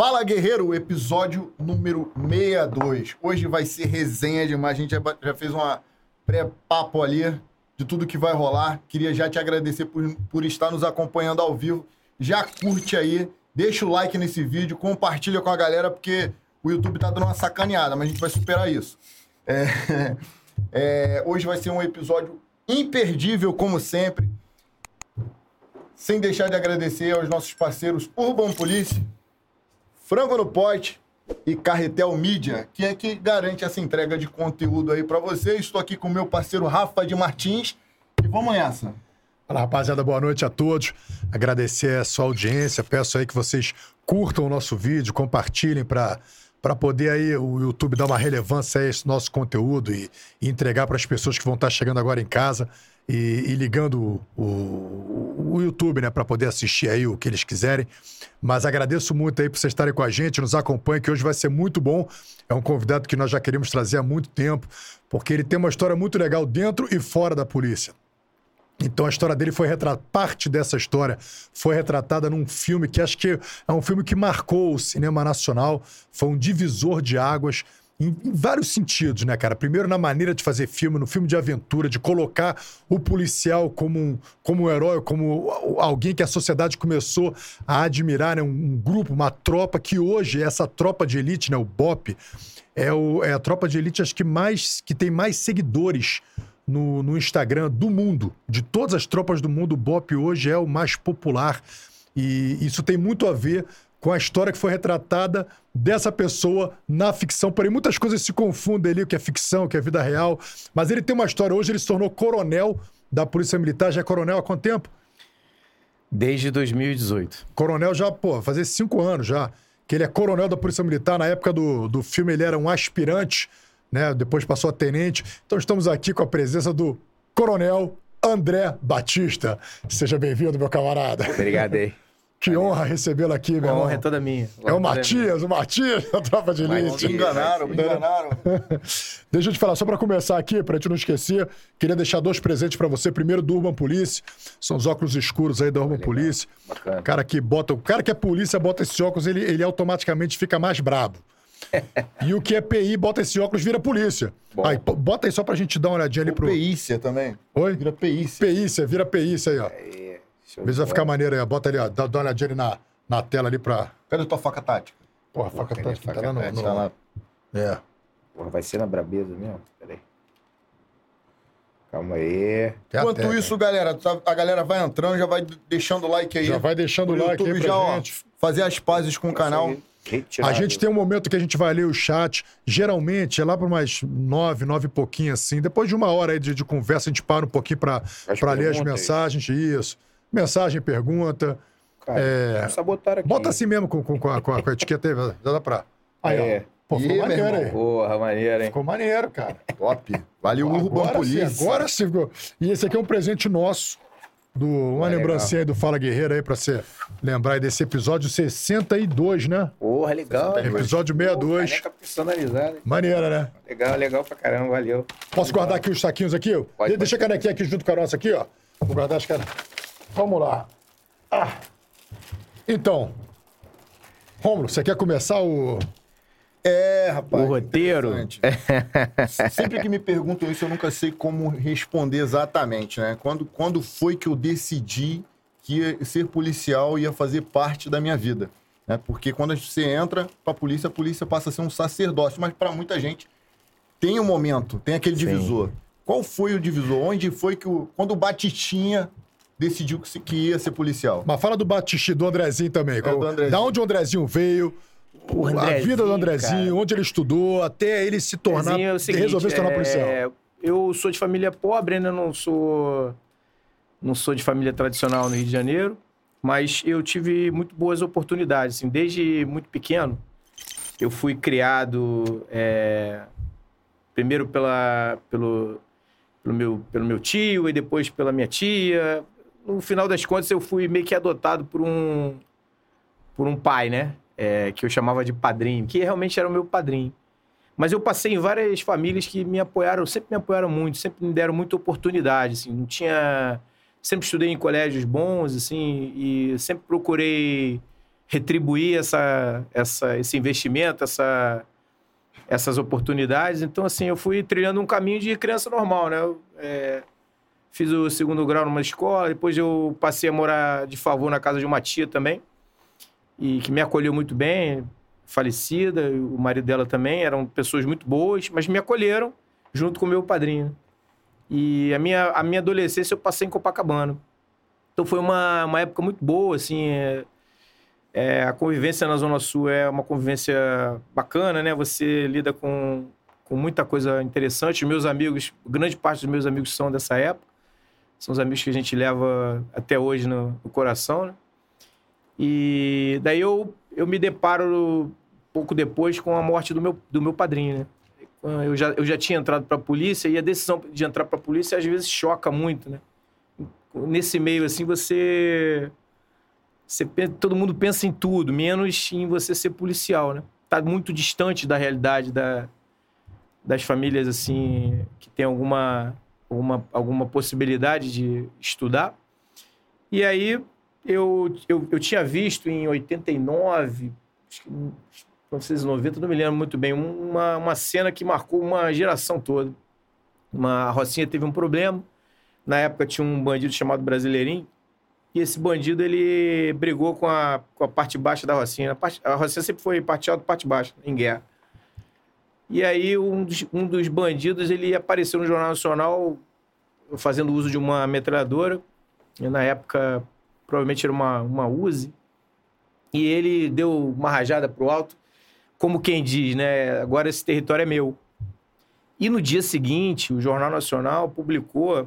Fala Guerreiro, episódio número 62. Hoje vai ser resenha demais. A gente já, fez uma pré-papo ali de tudo que vai rolar. Queria já te agradecer por, por estar nos acompanhando ao vivo. Já curte aí, deixa o like nesse vídeo, compartilha com a galera, porque o YouTube tá dando uma sacaneada, mas a gente vai superar isso. É, é, hoje vai ser um episódio imperdível, como sempre. Sem deixar de agradecer aos nossos parceiros Urban Police, Frango no Pote e Carretel Mídia, que é que garante essa entrega de conteúdo aí para você. Estou aqui com o meu parceiro Rafa de Martins e vamos nessa. Fala, rapaziada, boa noite a todos. Agradecer a sua audiência. Peço aí que vocês curtam o nosso vídeo, compartilhem para para poder aí o YouTube dar uma relevância a esse nosso conteúdo e, e entregar para as pessoas que vão estar chegando agora em casa e, e ligando o, o, o, YouTube, né, para poder assistir aí o que eles quiserem. Mas agradeço muito aí por vocês estarem com a gente, nos acompanhem, que hoje vai ser muito bom. É um convidado que nós já queríamos trazer há muito tempo, porque ele tem uma história muito legal dentro e fora da polícia. Então a história dele foi retratada, parte dessa história foi retratada num filme que acho que é um filme que marcou o cinema nacional, foi um divisor de águas em, vários sentidos, né, cara? Primeiro na maneira de fazer filme, no filme de aventura, de colocar o policial como um, como um herói, como alguém que a sociedade começou a admirar, né? Um, um grupo, uma tropa que hoje essa tropa de elite, né, o BOP, é, o, é a tropa de elite acho que mais que tem mais seguidores no, no Instagram do mundo. De todas as tropas do mundo, o BOP hoje é o mais popular. E isso tem muito a ver com a história que foi retratada dessa pessoa na ficção. Porém, muitas coisas se confundem ali, o que é ficção, o que é vida real. Mas ele tem uma história. Hoje ele se tornou coronel da Polícia Militar. Já é coronel há quanto tempo? Desde 2018. Coronel já, pô, fazer cinco anos já. Que ele é coronel da Polícia Militar. Na época do, do filme, ele era um aspirante né? Depois passou a tenente. Então estamos aqui com a presença do Coronel André Batista. Seja bem-vindo, meu camarada. Obrigado aí. Que honra recebê-lo aqui, meu irmão. honra é toda minha. É o Matias, o Matias da Tropa de Elite. Me enganaram, me enganaram. Deixa eu te falar, só para começar aqui, para gente não esquecer, queria deixar dois presentes para você. Primeiro, do Urban Police. São os óculos escuros aí da Urban Police. Bacana. O cara que bota, o cara que é polícia bota esses óculos, ele, ele automaticamente fica mais brabo. e o que é PI, bota esse óculos, vira polícia. Aí, bota aí só pra gente dar uma olhadinha ali pro. Peícia também. Oi? Vira peícia. Peícia, vira peícia aí, ó. Aí, Vê se vai ficar maneiro aí. Bota ali, ó. Dá, dá uma olhadinha ali na, na tela ali pra. Cadê tua faca tática? Porra, a faca tática tá lá no. no... Tá lá. É. Porra, vai ser na brabeza mesmo? Peraí. Calma aí. Enquanto isso, galera, a galera vai entrando, já vai deixando o like aí. Já vai deixando o like aí pra já, gente. Ó, fazer as pazes com o canal. A gente tem um momento que a gente vai ler o chat. Geralmente é lá para umas nove, nove e pouquinho assim. Depois de uma hora aí de, de conversa, a gente para um pouquinho para ler as mensagens. Isso. Mensagem, pergunta. Cara, é... aqui. Bota assim mesmo com, com, com, a, com a etiqueta aí. Já dá pra. Aí, é. ó. Pô, ficou maneiro aí. Porra, maneiro, hein? Ficou maneiro, cara. Top. Valeu, Urban Polícia. Agora sim. E esse aqui é um presente nosso do, uma é lembrancinha aí do Fala Guerreiro aí pra você lembrar aí desse episódio 62, né? Porra, legal. Episódio 62. Caneca personalizada. Maneira, né? Legal, legal pra caramba, valeu. Posso guardar aqui os saquinhos aqui? Pode, Deixa pode. a canequinha aqui junto com a nossa aqui, ó. Vou guardar as caras. Vamos lá. Ah. Então, Rômulo, você quer começar o, é, rapaz. O roteiro. Sempre que me perguntam isso, eu nunca sei como responder exatamente, né? Quando, quando foi que eu decidi que ser policial ia fazer parte da minha vida? Né? Porque quando você entra pra polícia, a polícia passa a ser um sacerdócio, mas para muita gente tem um momento, tem aquele Sim. divisor. Qual foi o divisor? Onde foi que o. Quando o Batistinha decidiu que, que ia ser policial? Mas fala do Batistinha, do Andrezinho também. É, do Andrezinho. Da onde o Andrezinho veio? a vida do Andrezinho, cara. onde ele estudou, até ele se tornar. É seguinte, resolver se tornar é... policial. Eu sou de família pobre, ainda não sou. Não sou de família tradicional no Rio de Janeiro, mas eu tive muito boas oportunidades. Assim, desde muito pequeno, eu fui criado é, primeiro pela, pelo, pelo, meu, pelo meu tio e depois pela minha tia. No final das contas, eu fui meio que adotado por um, por um pai, né? é, que eu chamava de padrinho, que realmente era o meu padrinho. Mas eu passei em várias famílias que me apoiaram, sempre me apoiaram muito, sempre me deram muita oportunidade, assim, não tinha... Sempre estudei em colégios bons, assim, e sempre procurei retribuir essa, essa, esse investimento, essa, essas oportunidades. Então, assim, eu fui trilhando um caminho de criança normal, né? Eu, é, fiz o segundo grau numa escola, depois eu passei a morar de favor na casa de uma tia também, e que me acolheu muito bem, falecida, o marido dela também, eram pessoas muito boas, mas me acolheram junto com meu padrinho. E a minha, a minha adolescência eu passei em Copacabana. Então foi uma, uma época muito boa, assim. É, é, a convivência na Zona Sul é uma convivência bacana, né? Você lida com, com muita coisa interessante. Meus amigos, grande parte dos meus amigos são dessa época. São os amigos que a gente leva até hoje no, no coração, né? E daí eu, eu me deparo pouco depois com a morte do meu, do meu padrinho, né? Eu já, eu já tinha entrado para a polícia e a decisão de entrar para a polícia às vezes choca muito, né? Nesse meio, assim, você, você. Todo mundo pensa em tudo, menos em você ser policial, né? Tá muito distante da realidade da, das famílias, assim, que tem alguma, alguma, alguma possibilidade de estudar. E aí eu, eu, eu tinha visto em 89, acho que 1990, não me lembro muito bem, uma, uma cena que marcou uma geração toda. Uma Rocinha teve um problema. Na época tinha um bandido chamado Brasileirinho. E esse bandido, ele brigou com a, com a parte baixa da Rocinha. A, parte, a Rocinha sempre foi parte alta parte baixa, em guerra. E aí um dos, um dos bandidos, ele apareceu no Jornal Nacional fazendo uso de uma metralhadora. E na época, provavelmente era uma, uma Uzi. E ele deu uma rajada pro alto como quem diz, né? Agora esse território é meu. E no dia seguinte, o Jornal Nacional publicou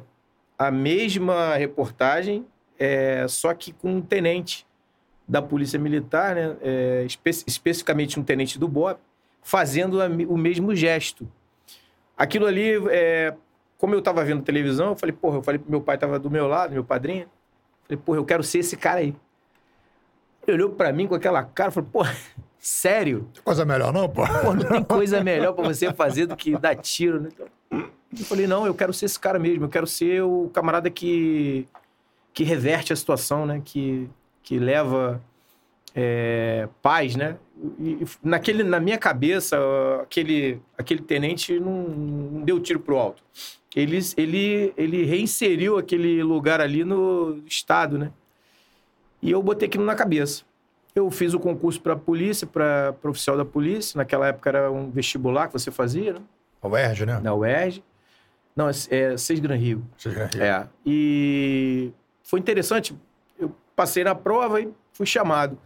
a mesma reportagem, é, só que com um tenente da Polícia Militar, né? É, espe especificamente um tenente do BOP, fazendo o mesmo gesto. Aquilo ali, é, como eu estava vendo televisão, eu falei, porra, eu falei pro meu pai, estava do meu lado, meu padrinho. Falei, porra, eu quero ser esse cara aí. Ele olhou para mim com aquela cara, falou, porra, Sério? Tem coisa melhor não, pô? pô não tem coisa melhor para você fazer do que dar tiro, né? Então, eu falei, não, eu quero ser esse cara mesmo. Eu quero ser o camarada que, que reverte a situação, né? Que, que leva é, paz, né? E, naquele, na minha cabeça, aquele, aquele tenente não, não deu tiro pro alto. Ele, ele, ele reinseriu aquele lugar ali no Estado, né? E eu botei aquilo na cabeça. Eu fiz o concurso para polícia, para oficial da polícia. Naquela época era um vestibular que você fazia, né? A UERJ, né? Na UERJ. Não, é, é Seis Gran Rio. Seis Gran Rio. É. E foi interessante. Eu passei na prova e fui chamado.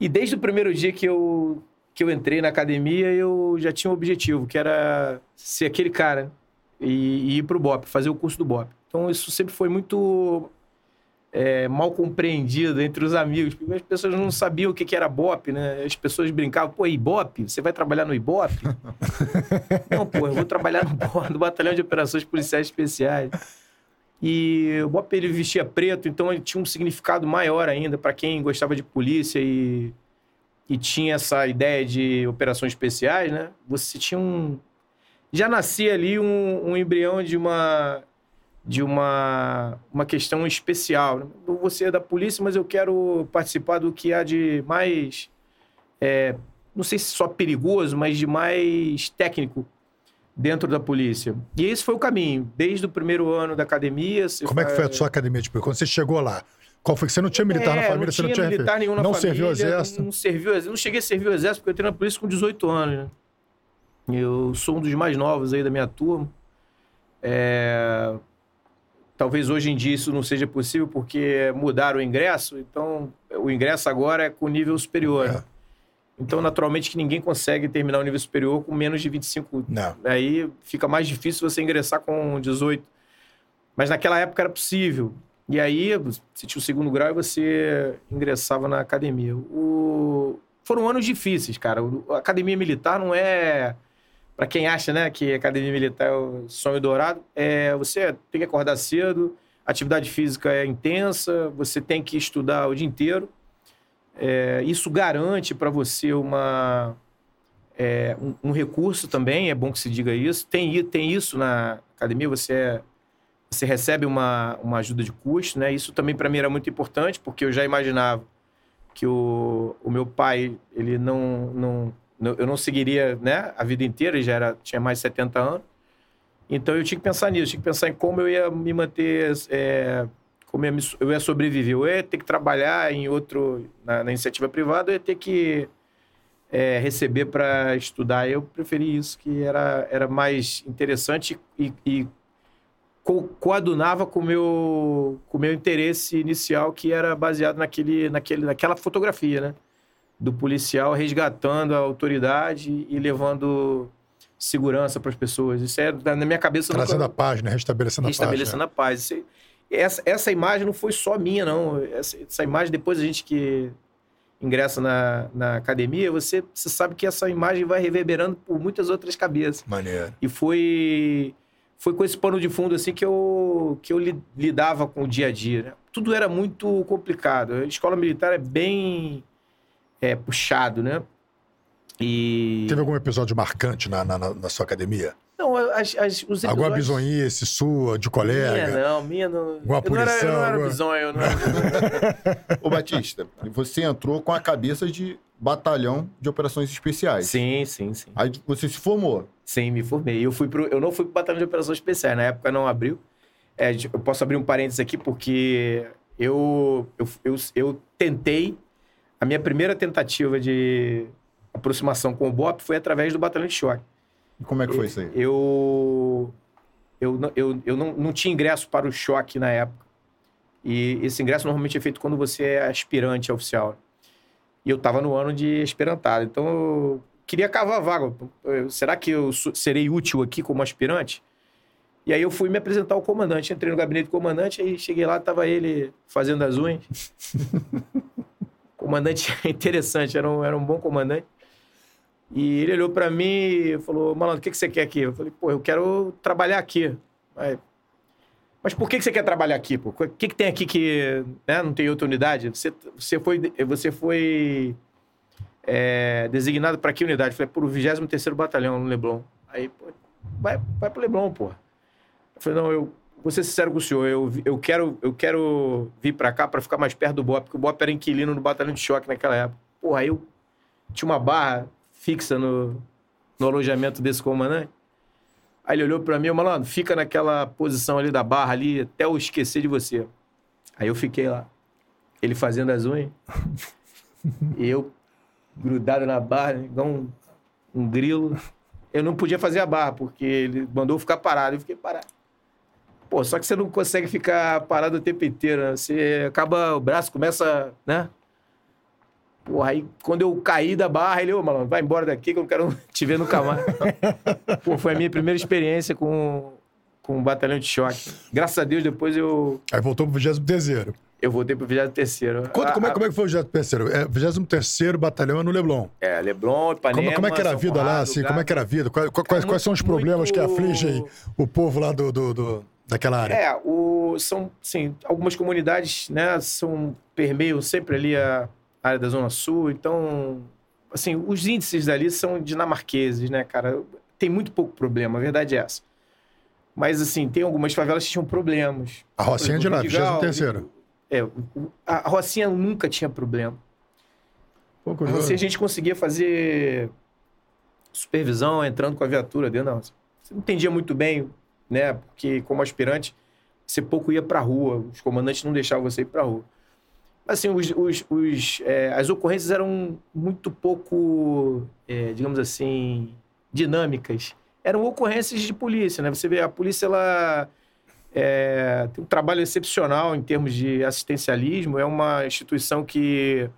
E desde o primeiro dia que eu, que eu entrei na academia, eu já tinha um objetivo, que era ser aquele cara e, e ir para o BOP, fazer o curso do BOP. Então, isso sempre foi muito é, mal compreendido entre os amigos, porque as pessoas não sabiam o que, que era BOP, né? As pessoas brincavam, pô, IBOP? Você vai trabalhar no IBOP? não, pô, eu vou trabalhar no, no Batalhão de Operações Policiais Especiais. E o BOP ele vestia preto, então ele tinha um significado maior ainda para quem gostava de polícia e, e tinha essa ideia de operações especiais, né? Você tinha um. Já nascia ali um, um embrião de uma de uma, uma questão especial. Você é da polícia, mas eu quero participar do que há de mais, é, não sei se só perigoso, mas de mais técnico dentro da polícia. E esse foi o caminho, desde o primeiro ano da academia. Como é que foi a sua academia? Tipo, quando você chegou lá, qual foi você não tinha militar é, na família? Não você não tinha militar nenhum na não família. serviu exército? Não serviu Não cheguei a servir o exército porque eu entrei na polícia com 18 anos, né? Eu sou um dos mais novos aí da minha turma. É, Talvez hoje em dia isso não seja possível porque mudaram o ingresso, então o ingresso agora é com nível superior. É. Então, naturalmente, que ninguém consegue terminar o nível superior com menos de 25. Não. Aí fica mais difícil você ingressar com 18. Mas naquela época era possível. E aí, você tinha o segundo grau e você ingressava na academia. O... Foram anos difíceis, cara. A academia militar não é para quem acha né, que academia militar é o sonho dourado, é, você tem que acordar cedo, atividade física é intensa, você tem que estudar o dia inteiro. É, isso garante para você uma, é, um, um, recurso também, é bom que se diga isso. Tem, tem isso na academia, você, é, você recebe uma, uma ajuda de custo, né? Isso também para mim era muito importante, porque eu já imaginava que o, o meu pai, ele não, não, não, eu não seguiria, né, a vida inteira, ele já era, tinha mais de 70 anos. Então eu tinha que pensar nisso, tinha que pensar em como eu ia me manter, é, como eu ia, sobreviver. Eu ia ter que trabalhar em outro, na, na iniciativa privada, eu ia ter que é, receber para estudar. Eu preferi isso, que era, era mais interessante e, e co coadunava com meu, o meu interesse inicial, que era baseado naquele, naquele, naquela fotografia, né? Do policial resgatando a autoridade e levando segurança para as pessoas. Isso é na minha cabeça. Trazendo nunca... a paz, né? Restabelecendo, Restabelecendo a paz. Restabelecendo a paz. Essa, essa imagem não foi só minha, não. Essa, essa imagem, depois a gente que ingressa na, na academia, você, você sabe que essa imagem vai reverberando por muitas outras cabeças. Maneiro. E foi, foi com esse pano de fundo assim que eu, que eu lidava com o dia a dia. Né? Tudo era muito complicado. A escola militar é bem é, puxado, né? E... Teve algum episódio marcante na, na, na sua academia? Não, as, as, os episódios... Alguma bisonhice sua, de colega? Minha não, minha não. Alguma punição? Eu não era, eu não era alguma... bisonho, não era... Ô, Batista, você entrou com a cabeça de batalhão de operações especiais. Sim, sim, sim. Aí você se formou. Sim, me formei. Eu, fui pro, eu não fui pro batalhão de operações especiais, na época não abriu. É, eu posso abrir um parênteses aqui porque eu, eu, eu, eu tentei, a minha primeira tentativa de aproximação com o BOP foi através do batalhão de choque. E como é que foi isso aí? Eu, eu, eu, eu não, não tinha ingresso para o choque na época. E esse ingresso normalmente é feito quando você é aspirante oficial. E eu estava no ano de esperantado. Então eu queria cavar a vaga. Será que eu serei útil aqui como aspirante? E aí eu fui me apresentar ao comandante. Entrei no gabinete do comandante, aí cheguei lá, estava ele fazendo as unhas. comandante interessante, era um, era um bom comandante. E ele olhou para mim e falou: Malandro, o que, que você quer aqui? Eu falei: Pô, eu quero trabalhar aqui. Aí, mas por que, que você quer trabalhar aqui? Pô? O que, que tem aqui que né, não tem outra unidade? Você, você foi, você foi é, designado para que unidade? Eu falei: Por o 23 Batalhão no Leblon. Aí, pô, vai, vai pro Leblon, pô. Eu falei: Não, eu vou ser sincero com o senhor, eu, eu, quero, eu quero vir para cá para ficar mais perto do BOP, porque o BOP era inquilino no batalhão de choque naquela época. Porra, aí eu tinha uma barra fixa no, no alojamento desse comandante. Aí ele olhou para mim, malandro, fica naquela posição ali da barra ali, até eu esquecer de você. Aí eu fiquei lá. Ele fazendo as unhas. e eu grudado na barra, igual um, um grilo. Eu não podia fazer a barra, porque ele mandou ficar parado. Eu fiquei parado. Pô, só que você não consegue ficar parado o tempo inteiro, né? Você acaba, o braço começa, né? Porra, aí quando eu caí da barra, ele, ô, malandro, vai embora daqui que eu não quero te ver nunca mais. Pô, foi a minha primeira experiência com, com um batalhão de choque. Graças a Deus, depois eu. Aí voltou pro 23 eu voltei pro 23 Conta como, é, como é que foi o 23 É, 23 Batalhão é no Leblon. É, Leblon, Ipanema, como, como é que era a vida lá, assim? Como é que era a vida? Quais, quais, quais são os problemas muito... que afligem o povo lá do, do, do, daquela área? É, o, são, sim, algumas comunidades, né, são, permeiam sempre ali a, área da Zona Sul. Então, assim, os índices dali são dinamarqueses, né, cara? Tem muito pouco problema, a verdade é essa. Mas, assim, tem algumas favelas que tinham problemas. A Rocinha é de lá, 23 É, a Rocinha nunca tinha problema. Pouco a Rocinha a gente conseguia fazer supervisão entrando com a viatura dentro da Rocinha. Você não entendia muito bem, né? Porque, como aspirante, você pouco ia pra rua. Os comandantes não deixavam você ir pra rua assim, os, os, os é, as ocorrências eram muito pouco, é, digamos assim, dinâmicas. Eram ocorrências de polícia, né? Você vê, a polícia, ela é, tem um trabalho excepcional em termos de assistencialismo. É uma instituição que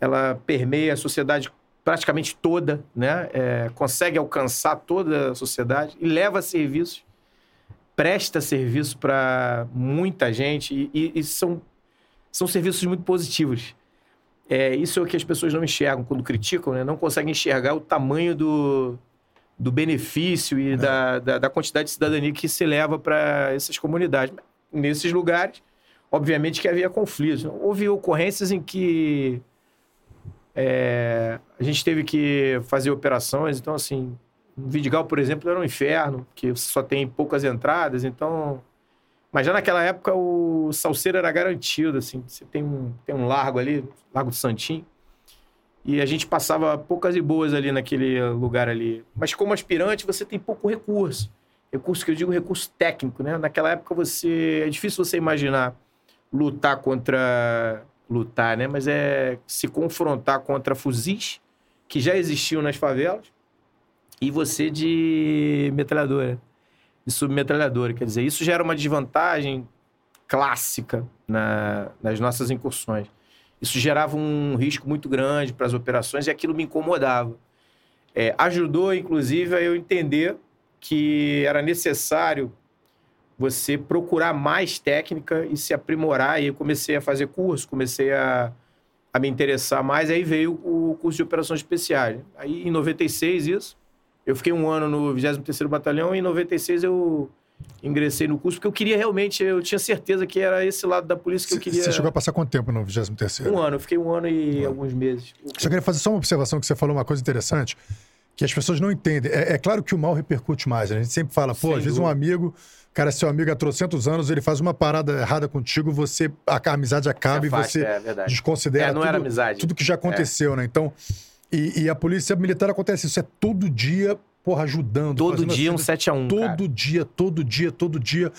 ela permeia a sociedade praticamente toda, né? É, consegue alcançar toda a sociedade e leva serviços, presta serviço para muita gente e, e, e são são serviços muito positivos. É, isso é o que as pessoas não enxergam quando criticam, né? não conseguem enxergar o tamanho do, do benefício e é. da, da, da, quantidade de cidadania que se leva para essas comunidades. Nesses lugares, obviamente que havia conflitos. Houve ocorrências em que é, a gente teve que fazer operações, então, assim, Vidigal, por exemplo, era um inferno, que só tem poucas entradas, então Mas já naquela época o salseiro era garantido, assim. Você tem um, tem um largo ali, Largo do Santinho. E a gente passava poucas e boas ali naquele lugar ali. Mas como aspirante, você tem pouco recurso. Recurso que eu digo recurso técnico, né? Naquela época você... É difícil você imaginar lutar contra... Lutar, né? Mas é se confrontar contra fuzis que já existiam nas favelas e você de metralhadora de submetralhadora. Quer dizer, isso gera uma desvantagem clássica na, nas nossas incursões. Isso gerava um risco muito grande para as operações e aquilo me incomodava. É, ajudou, inclusive, a eu entender que era necessário você procurar mais técnica e se aprimorar. E eu comecei a fazer curso, comecei a, a me interessar mais. Aí veio o curso de operações especiais. Aí, em 96, isso. Eu fiquei um ano no 23º Batalhão e em 96 eu ingressei no curso, porque eu queria realmente, eu tinha certeza que era esse lado da polícia que eu queria... Você chegou a passar quanto tempo no 23º? Um ano, eu fiquei um ano e um alguns meses. Só queria fazer só uma observação, que você falou uma coisa interessante, que as pessoas não entendem. É, é claro que o mal repercute mais, né? a gente sempre fala, pô, Sem às vezes um amigo, cara, seu amigo há trocentos anos, ele faz uma parada errada contigo, você, a, a amizade acaba e você é, desconsidera é, tudo, tudo que já aconteceu, é. né? Então, e, e, a polícia militar acontece isso, é todo dia, porra, ajudando. Todo dia um 7 a 1 Todo cara. dia, todo dia, todo dia.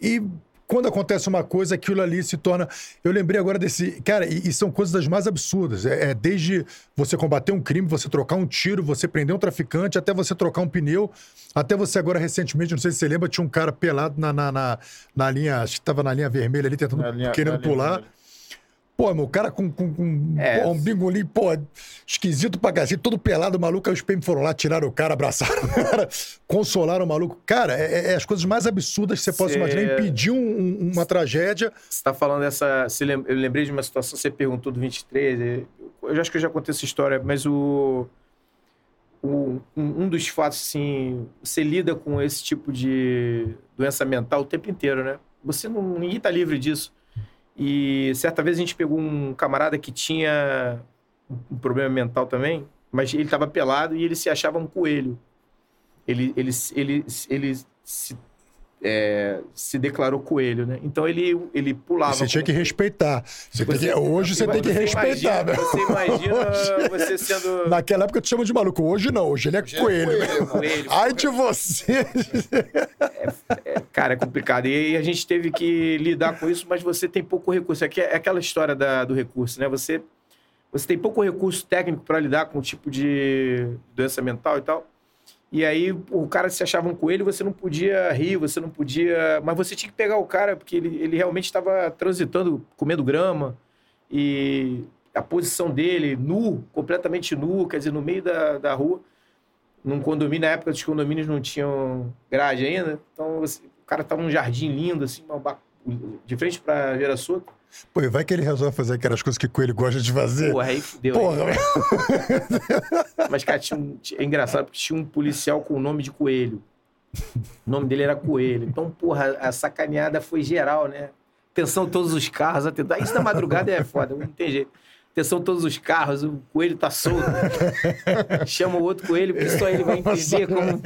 E quando acontece uma coisa, aquilo ali se torna. Eu lembrei agora desse. Cara, e, e são coisas das mais absurdas. É, é, desde você combater um crime, você trocar um tiro, você prender um traficante, até você trocar um pneu. Até você agora, recentemente, não sei se você lembra, tinha um cara pelado na, na, na, na linha. Acho que estava na linha vermelha ali, tentando, linha, querendo pular. Linha Pô, meu, cara com, com, com é. um bingolim, pô, esquisito pra cacete, todo pelado, maluco. Aí os PM foram lá, tiraram o cara, abraçaram o cara, consolaram o maluco. Cara, é, é, é as coisas mais absurdas que você possa imaginar. Impedir um, um, uma tragédia. Você tá falando dessa. Eu lembrei de uma situação, você perguntou do 23. Eu acho que eu já contei essa história, mas o. o um, um dos fatos, assim, você lida com esse tipo de doença mental o tempo inteiro, né? Você não. Ninguém tá livre disso. E certa vez a gente pegou um camarada que tinha um problema mental também, mas ele estava pelado e ele se achava um coelho. Ele, ele, ele, ele se é, se declarou coelho, né? Então ele, ele pulava. Você tinha que respeitar. Você você, que, hoje você tem que respeitar, imagina, Você imagina você sendo. Naquela época eu te chamo de maluco. Hoje não, hoje ele é hoje coelho. É coelho, coelho. Ai de você! É, é, cara, é complicado. E a gente teve que lidar com isso, mas você tem pouco recurso. Aqui é aquela história da, do recurso, né? Você, você tem pouco recurso técnico para lidar com o tipo de doença mental e tal. E aí o cara se achava um coelho, você não podia rir, você não podia. Mas você tinha que pegar o cara, porque ele, ele realmente estava transitando, comendo grama. E a posição dele, nu, completamente nu, quer dizer, no meio da, da rua, num condomínio, na época os condomínios não tinham grade ainda. Então você, o cara estava num jardim lindo, assim, uma, de frente para Geraçoto. Pô, e vai que ele resolve fazer aquelas coisas que o coelho gosta de fazer. Porra, aí fudeu. Porra, aí. Mas, cara, tinha um, é engraçado porque tinha um policial com o nome de coelho. O nome dele era Coelho. Então, porra, a sacaneada foi geral, né? Atenção todos os carros, atenção. Isso na madrugada é foda, não tem jeito. Atenção todos os carros, o coelho tá solto. Chama o outro coelho, porque só ele vai entender como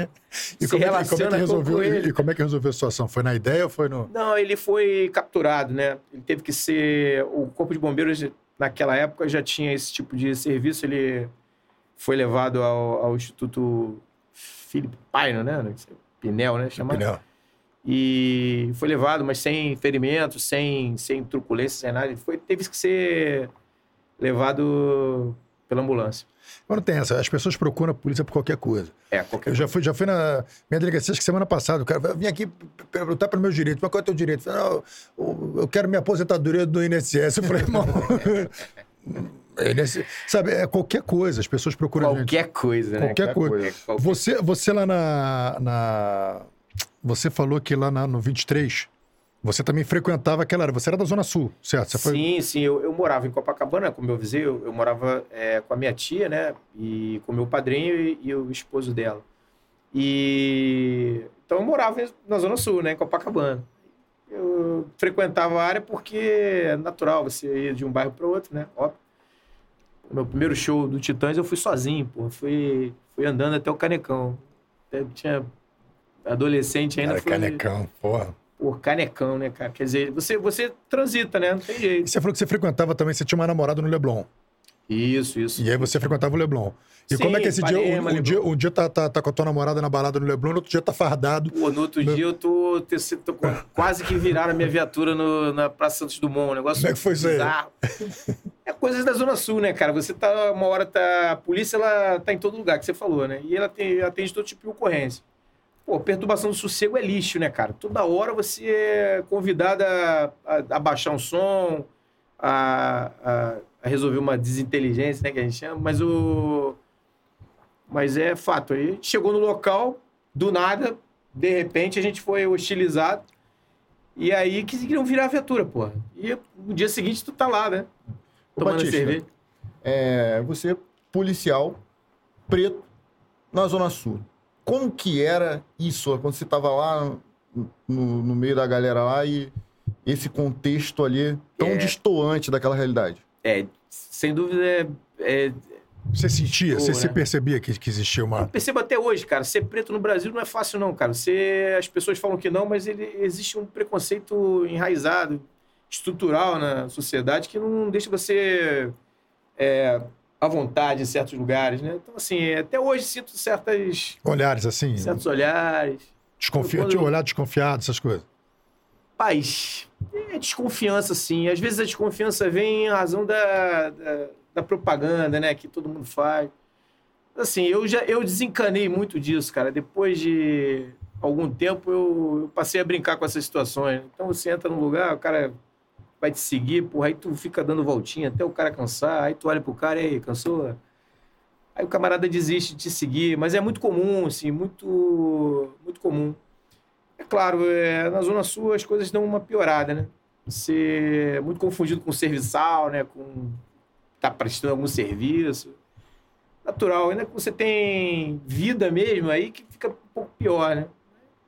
e se como relaciona é que, como é que resolveu, com ele. E como é que resolveu a situação? Foi na ideia ou foi no... Não, ele foi capturado, né? Ele teve que ser... O Corpo de Bombeiros, naquela época, já tinha esse tipo de serviço. Ele foi levado ao, ao Instituto Felipe Paino, né? Pinel, né? Chama. Pinel. E foi levado, mas sem ferimentos, sem, sem truculência, sem nada. Foi, teve que ser levado pela ambulância. Mas não tem essa. As pessoas procuram a polícia por qualquer coisa. É, qualquer Eu já fui, já fui na minha delegacia, acho que semana passada, o cara vim aqui perguntar para o meu direito. Mas qual é o teu direito? Eu, falei, eu quero minha aposentadoria do INSS. Eu falei, irmão... sabe, é qualquer coisa, as pessoas procuram Qualquer gente. coisa, né? Qualquer, qualquer coisa. coisa. Você, você lá na, na... Você falou que lá na, no 23 você também frequentava aquela área. Você era da Zona Sul, certo? Você sim, foi... sim. Eu, eu, morava em Copacabana, como eu avisei. Eu, eu morava é, com a minha tia, né? E com meu padrinho e, e, o esposo dela. E... Então eu morava na Zona Sul, né? Em Copacabana. Eu frequentava a área porque é natural você ir de um bairro para outro, né? Óbvio. Meu primeiro show do Titãs eu fui sozinho, pô. Fui, fui andando até o Canecão. Eu tinha adolescente ainda. Era fui... Canecão, porra Pô, canecão, né, cara? Quer dizer, você, você transita, né? Não tem jeito. E você falou que você frequentava também, você tinha uma namorada no Leblon. Isso, isso. E aí você frequentava o Leblon. E Sim, como é que esse dia, um, um dia, um dia tá, tá, tá com a tua namorada na balada no Leblon, no outro dia tá fardado. Pô, no outro dia eu tô, tô com- quase que viraram a minha viatura no- na Praça Santos Dumont. Um negócio Como é que foi isso aí? É coisas da Zona Sul, né, cara? Você tá, uma hora tá. A polícia, ela tá em todo lugar, que você falou, né? E ela tem, atende todo tipo de ocorrência. Pô, perturbação do sossego é lixo, né, cara? Toda hora você é convidado a, a, a baixar um som, a, a, a resolver uma desinteligência, né, que a gente chama. Mas o. Mas é fato. Aí chegou no local, do nada, de repente a gente foi hostilizado. E aí que queriam virar a viatura, porra. E no dia seguinte tu tá lá, né? Ô, Tomando Batista, cerveja. É, você, policial, preto, na Zona Sul. Como que era isso, quando você estava lá no, no meio da galera lá e esse contexto ali tão É. distoante daquela realidade? É, sem dúvida é, é- Você sentia, Pô, você, né? você percebia que, que existia uma. Perceba até hoje, cara, ser preto no Brasil não é fácil, não, cara. Você, as pessoas falam que não, mas ele, existe um preconceito enraizado, estrutural na sociedade que não deixa você é, à vontade em certos lugares, né? Então, assim, até hoje sinto certas, Olhares assim, certos olhares. desconfia... quando- tinha um olhar desconfiado, essas coisas. Paz, é desconfiança, sim. Às vezes a desconfiança vem em razão da, da, da propaganda, né? Que todo mundo faz. Assim, eu já eu desencanei muito disso, cara. Depois de algum tempo eu, eu passei a brincar com essas situações. Então você entra num lugar, o cara vai te seguir, porra, aí tu fica dando voltinha até o cara cansar, aí tu olha pro cara, e aí, cansou? Aí o camarada desiste de te seguir, mas é muito comum, assim, muito, muito comum. É claro, é, na Zona Sul as coisas dão uma piorada, né? Você é muito confundido com serviçal, né? Com tá prestando algum serviço. Natural, ainda que você tem vida mesmo, aí que fica um pouco pior, né?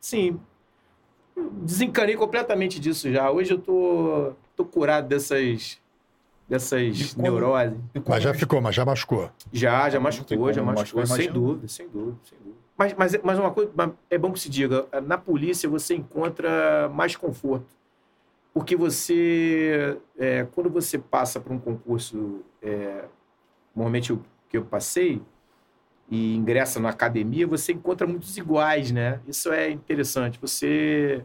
Sim, desencanei completamente disso já. Hoje eu tô, tô curado dessas, dessas como- neuroses. Como Mas já é ficou, mas já machucou. Já, já machucou, já como machucou. machucar, Sem dúvida, sem dúvida, sem dúvida. Mas, mas, mas uma coisa é bom que se diga: na polícia você encontra mais conforto. Porque você, é, quando você passa por um concurso, é, normalmente o que eu passei, e ingressa na academia, você encontra muitos iguais, né? Isso é interessante. Você.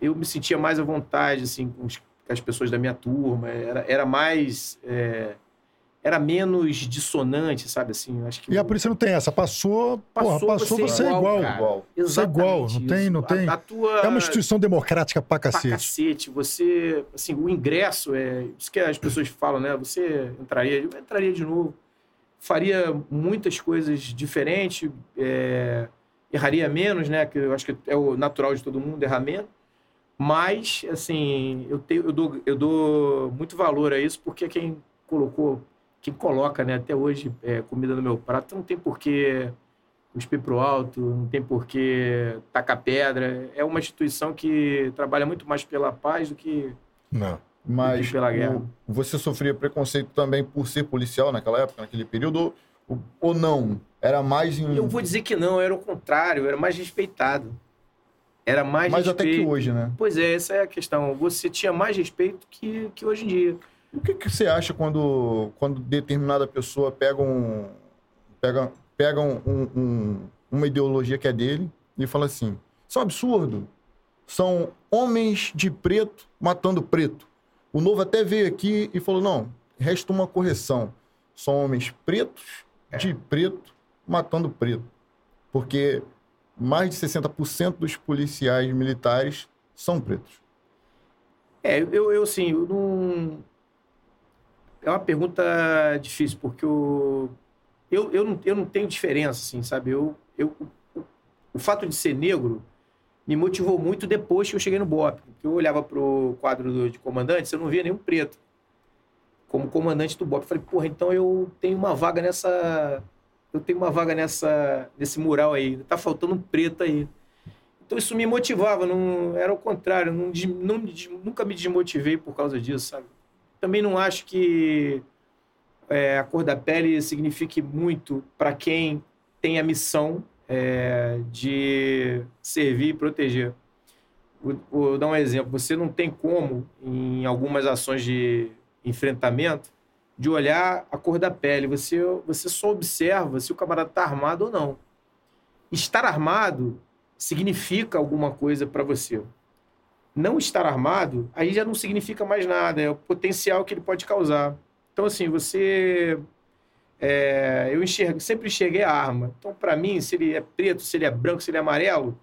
Eu me sentia mais à vontade, assim, com, os- com as pessoas da minha turma. Era, era mais. é, era menos dissonante, sabe assim? Acho que E a polícia não tem essa. Passou, porra, passou você, é igual. cara. Igual. Você é igual, não tem- não tem- A, a tua... É uma instituição democrática pra pra cacete. cacete. Você, assim, o ingresso é isso que as pessoas falam, né? Você entraria, eu entraria de novo, faria muitas coisas diferentes, é, erraria menos, né? Que eu acho que é o natural de todo mundo errar menos. Mas, assim, eu, tenho, eu, dou, eu dou muito valor a isso, porque quem colocou, quem coloca, né, até hoje, é, comida no meu prato, não tem porquê cuspir pro alto, não tem porquê tacar pedra. É uma instituição que trabalha muito mais pela paz do que Não. Mas E pela guerra. o- você sofria preconceito também por ser policial naquela época, naquele período? Ou, ou não? Era mais em. Eu vou dizer que não, era o contrário, era mais respeitado. Era mais até respeito. que hoje, né? Pois é, essa é a questão. Você tinha mais respeito que, que hoje em dia. O que, que você acha quando, quando determinada pessoa pega um. Pega, pega um, um- um- uma ideologia que é dele e fala assim: Isso é um absurdo. São homens de preto matando preto. O novo até veio aqui e falou: não, resta uma correção. São homens pretos de preto matando preto. Porque mais de 60% dos policiais militares são pretos. É, eu, eu assim, eu não. É uma pergunta difícil, porque eu, eu, eu, não, eu não tenho diferença, assim, sabe? Eu, eu, o, o fato de ser negro me motivou muito depois que eu cheguei no BOP. Porque eu olhava pro quadro do- de comandantes, eu não via nenhum preto como comandante do BOP. Eu falei, porra, então eu tenho uma vaga nessa. Eu tenho uma vaga nessa, nesse mural aí. Tá faltando um preto aí. Então isso me motivava, não era o contrário, não, não nunca me desmotivei por causa disso, sabe? Também não acho que é, a cor da pele signifique muito para quem tem a missão é, de servir e proteger. vou, vou dar um exemplo. Você não tem como, em algumas ações de enfrentamento, de olhar a cor da pele. Você, você só observa se o camarada está armado ou não. Estar armado significa alguma coisa para você. Não estar armado, aí já não significa mais nada. É o potencial que ele pode causar. Então, assim, você é, eu enxergo, sempre enxerguei a arma. Então, para mim, se ele é preto, se ele é branco, se ele é amarelo,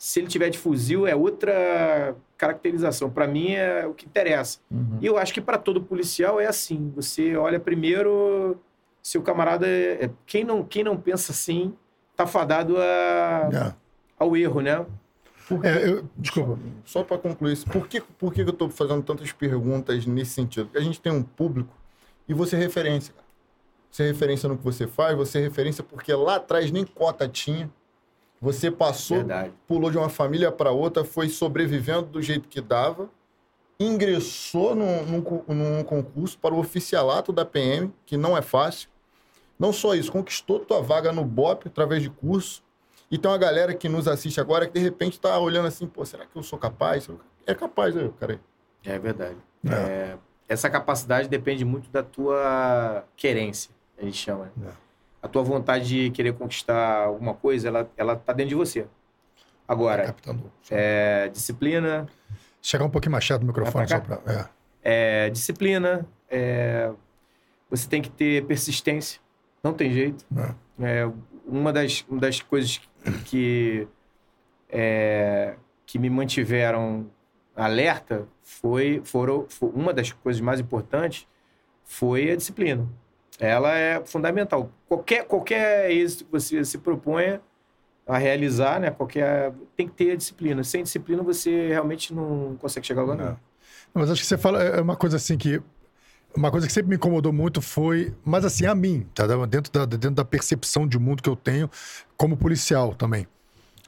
se ele tiver de fuzil, é outra caracterização. Para mim, é o que interessa. Uhum. E eu acho que para todo policial é assim. Você olha primeiro se o camarada. É... quem, não, quem não pensa assim, tá fadado a... É. ao erro, né? É, eu, desculpa, só para concluir isso, por que, por que eu estou fazendo tantas perguntas nesse sentido? Porque a gente tem um público e você é referência. Você é referência no que você faz, você é referência porque lá atrás nem cota tinha. Você passou, Verdade. pulou de uma família para outra, foi sobrevivendo do jeito que dava, ingressou num, num, num, concurso para o oficialato da PM, que não é fácil. Não só isso, conquistou tua vaga no BOP através de curso. E tem uma galera que nos assiste agora que de repente está olhando assim, pô, será que eu sou capaz? É capaz, né, cara? É verdade. É. É, essa capacidade depende muito da tua querência a gente chama. É. A tua vontade de querer conquistar alguma coisa, ela, ela tá dentro de você. Agora, é, disciplina... Chegar um pouquinho mais chato no microfone só pra... É. é disciplina, é, você tem que ter persistência, não tem jeito. É uma, das, uma das coisas que, é, que me mantiveram alerta foi, foram, foi, uma das coisas mais importantes foi a disciplina ela é fundamental. Qualquer, qualquer êxito que você se proponha a realizar, né? Qualquer tem que ter disciplina. Sem disciplina você realmente não consegue chegar lá não. Mas acho que você fala é uma coisa assim que uma coisa que sempre me incomodou muito foi, mas assim a mim, tá? Dentro da dentro da percepção de mundo que eu tenho como policial também,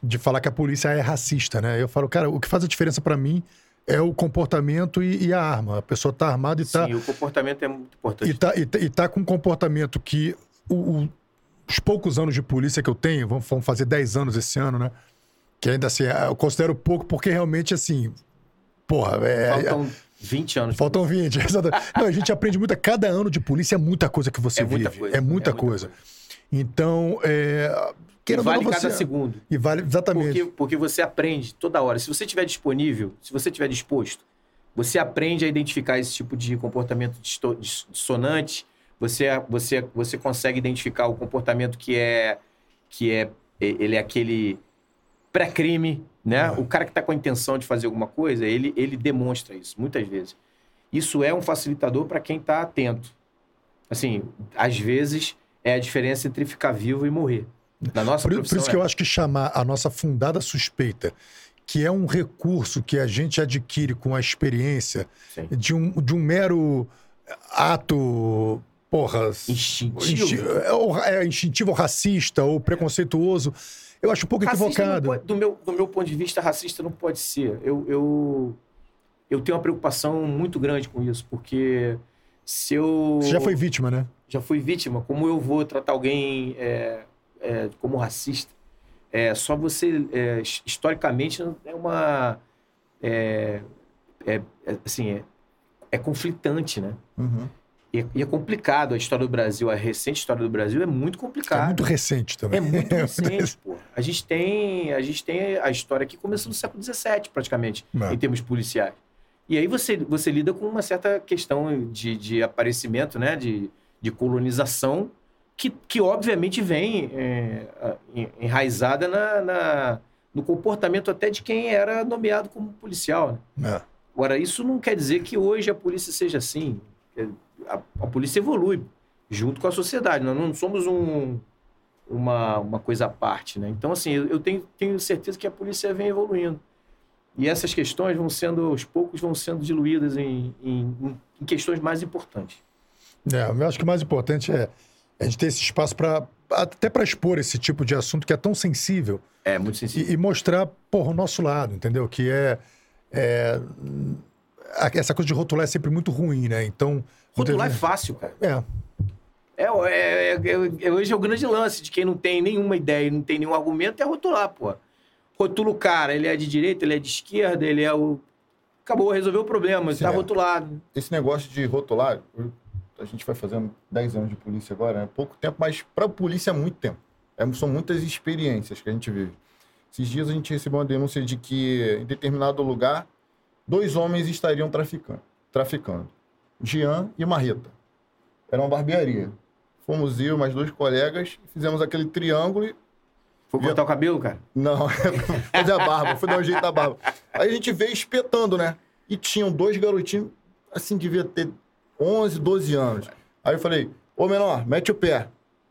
de falar que a polícia é racista, né? Eu falo, cara, o que faz a diferença para mim é o comportamento e, e, a arma. A pessoa está armada e está. Sim, o comportamento é muito importante. E está e, tá com um comportamento que o, o, os poucos anos de polícia que eu tenho, vamos, vamos fazer 10 anos esse ano, né? Que ainda assim, eu considero pouco, porque realmente, assim. Porra, é. Faltam 20 anos. Faltam 20, Não, a gente aprende muito. Cada ano de polícia é muita coisa que você é vive. Muita coisa, é muita é coisa. Muita coisa. Então, é, Queira vale cada segundo. E vale, exatamente. Porque, porque você aprende toda hora. Se você estiver disponível, se você estiver disposto, você aprende a identificar esse tipo de comportamento dissonante, você, você, você consegue identificar o comportamento que é, que é ele é aquele pré-crime, né? Uhum. O cara que está com a intenção de fazer alguma coisa, ele, ele demonstra isso, muitas vezes. Isso é um facilitador para quem está atento. Assim, às vezes é a diferença entre ficar vivo e morrer. Na nossa por, por isso que eu é. acho que chamar a nossa fundada suspeita, que é um recurso que a gente adquire com a experiência de um, de um mero ato porra. Instintivo. É, é, instintivo ou racista ou preconceituoso. Eu acho um pouco racista equivocado. Pode, do, meu, do meu ponto de vista, racista não pode ser. Eu, eu, eu tenho uma preocupação muito grande com isso, porque se eu. Você já foi vítima, né? Já fui vítima. Como eu vou tratar alguém. É, é, como racista. É, só você, é, historicamente, é uma. É, é, é assim, é, é, conflitante, né? Uhum. E, e, é complicado a história do Brasil, a recente história do Brasil é muito complicada. É muito recente também. É muito recente, pô. A gente, tem, a gente tem a história que começou no século XVII, praticamente, Não. em termos policiais. E aí você, você lida com uma certa questão de, de aparecimento, né? De, de colonização que, que obviamente vem é, enraizada na, na, no comportamento até de quem era nomeado como policial. Né? É. Agora, isso não quer dizer que hoje a polícia seja assim. A, a polícia evolui junto com a sociedade. Nós não somos um, uma, uma coisa à parte. Né? Então, assim, eu, eu tenho, tenho certeza que a polícia vem evoluindo. E essas questões vão sendo, aos poucos, vão sendo diluídas em, em, em questões mais importantes. É, eu acho que o mais importante é a gente ter esse espaço para até para expor esse tipo de assunto que é tão sensível. É, muito sensível. E, e mostrar, porra, o nosso lado, entendeu? Que é, é, Essa coisa de rotular é sempre muito ruim, né? Então. Rotular é fácil, cara. É. É, é, é, é, hoje é o grande lance de quem não tem nenhuma ideia, não tem nenhum argumento, é rotular, pô. rotula o cara, ele é de direita, ele é de esquerda, ele é o. Acabou, resolveu o problema, ele Sim, tá é. rotulado. Esse negócio de rotular, a gente vai fazendo 10 anos de polícia agora, é pouco tempo, mas para a polícia é muito tempo. É, são muitas experiências que a gente vive. Esses dias a gente recebeu uma denúncia de que em determinado lugar, dois homens estariam traficando. traficando. Jean e Marreta. Era uma barbearia. Fomos eu, mais dois colegas, fizemos aquele triângulo e Foi cortar o cabelo, cara? não, fazer a barba, foi dar um jeito na barba. Aí a gente veio espetando, né? E tinham dois garotinhos, assim, devia ter 11, 12 anos. Aí eu falei, ô menor, mete o pé.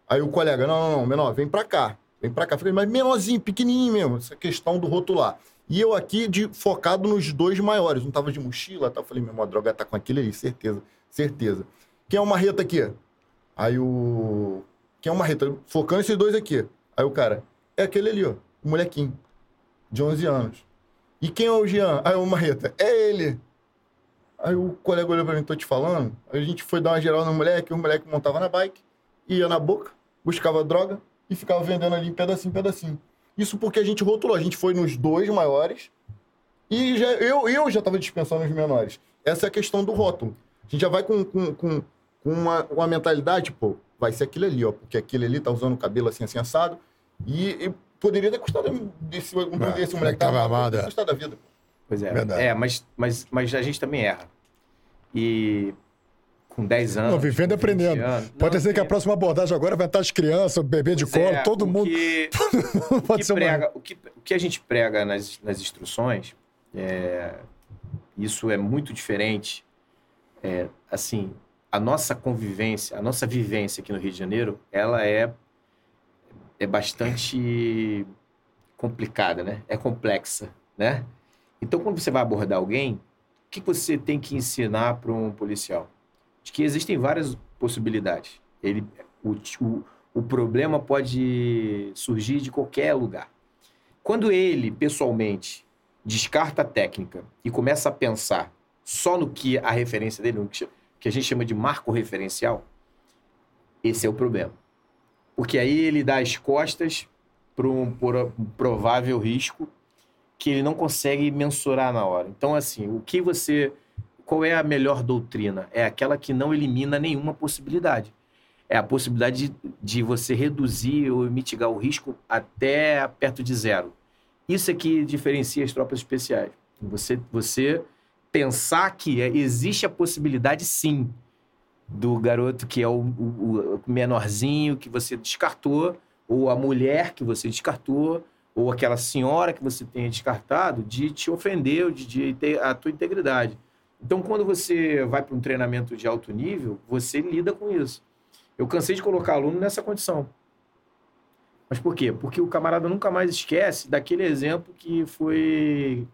Aí o colega, não, não, não, menor, vem pra cá. Vem pra cá. Falei, mas menorzinho, pequenininho mesmo, essa questão do rotular. E eu aqui de, focado nos dois maiores. Um tava de mochila, tá? Eu falei, meu a droga tá com aquele ali, certeza, certeza. Quem é o marreta aqui? Aí o... Quem é o marreta? Focando esses dois aqui. Aí o cara, é aquele ali, ó, o molequinho, de 11 anos. E quem é o Jean? Aí o Marreta, é ele. Aí o colega olhou pra mim, tô te falando. Aí a gente foi dar uma geral no moleque, o moleque montava na bike, ia na boca, buscava droga e ficava vendendo ali pedacinho, pedacinho. Isso porque a gente rotulou, a gente foi nos dois maiores e já, eu, eu já tava dispensando os menores. Essa é a questão do rótulo. A gente já vai com, com, com, com uma, uma mentalidade, pô, vai ser aquele ali, ó, porque aquele ali tá usando o cabelo assim, assim, assado. E, e poderia ter custado desse, um Ah, desse moleque tava tá armado, é. custado a vida. Pois é. Verdade. É, mas, mas, mas a gente também erra. E com 10 anos. Não, vivendo e com 20 aprendendo. anos- Pode Não, ser que a é- próxima abordagem agora vai estar as crianças, o bebê de colo, é, todo o mundo. Que, o, Pode que ser uma- prega, o, que, o que a gente prega nas, nas instruções, é, isso é muito diferente. É, assim, a nossa convivência, a nossa vivência aqui no Rio de Janeiro, ela é, é bastante complicada, né? É complexa, né? Então, quando você vai abordar alguém, o que você tem que ensinar para um policial? De que existem várias possibilidades. Ele, o, o, o problema pode surgir de qualquer lugar. Quando ele, pessoalmente, descarta a técnica e começa a pensar só no que a referência dele, que a gente chama de marco referencial, esse é o problema. Porque aí ele dá as costas para um, um provável risco que ele não consegue mensurar na hora. Então, assim, o que você. Qual é a melhor doutrina? É aquela que não elimina nenhuma possibilidade. É a possibilidade de, de você reduzir ou mitigar o risco até perto de zero. Isso é que diferencia as tropas especiais. Você, você pensar que é- existe a possibilidade, sim, do garoto que é o, o- o menorzinho que você descartou, ou a mulher que você descartou, ou aquela senhora que você tenha descartado, de te ofender, de, de ter a tua integridade. Então, quando você vai para um treinamento de alto nível, você lida com isso. Eu cansei de colocar aluno nessa condição. Mas por quê? Porque o camarada nunca mais esquece daquele exemplo que foi.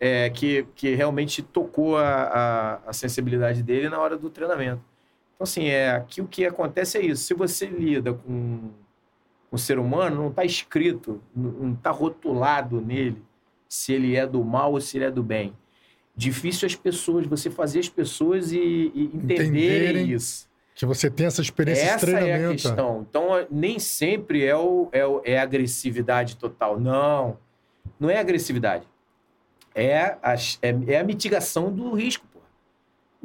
é, que, que realmente tocou a, a, a sensibilidade dele na hora do treinamento. Então, assim, é, aqui o que acontece é isso. Se você lida com um ser humano, não está escrito, não está rotulado nele se ele é do mal ou se ele é do bem. Difícil as pessoas, você fazer as pessoas e, e entenderem Entenderem. isso. Que você tem essa experiência de Essa é a treinamento. questão. Então, nem sempre é, o, é, o- é agressividade total. Não. Não é agressividade. É a, é, é a mitigação do risco.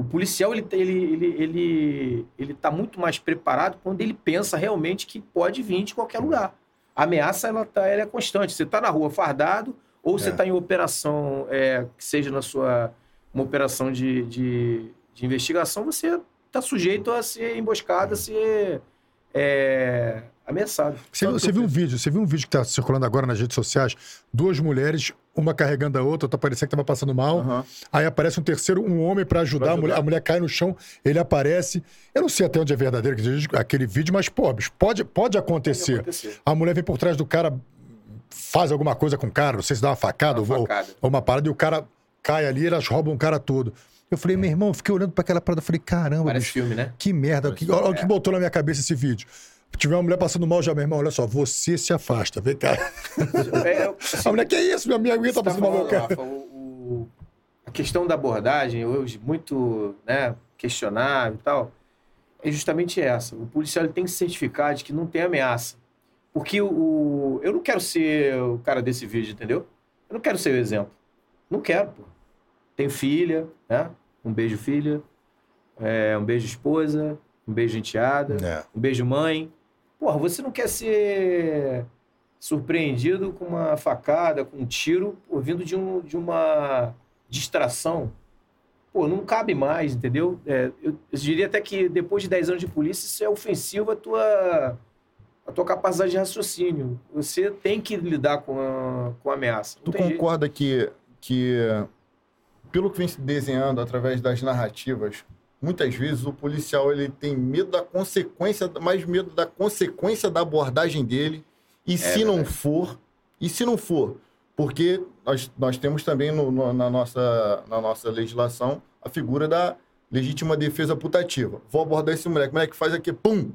O policial ele, ele, ele, ele, ele tá muito mais preparado quando ele pensa realmente que pode vir de qualquer lugar. A ameaça ela, tá, ela é constante. Você está na rua fardado ou você É. está em operação, é, que seja na sua uma operação de, de, de investigação, você está sujeito a ser emboscado, a ser é, ameaçado. Você, você viu um vídeo, você viu um vídeo que está circulando agora nas redes sociais? Duas mulheres, uma carregando a outra, outra parecia que estava passando mal. Aham. Aí aparece um terceiro, um homem para ajudar, Pra A, mulher, ajudar. a mulher cai no chão, ele aparece. Eu não sei até onde é verdadeiro aquele vídeo, mas, pô, pode, pode acontecer. acontecer. A mulher vem por trás do cara, faz alguma coisa com o cara, não sei se dá uma facada, Uma ou, facada. ou uma parada, e o cara cai ali, elas roubam o cara todo. Eu falei, meu irmão, eu fiquei olhando para aquela parada, eu falei, caramba, Parece bicho, filme, né? que merda. Que, olha o que É. botou na minha cabeça esse vídeo. Se tiver uma mulher passando mal já, meu irmão, olha só, você se afasta. Vem cá. É, A mulher, que isso, minha amiga tá tá passando mal, cara. Rafa, o- o- a questão da abordagem, hoje muito né, questionável e tal, é justamente essa. O policial ele tem que certificar de que não tem ameaça. Porque o, o- eu não quero ser o cara desse vídeo, entendeu? Eu não quero ser o exemplo. Não quero, pô. Tenho filha, né? Um beijo, filha. É, um beijo, esposa. Um beijo, enteada. É. Um beijo, mãe. Porra, você não quer ser surpreendido com uma facada, com um tiro, pô, vindo de, um, de uma distração. Pô, não cabe mais, entendeu? É, eu, eu diria até que depois de 10 anos de polícia, isso é ofensivo à tua, à tua capacidade de raciocínio. Você tem que lidar com a, com a ameaça. Não Tu jeito. concorda que, que, pelo que vem se desenhando através das narrativas, muitas vezes o policial ele tem medo da consequência, mais medo da consequência da abordagem dele. E se não verdade. for, e se não for, porque nós, nós temos também no- no- na, nossa, na nossa legislação a figura da legítima defesa putativa. Vou abordar esse moleque, o moleque faz aqui, pum!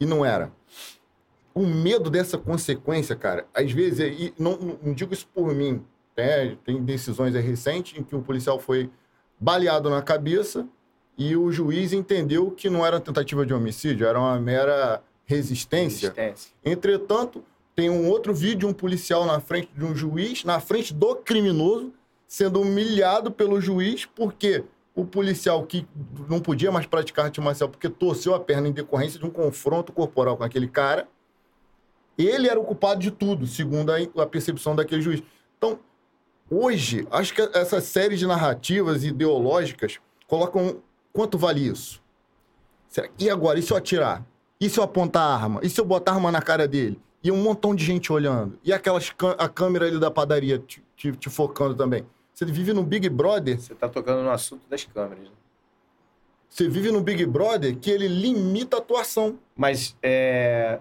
E não era o medo dessa consequência, cara, às vezes, e não, não digo isso por mim, né? tem decisões recentes em que o policial foi baleado na cabeça e o juiz entendeu que não era tentativa de homicídio, era uma mera resistência. Resistência. Entretanto, tem um outro vídeo, um policial na frente de um juiz, na frente do criminoso, sendo humilhado pelo juiz, porque o policial que não podia mais praticar arte marcial porque torceu a perna em decorrência de um confronto corporal com aquele cara, ele era o culpado de tudo, segundo a, percepção daquele juiz. Então, hoje, acho que essa série de narrativas ideológicas colocam quanto vale isso? Será- E agora, e se eu atirar? E se eu apontar a arma? E se eu botar a arma na cara dele? E um montão de gente olhando? E aquelas a câmera ali da padaria te, te- te focando também? Você vive no Big Brother, Você tá tocando no assunto das câmeras. né? você vive no Big Brother que ele limita a atuação. Mas é,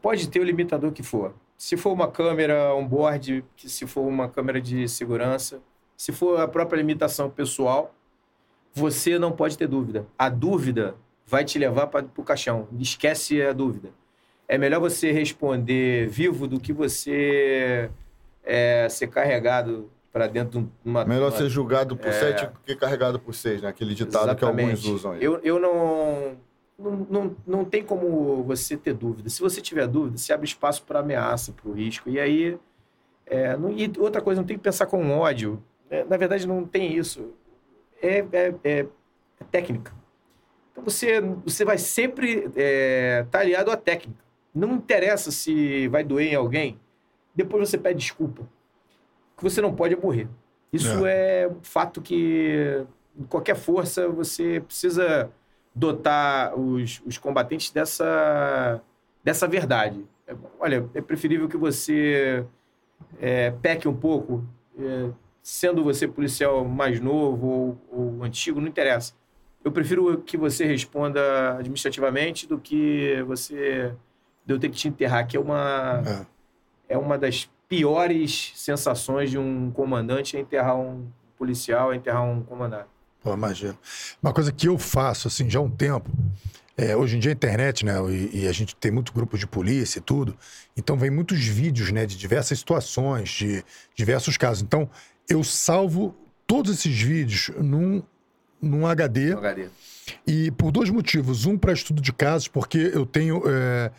pode ter o limitador que for. Se for uma câmera on-board, se for uma câmera de segurança, se for a própria limitação pessoal, você não pode ter dúvida. A dúvida vai te levar para o caixão. Esquece a dúvida. É melhor você responder vivo do que você é, ser carregado para dentro de uma. Melhor uma- ser julgado por É. sete do que carregado por seis, né? Aquele ditado que alguns Exatamente. usam aí. Eu, eu não, não, não. Não tem como você ter dúvida. Se você tiver dúvida, se abre espaço para ameaça, para o risco. E aí. é, não- e outra coisa, não tem que pensar com ódio. É, na verdade, não tem isso. É, é, é- é técnica. Então você, você vai sempre estar aliado à técnica. Não interessa se vai doer em alguém, depois você pede desculpa. Que você não pode é morrer. Isso é um fato que em qualquer força você precisa dotar os, os combatentes dessa, dessa verdade. É, olha, é preferível que você é, peque um pouco, é, sendo você policial mais novo ou, ou antigo, não interessa. Eu prefiro que você responda administrativamente do que você de eu ter que te enterrar, que é uma É. é uma das piores sensações de um comandante é enterrar um policial, é enterrar um comandante. Pô, imagino. Uma coisa que eu faço, assim, já há um tempo, é, hoje em dia a internet, né, e, e a gente tem muito grupo de polícia e tudo, então vem muitos vídeos, né, de diversas situações, de diversos casos. Então, eu salvo todos esses vídeos num, num HD, HD. e por dois motivos. Um, para estudo de casos, porque eu tenho. é,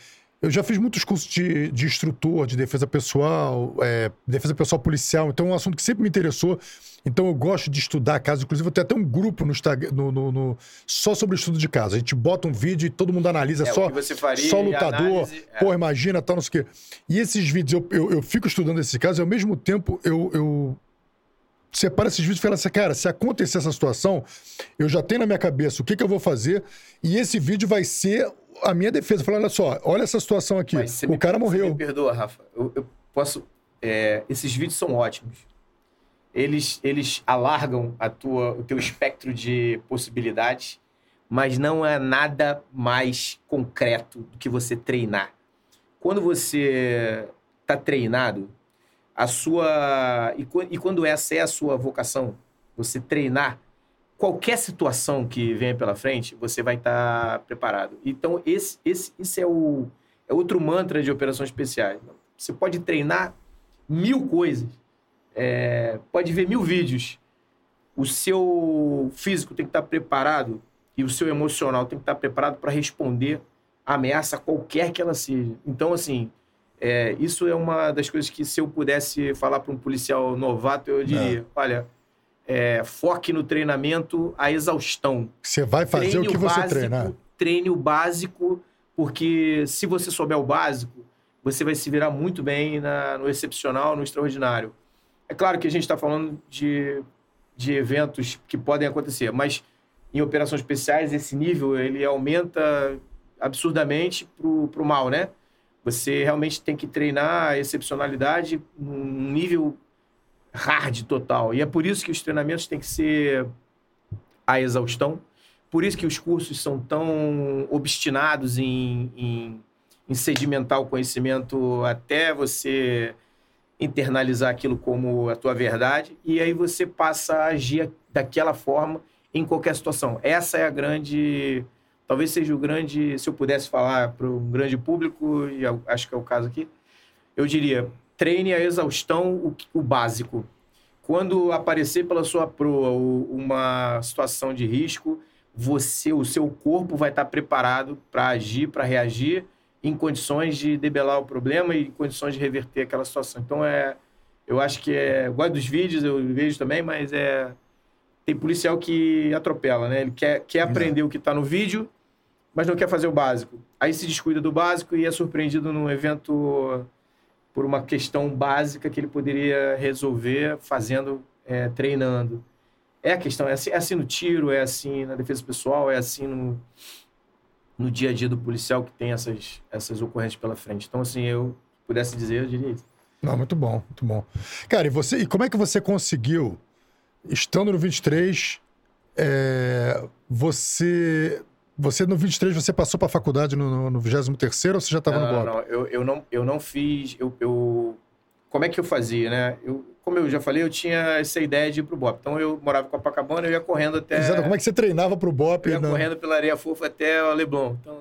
eu já fiz muitos cursos de, de instrutor, de defesa pessoal, é, defesa pessoal policial, então é um assunto que sempre me interessou. Então eu gosto de estudar casos. Inclusive, eu tenho até um grupo no Instagram no, no- no- só sobre estudo de casos. A gente bota um vídeo e todo mundo analisa É, só. só lutador, análise, é. Pô, imagina, tal, não sei o quê. E esses vídeos, eu, eu, eu fico estudando esses casos e ao mesmo tempo eu, eu separo esses vídeos e falo assim, cara, se acontecer essa situação, eu já tenho na minha cabeça o que, que eu vou fazer e esse vídeo vai ser a minha defesa. Falar, olha só, olha essa situação aqui. Mas O me- cara morreu. Me perdoa, Rafa. Eu, eu posso. é, esses vídeos são ótimos. Eles, eles alargam a tua, o teu espectro de possibilidades, mas não é nada mais concreto do que você treinar. Quando você está treinado, a sua. E, quan- quando essa é a sua vocação, você treinar, qualquer situação que venha pela frente, você vai estar preparado. Então, esse, esse, esse é, o, é outro mantra de operações especiais. Você pode treinar mil coisas, é, pode ver mil vídeos. O seu físico tem que estar preparado e o seu emocional tem que estar preparado para responder ameaça qualquer que ela seja. Então, assim, é, isso é uma das coisas que se eu pudesse falar para um policial novato, eu diria, olha, é, foque no treinamento à exaustão. Você vai fazer treine o que o você treinar. Treine o básico, porque se você souber o básico, você vai se virar muito bem na, no excepcional, no extraordinário. É claro que a gente está falando de, de eventos que podem acontecer, mas em operações especiais esse nível ele aumenta absurdamente para o mal, né? Você realmente tem que treinar a excepcionalidade num nível hard total. E é por isso que os treinamentos têm que ser a exaustão. Por isso que os cursos são tão obstinados em, em, em sedimentar o conhecimento até você internalizar aquilo como a tua verdade. E aí você passa a agir daquela forma em qualquer situação. Essa é a grande. Talvez seja o grande. Se eu pudesse falar para um grande público, e acho que é o caso aqui, eu diria: treine a exaustão o, o básico. Quando aparecer pela sua proa uma situação de risco, você, o seu corpo vai estar preparado para agir, para reagir em condições de debelar o problema e em condições de reverter aquela situação. Então é, eu acho que é, eu gosto dos vídeos, eu vejo também, mas é tem policial que atropela, né? Ele quer, quer aprender o que está no vídeo, mas não quer fazer o básico. Aí se descuida do básico e é surpreendido num evento por uma questão básica que ele poderia resolver fazendo, é, treinando. É a questão, é assim, é assim no tiro, é assim na defesa pessoal, é assim no, no dia a dia do policial que tem essas, essas ocorrências pela frente. Então, assim, eu pudesse dizer, eu diria isso. Não, muito bom, muito bom. Cara, e você, e como é que você conseguiu, estando no 23, é, você você no 23 você passou para a faculdade no, no 23 ou você já estava no BOP? Não, eu, eu, não, eu não fiz. Eu, eu, como é que eu fazia, né? Eu, como eu já falei, eu tinha essa ideia de ir pro BOP. Então eu morava em Copacabana, eu ia correndo até. Exato, como é que você treinava pro BOP? Eu ia não? correndo pela areia fofa até o Leblon. Então...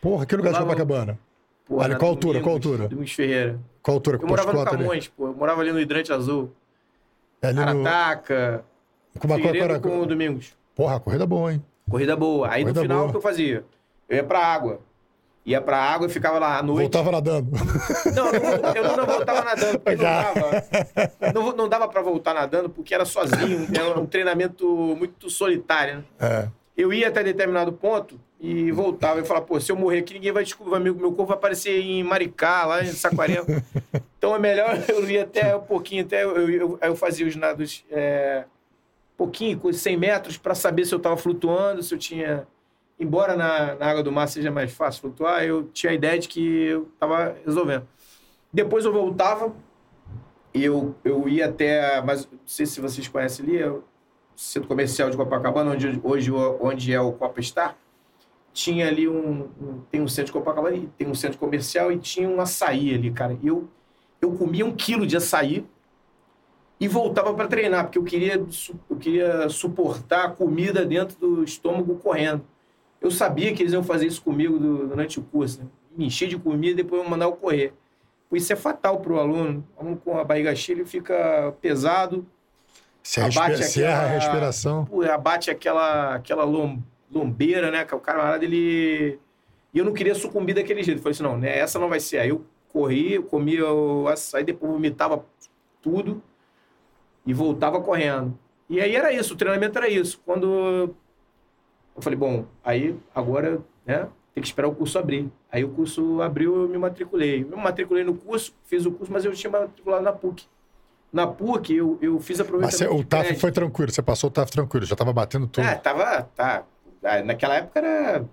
Porra, que lugar de Copacabana? Porra, Olha, qual altura? Domingos, qual altura? Domingos Ferreira. Qual altura? Eu morava no Camões, pô. Eu morava ali no Hidrante Azul. É ali Arataca. No... Com, uma, com o Domingos. Porra, corrida boa, hein? Corrida boa. Aí corrida no final, boa. o que eu fazia? Eu ia pra água. Ia pra água e ficava lá à noite. Voltava nadando. Não, não eu não voltava nadando, porque não dava. Não, não dava pra voltar nadando, porque era sozinho. Era um treinamento muito solitário, né? É. Eu ia até determinado ponto e voltava. Eu falava, pô, se eu morrer aqui, ninguém vai descobrir. Meu, meu corpo vai aparecer em Maricá, lá em Saquarema. então é melhor eu ir até um pouquinho, até eu, eu, eu fazia os nados. É, pouquinho, 100 metros, para saber se eu estava flutuando, se eu tinha. Embora na, na, água do mar seja mais fácil flutuar, eu tinha a ideia de que eu estava resolvendo. Depois eu voltava, eu, eu ia até. Mas não sei se vocês conhecem ali, o centro comercial de Copacabana, onde hoje onde é o Copa Star. Tinha ali um, um, Tem um centro de Copacabana, tem um centro comercial e tinha um açaí ali, cara. Eu, eu comia um quilo de açaí e voltava para treinar, porque eu queria, eu queria suportar a comida dentro do estômago correndo. Eu sabia que eles iam fazer isso comigo durante o curso, né? me encher de comida e depois eu mandar eu correr. Isso é fatal para o aluno. O aluno com a barriga cheia ele fica pesado. Se abate aquela, a respiração. abate aquela, aquela lombeira, né? O camarada, ele... E eu não queria sucumbir daquele jeito. Eu falei assim, não, né? essa não vai ser. Aí eu corri, eu comia o açaí, depois vomitava tudo e voltava correndo. E aí era isso, o treinamento era isso. Quando eu falei, bom, aí agora, né, tem que esperar o curso abrir. Aí o curso abriu, eu me matriculei. Eu me matriculei no curso, fiz o curso, mas eu tinha matriculado na PUC. Na PUC, eu, eu fiz aproveitamento. Mas o TAF foi tranquilo, você passou o TAF tranquilo, já estava batendo tudo. É, tava. Tá. Ah, naquela época era,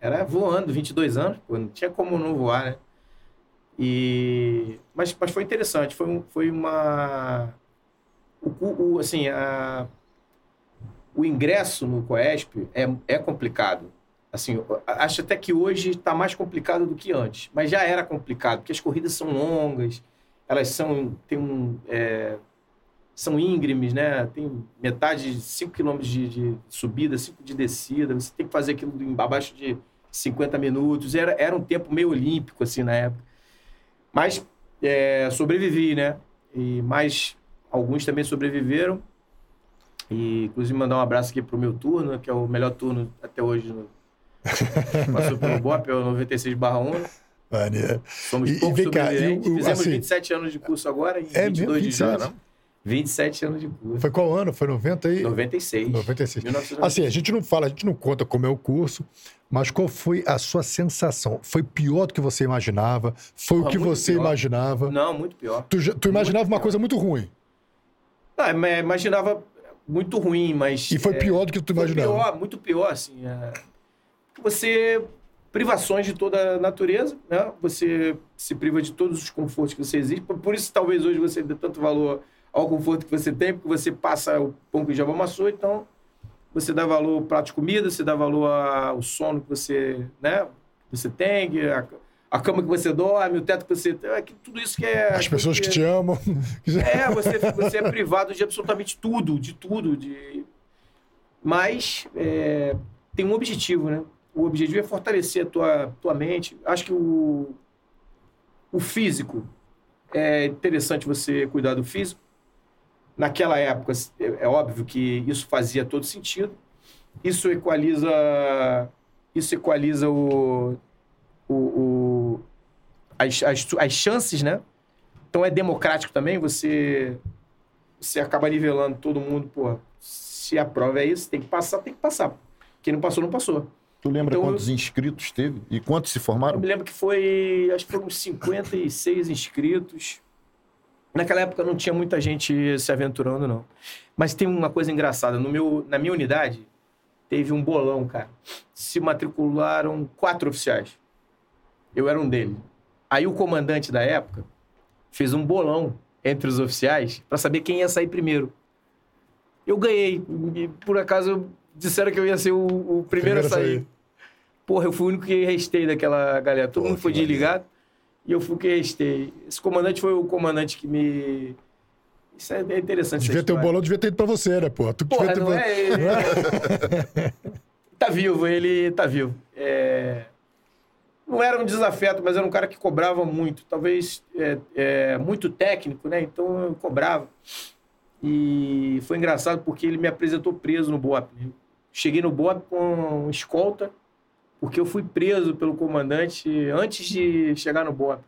era voando, 22 anos, pô, não tinha como não voar, né? E, mas, mas foi interessante, foi, foi uma, o, o, assim, a, o ingresso no COESP é, é complicado. Assim, acho até que hoje está mais complicado do que antes, mas já era complicado, porque as corridas são longas, elas são, tem um, é, são íngremes, né? Tem metade de 5 km de, de, subida, 5 de descida, você tem que fazer aquilo abaixo de 50 minutos. Era, era um tempo meio olímpico, assim, na época. Mas é, sobrevivi, né? E mais Alguns também sobreviveram. E, inclusive, mandar um abraço aqui para o meu turno, que é o melhor turno até hoje no, Passou pelo BOP, é o 96 barra 1. Maneiro. Somos E- e poucos vem cá, sobreviventes. e o- Fizemos assim- 27 anos de curso agora, em É 22 mesmo, de junho. 27? 27 anos de curso. Foi qual ano? Foi 90 e... 96. 96. 1996. Assim, a gente não fala, a gente não conta como é o curso, mas qual foi a sua sensação? Foi pior do que você imaginava? Foi o que você pior. imaginava? Não, muito pior. Tu, tu imaginava Muito uma pior. coisa muito ruim. Não, mas imaginava muito ruim, mas. E foi é, pior do que tu imaginava. pior, muito pior, assim. é. Você. Privações de toda a natureza, né? Você se priva de todos os confortos que você existe. Por- Por isso, talvez hoje você dê tanto valor ao conforto que você tem, porque você passa o pão que já amassou, então você dá valor ao prato de comida, você dá valor ao sono que você, né? Você tem, a, a cama que você dorme, o teto que você é que tudo isso que é. As pessoas que que te amam. é, você, você é privado de absolutamente tudo, de tudo. De... Mas é, tem um objetivo, né? O objetivo é fortalecer a tua, tua mente. Acho que o, o físico, é interessante você cuidar do físico. Naquela época, é, é óbvio que isso fazia todo sentido. Isso equaliza, isso equaliza o, o, o- as, as, as chances, né? Então é democrático também, você você acaba nivelando todo mundo, pô, se a prova é isso, tem que passar, tem que passar. Quem não passou, não passou. Tu lembra Então, quantos inscritos teve? E quantos se Eu formaram? me lembro que foi, acho que foram uns 56 inscritos. Naquela época não tinha muita gente se aventurando, não. Mas tem uma coisa engraçada, no meu, na minha unidade teve um bolão, cara. Se matricularam quatro oficiais. Eu era um deles. Aí o comandante da época fez um bolão entre os oficiais para saber quem ia sair primeiro. Eu ganhei. Por acaso disseram que eu ia ser o, o primeiro, Primeiro a sair. sair. Porra, eu fui o único que restei daquela galera. Todo mundo foi desligado e eu fui o que restei. Esse comandante foi o comandante que me. Isso é interessante. essa Devia ter um história. bolão, devia ter ido pra você, né, pô? Tu que Porra, devia ter... não é ele. tá vivo, ele tá vivo. É, Não era um desafeto, mas era um cara que cobrava muito. Talvez é, é, muito técnico, né? Então eu cobrava. E foi engraçado porque ele me apresentou preso no BOP. Cheguei no BOP com escolta, porque eu fui preso pelo comandante antes de chegar no BOP.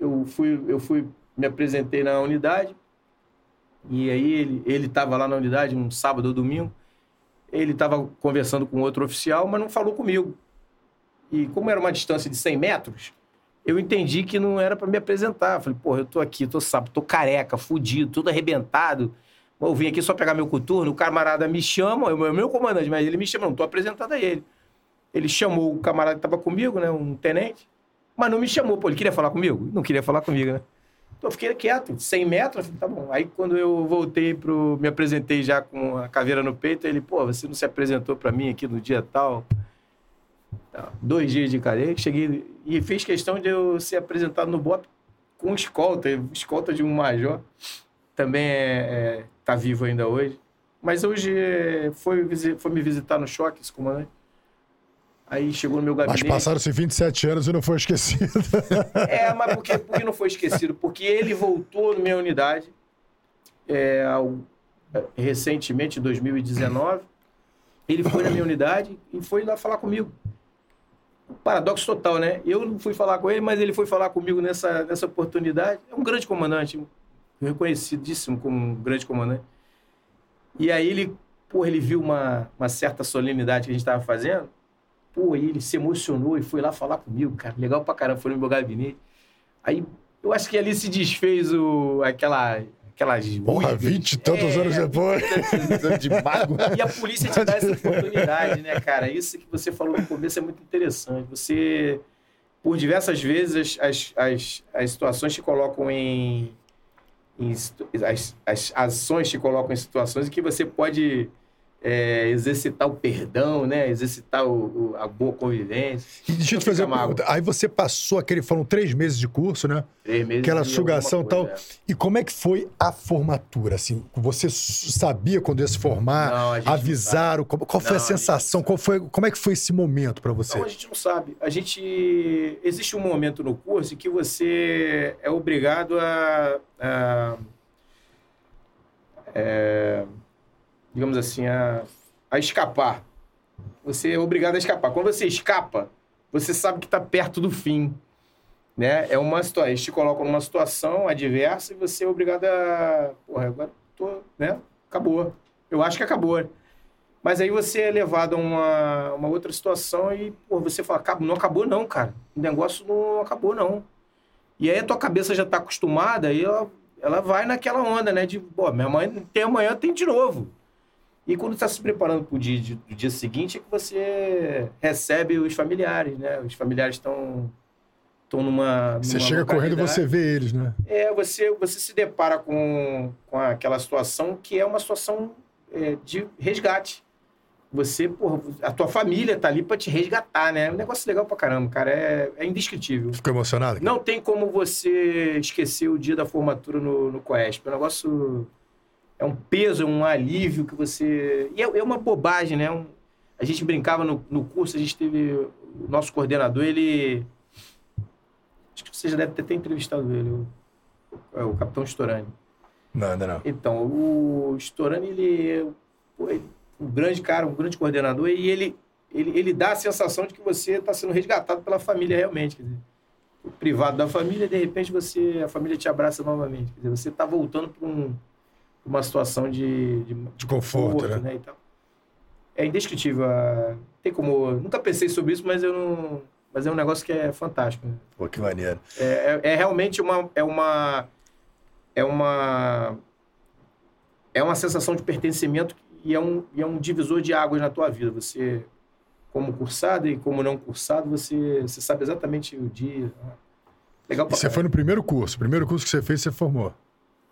Eu fui, eu fui, me apresentei na unidade, e aí ele ele estava lá na unidade um sábado ou domingo. Ele estava conversando com outro oficial, mas não falou comigo. E como era uma distância de 100 metros, eu entendi que não era para me apresentar. Falei, porra, eu tô aqui, tô sábado, tô careca, fudido, tudo arrebentado. Eu vim aqui só pegar meu coturno, o camarada me chama, é o meu comandante, mas ele me chama, não tô apresentado a ele. Ele chamou o camarada que estava comigo, né, um tenente, mas não me chamou, pô, ele queria falar comigo? Não queria falar comigo, né? Então eu fiquei quieto, 100 metros, falei, tá bom. Aí quando eu voltei pro. Me apresentei já com a caveira no peito, ele, pô, você não se apresentou pra mim aqui no dia tal. Dois dias de cadeia, cheguei e fez questão de eu ser apresentado no BOP com escolta, escolta de um major. Também é, é, tá vivo ainda hoje. Mas hoje é, foi, foi me visitar no choque, esse comandante. Aí chegou no meu Mas gabinete. passaram-se 27 anos e não foi esquecido. É, mas por que, por que não foi esquecido? Porque ele voltou na minha unidade é, ao- recentemente, em 2019. Ele foi na minha unidade e foi lá falar comigo. Paradoxo total, né? Eu não fui falar com ele, mas ele foi falar comigo nessa, nessa oportunidade. É um grande comandante, reconhecidíssimo como um grande comandante. E aí ele, porra, ele viu uma, uma certa solenidade que a gente estava fazendo. Pô, ele se emocionou e foi lá falar comigo, cara. Legal pra caramba, foi no meu gabinete. Aí eu acho que ali se desfez o, aquela, aquelas. Porra. 20 e tantos É, anos depois. de mago. E a polícia te dá essa oportunidade, né, cara? Isso que você falou no começo é muito interessante. Você, por diversas vezes, as, as, as situações te colocam em. em as, as ações te colocam em situações em que você pode é, exercitar o perdão, né? Exercitar o, o- a boa convivência. E deixa eu Não te fazer uma pergunta. Aí você passou aquele, foram três meses de curso, né? Três meses Aquela sugação e tal. é. E como é que foi a formatura? Assim, você sabia quando ia se formar? Não, a gente não avisaram? Qual, qual foi Não, a a não sensação? sabe. Qual foi, como é que foi esse momento pra você? Então a gente não sabe. A gente existe um momento no curso em que você é obrigado a, a- é, digamos assim, a, a escapar Você é obrigado a escapar. Quando você escapa, você sabe que está perto do fim. Né? É uma situação. Eles te colocam numa situação adversa e você é obrigado a. Porra, agora tô. Né? Acabou. Eu acho que acabou. Mas aí você é levado a uma, uma outra situação e pô, você fala, não acabou não, cara. O negócio não acabou não. E aí a tua cabeça já está acostumada e ela, ela vai naquela onda, né? De, pô, minha mãe tem amanhã, tem de novo. E quando está se preparando para o dia, do dia seguinte, é que você recebe os familiares, né? Os familiares estão estão numa, Você chega correndo e você vê eles, né? É, você, você se depara com, com aquela situação que é uma situação é, de resgate. Você, porra, a tua família tá ali para te resgatar, né? É um negócio legal pra caramba, cara. É, é indescritível. Ficou emocionado? Não tem como você esquecer o dia da formatura no, no Coesp. É um negócio é um peso, é um alívio que você. E é, é uma bobagem, né? Um... A gente brincava no, no curso, a gente teve. O nosso coordenador, ele. Acho que você já deve ter, ter entrevistado ele, o, é o Capitão Storani. Não, ainda não. Então, o Storani, ele, ele um grande cara, um grande coordenador, e ele, ele, ele dá a sensação de que você está sendo resgatado pela família realmente. Quer dizer, privado da família, de repente você a família te abraça novamente. Quer dizer, você está voltando para um uma situação de, de, de conforto, conforto, né? né é indescritível. Tem como. Nunca pensei sobre isso, mas eu não. Mas é um negócio que é fantástico. Né? Pô, que maneiro. É, é, é, realmente uma. É uma. É uma. É uma sensação de pertencimento e é um, e é um divisor de águas na tua vida. Você, como cursado e como não cursado, você, você sabe exatamente o dia. Legal pra você foi no primeiro curso. O primeiro curso que você fez, você formou.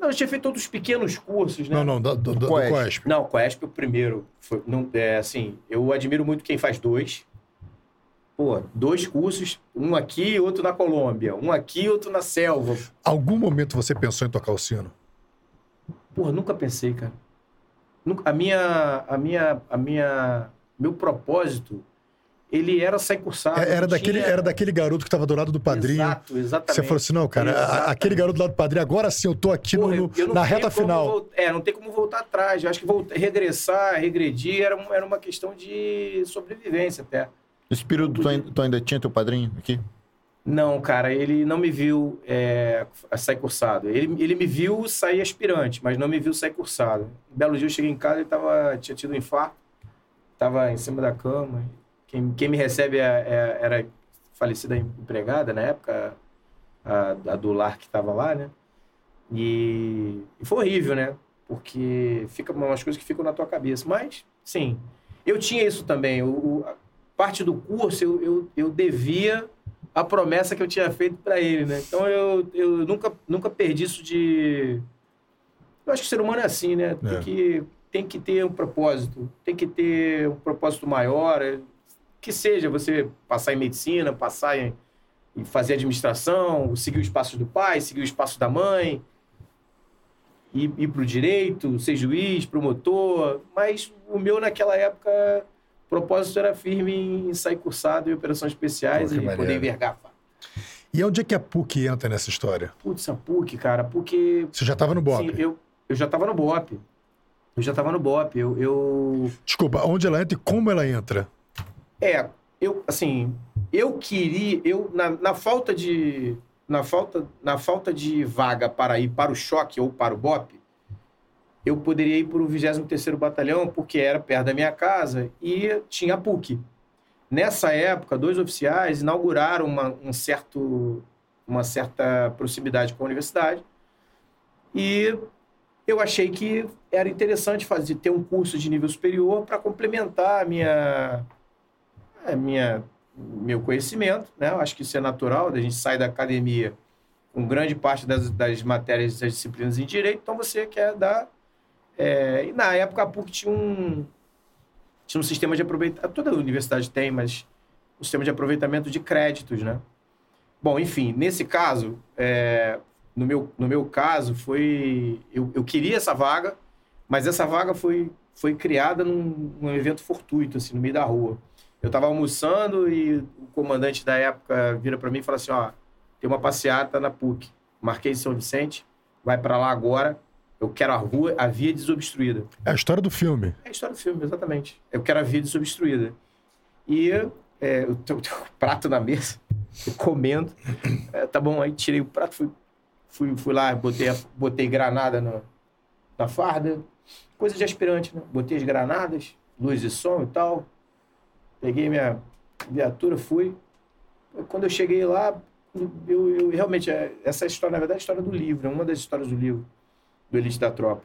Não, eu tinha feito todos os pequenos cursos, né? Não, não, do, do, do, Coesp. do Coesp. Não, Coesp o primeiro. Foi, não, é, assim, eu admiro muito quem faz dois. Pô, dois cursos, um aqui, outro na Colômbia. Um aqui, outro na selva. Algum momento você pensou em tocar o sino? Porra, nunca pensei, cara. A minha, a minha, a minha, meu propósito ele era sair cursado. É, era, daquele, tinha... era daquele garoto que estava do lado do padrinho. Exato, exatamente. Você falou assim: não, cara, a, aquele garoto do lado do padrinho, agora sim eu tô aqui Porra, no, no, na reta final. Voltar, é, não tem como voltar atrás. Eu acho que voltar, regressar, regredir era, era uma questão de sobrevivência até. Nesse período, tu ainda, tu ainda tinha teu padrinho aqui? Não, cara, ele não me viu é, sair cursado. Ele, ele me viu sair aspirante, mas não me viu sair cursado. Um belo dia eu cheguei em casa e tava, tinha tido um infarto, estava em cima da cama. Quem, quem me recebe é, é, era falecida empregada na época, a, a do lar que estava lá, né? E, e, foi horrível, né? Porque fica umas coisas que ficam na tua cabeça. Mas, sim, eu tinha isso também. O, o parte do curso eu, eu, eu devia a promessa que eu tinha feito para ele, né? Então eu, eu nunca, nunca perdi isso de. Eu acho que o ser humano é assim, né? Tem, é. Que, tem que ter um propósito, tem que ter um propósito maior que seja você passar em medicina, passar em, em fazer administração, seguir os passos do pai, seguir os passos da mãe, ir, ir para o direito, ser juiz, promotor. Mas o meu, naquela época, o propósito era firme em sair cursado em operações especiais Pô, e maneiro. poder envergar. E onde é que a PUC entra nessa história? Putz, a PUC, cara, porque... Você já estava no BOP? Sim, eu, eu já estava no BOP. Eu já estava no BOP. Eu, eu... Desculpa, onde ela entra e como ela entra? É, eu, assim, eu queria, eu, na, na falta de, na falta, na falta de vaga para ir para o choque ou para o BOP, eu poderia ir para o 23º Batalhão, porque era perto da minha casa e tinha PUC. Nessa época, dois oficiais inauguraram uma, um certo, uma certa proximidade com a universidade e eu achei que era interessante fazer ter um curso de nível superior para complementar a minha é minha, meu conhecimento, né? Eu acho que isso é natural, a gente sai da academia com grande parte das, das matérias das disciplinas em direito, então você quer dar. É, e na época a PUC tinha um, tinha um sistema de aproveitamento, toda universidade tem, mas um sistema de aproveitamento de créditos, né? Bom, enfim, nesse caso, é, no, meu, no meu caso, foi. Eu, eu queria essa vaga, mas essa vaga foi, foi criada num, num evento fortuito, assim, no meio da rua. Eu estava almoçando e o comandante da época vira para mim e fala assim: ó, tem uma passeata na PUC. Marquês de São Vicente, vai para lá agora. Eu quero a rua, a via desobstruída. É a história do filme. É a história do filme, exatamente. Eu quero a via desobstruída. E é, eu tenho o prato na mesa, eu comendo. É, tá bom, aí tirei o prato, fui, fui, fui lá, botei, botei granada na, na farda. Coisa de aspirante, né? Botei as granadas, luz e som e tal. Peguei minha viatura, fui. Quando eu cheguei lá, eu, eu realmente, é, essa história, na verdade, é a história do livro, é uma das histórias do livro, do Elite da Tropa.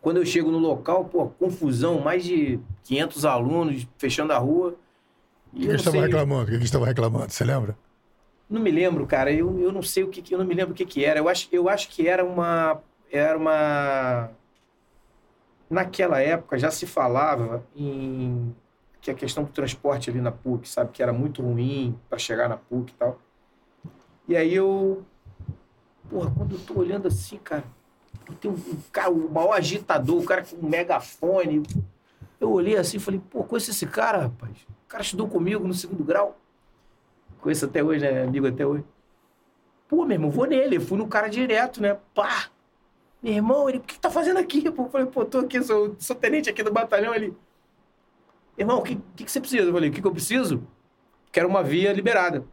Quando eu chego no local, pô, confusão, mais de 500 alunos fechando a rua. O que eles estavam reclamando? O que eles estavam reclamando? Você lembra? Não me lembro, cara. Eu, eu não sei o que, eu não me lembro o que, que era. Eu acho, eu acho que era uma era uma naquela época já se falava em que a questão do transporte ali na PUC, sabe, que era muito ruim para chegar na PUC e tal. E aí eu, porra, quando eu tô olhando assim, cara, tem um, um cara, o maior agitador, o cara com um megafone. Eu olhei assim e falei, pô, conheço esse cara, rapaz. O cara estudou comigo no segundo grau. Conheço até hoje, né? Amigo até hoje. Pô, meu irmão, vou nele. Eu fui no cara direto, né? Pá! Meu irmão, ele, o que tá fazendo aqui? Pô, eu falei, pô, tô aqui, sou, sou tenente aqui do batalhão. Ele, irmão, o que, que, que, você precisa? Eu falei, o que, que eu preciso? Quero uma via liberada.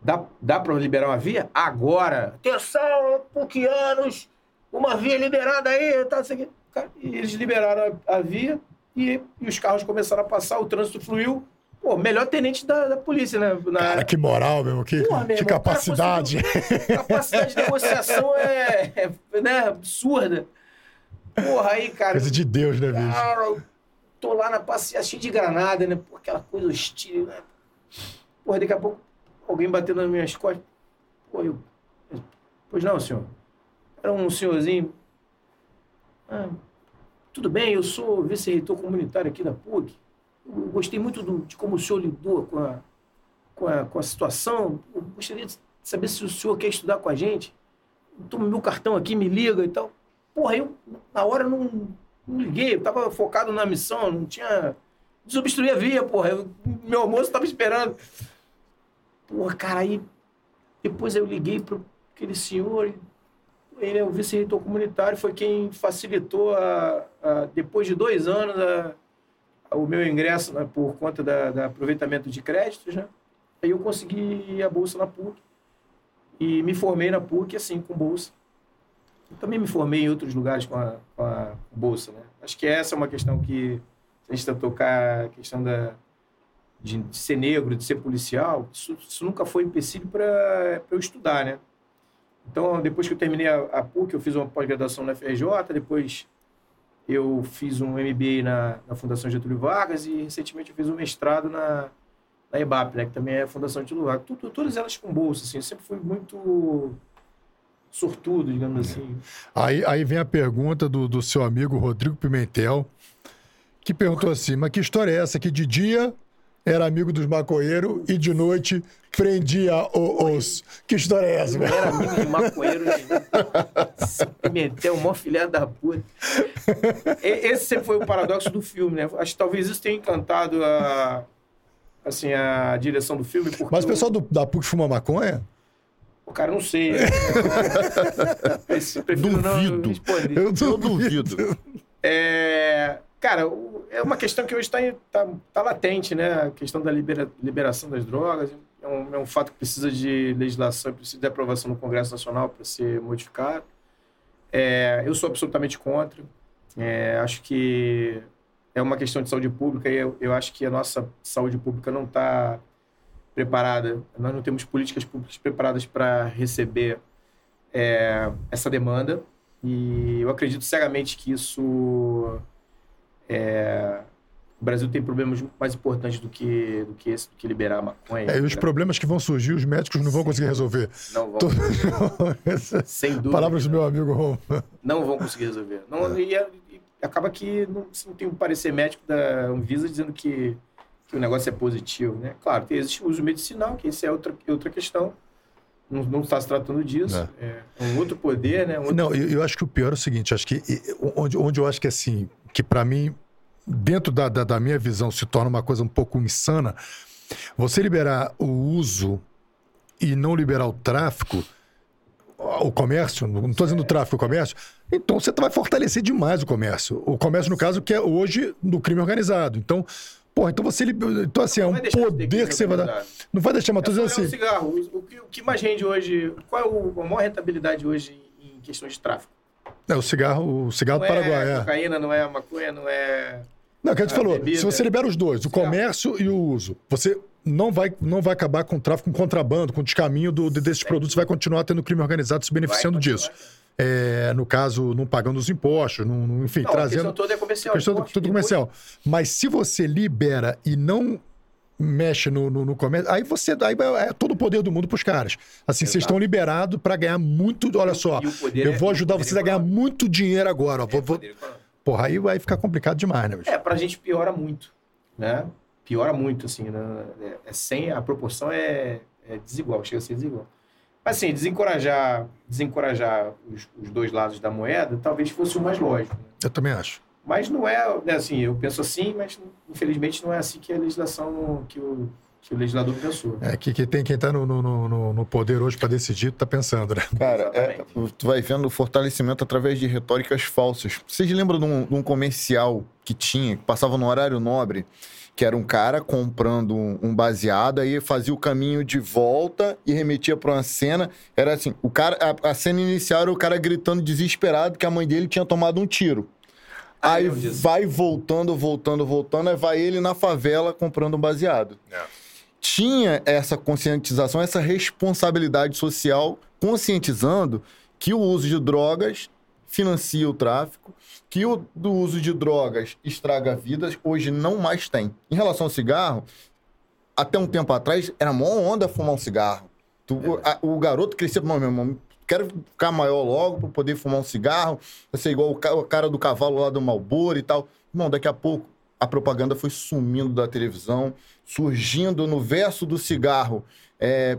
Dá, dá para liberar uma via? Agora! Atenção, anos, uma via liberada aí, tá, assim, e eles liberaram a, a via e, e, os carros começaram a passar, o trânsito fluiu. Pô, melhor tenente da, da polícia, né? Na... Cara, que moral, meu. Que, Porra, meu que capacidade. capacidade de negociação é, é né, absurda. Porra, aí, cara. Coisa de Deus, né, bicho? Cara, tô lá na passeada cheio de granada, né? Pô, aquela coisa hostil, né? Porra, daqui a pouco alguém batendo nas minhas costas. Pô, eu. Pois não, senhor. Era um senhorzinho. Ah, tudo bem, eu sou vice-reitor comunitário aqui da PUC. Eu gostei muito do, de como o senhor lidou com a, com a, com a situação. Eu gostaria de saber se o senhor quer estudar com a gente. Toma meu cartão aqui, me liga e tal. Porra, eu na hora não, não liguei, eu tava focado na missão, não tinha. Desobstruir a via, porra. Eu, meu almoço tava esperando. Porra, cara, aí. Depois eu liguei para aquele senhor. Ele é o vice-reitor comunitário, foi quem facilitou, a, a, depois de dois anos, a, o meu ingresso né, por conta da, da, aproveitamento de créditos, né? Aí eu consegui a bolsa na PUC e me formei na PUC assim com bolsa. Eu também me formei em outros lugares com a, com a bolsa, né? Acho que essa é uma questão que a gente tocar a questão da de, de, ser negro, de ser policial. Isso, isso nunca foi empecilho para eu estudar, né? Então, depois que eu terminei a, a PUC, eu fiz uma pós-graduação na FRJ, depois eu fiz um MBA na, na, Fundação Getúlio Vargas e recentemente eu fiz um mestrado na, na EBAP, né, que também é a Fundação Getúlio Vargas. Tudo, todas elas com bolsa, assim, eu sempre fui muito sortudo, digamos é. assim. Aí, aí vem a pergunta do, do seu amigo Rodrigo Pimentel, que perguntou assim, mas que história é essa que de dia era amigo dos maconheiros e de noite prendia os. Que história é essa? Eu era amigo de maconheiro Se meteu uma filha da puta. Esse sempre foi o paradoxo do filme, né? Acho que talvez isso tenha encantado a, assim, a direção do filme. Mas o pessoal do, da PUC fuma maconha? Cara não sei. Duvido. não. Eu, eu duvido. É, cara, é uma questão que hoje está tá, tá latente, né? A questão da libera, liberação das drogas é um, é um fato que precisa de legislação, precisa de aprovação no Congresso Nacional para ser modificado. É, eu sou absolutamente contra. É, acho que é uma questão de saúde pública e eu, eu acho que a nossa saúde pública não está preparada. Nós não temos políticas públicas preparadas para receber é, essa demanda e eu acredito cegamente que isso é, o Brasil tem problemas muito mais importantes do que, do que esse, do que liberar a maconha. É, e os problemas que vão surgir, os médicos não vão conseguir resolver. Não vão. Sem dúvida. Palavras do meu amigo Rom. Não vão conseguir resolver. Não, é. e, e, acaba que não, não tem um parecer médico da Anvisa dizendo que, que o negócio é positivo. Né? Claro, tem, existe o uso medicinal, que isso é outra, outra questão. Não, não está se tratando disso. É. é um outro poder, né? Um outro... Não, eu, eu, acho que o pior é o seguinte: acho que onde, onde eu acho que assim, que para mim dentro da, da, da, minha visão, se torna uma coisa um pouco insana. Você liberar o uso e não liberar o tráfico, o comércio, não estou dizendo tráfico, o comércio, Então você vai fortalecer demais o comércio. O comércio, no caso, que é hoje do crime organizado. Então, porra, então você. Então, assim, é um poder que você vai dar. Não vai deixar, mas tô dizendo assim. O cigarro, o que, o que mais rende hoje? Qual é o, a maior rentabilidade hoje em questões de tráfico? É o cigarro, o cigarro não do Paraguai. É é. cocaína, não é maconha, não é. Não, o que a gente falou, bebida. se você libera os dois, o comércio e o uso, você não vai, não vai acabar com o tráfico, com contrabando, com o descaminho do, de- desses produtos, vai continuar tendo crime organizado se beneficiando disso. É, no caso, não pagando os impostos, não, não- enfim, Não, a trazendo. questão toda é comercial. questão imposto, comercial. Mas se você libera e não mexe no, no, no comércio, aí você aí vai- é todo o poder do mundo pros caras. Assim, vocês Exato. estão liberados para ganhar muito. Olha só, eu é- vou ajudar poder vocês a ganhar econômico. muito dinheiro agora. Ó, vou, É, vou- econômico. Porra, aí vai ficar complicado demais, né, bicho? É, pra gente piora muito, né? Piora muito, assim, né? É, é sem, a proporção é, é desigual, chega a ser desigual. Mas, assim, desencorajar, desencorajar os, os dois lados da moeda talvez fosse o mais lógico. né? Eu também acho. Mas não é, né, assim, eu penso assim, mas infelizmente não é assim que a legislação, que o, que o legislador pensou. É que, que tem quem tá no, no, no, no poder hoje para decidir, tá pensando, né? Cara, é, tu vai vendo o fortalecimento através de retóricas falsas. Vocês lembram de um, de um comercial que tinha, que passava no horário nobre, que era um cara comprando um, um baseado, aí fazia o caminho de volta e remetia para uma cena. Era assim, o cara, a, a cena inicial era o cara gritando desesperado que a mãe dele tinha tomado um tiro. Ah, Aí vai voltando, voltando, voltando, aí vai ele na favela comprando um baseado tinha essa conscientização, essa responsabilidade social, conscientizando que o uso de drogas financia o tráfico, que o do uso de drogas estraga vidas, hoje não mais tem. Em relação ao cigarro, até um tempo atrás era mó onda fumar um cigarro. Tu- a- o garoto crescia, "Não, meu irmão, quero ficar maior logo para poder fumar um cigarro, ser igual o ca- o cara do cavalo lá do Malboro e tal. Irmão, daqui a pouco a propaganda foi sumindo da televisão, surgindo no verso do cigarro é,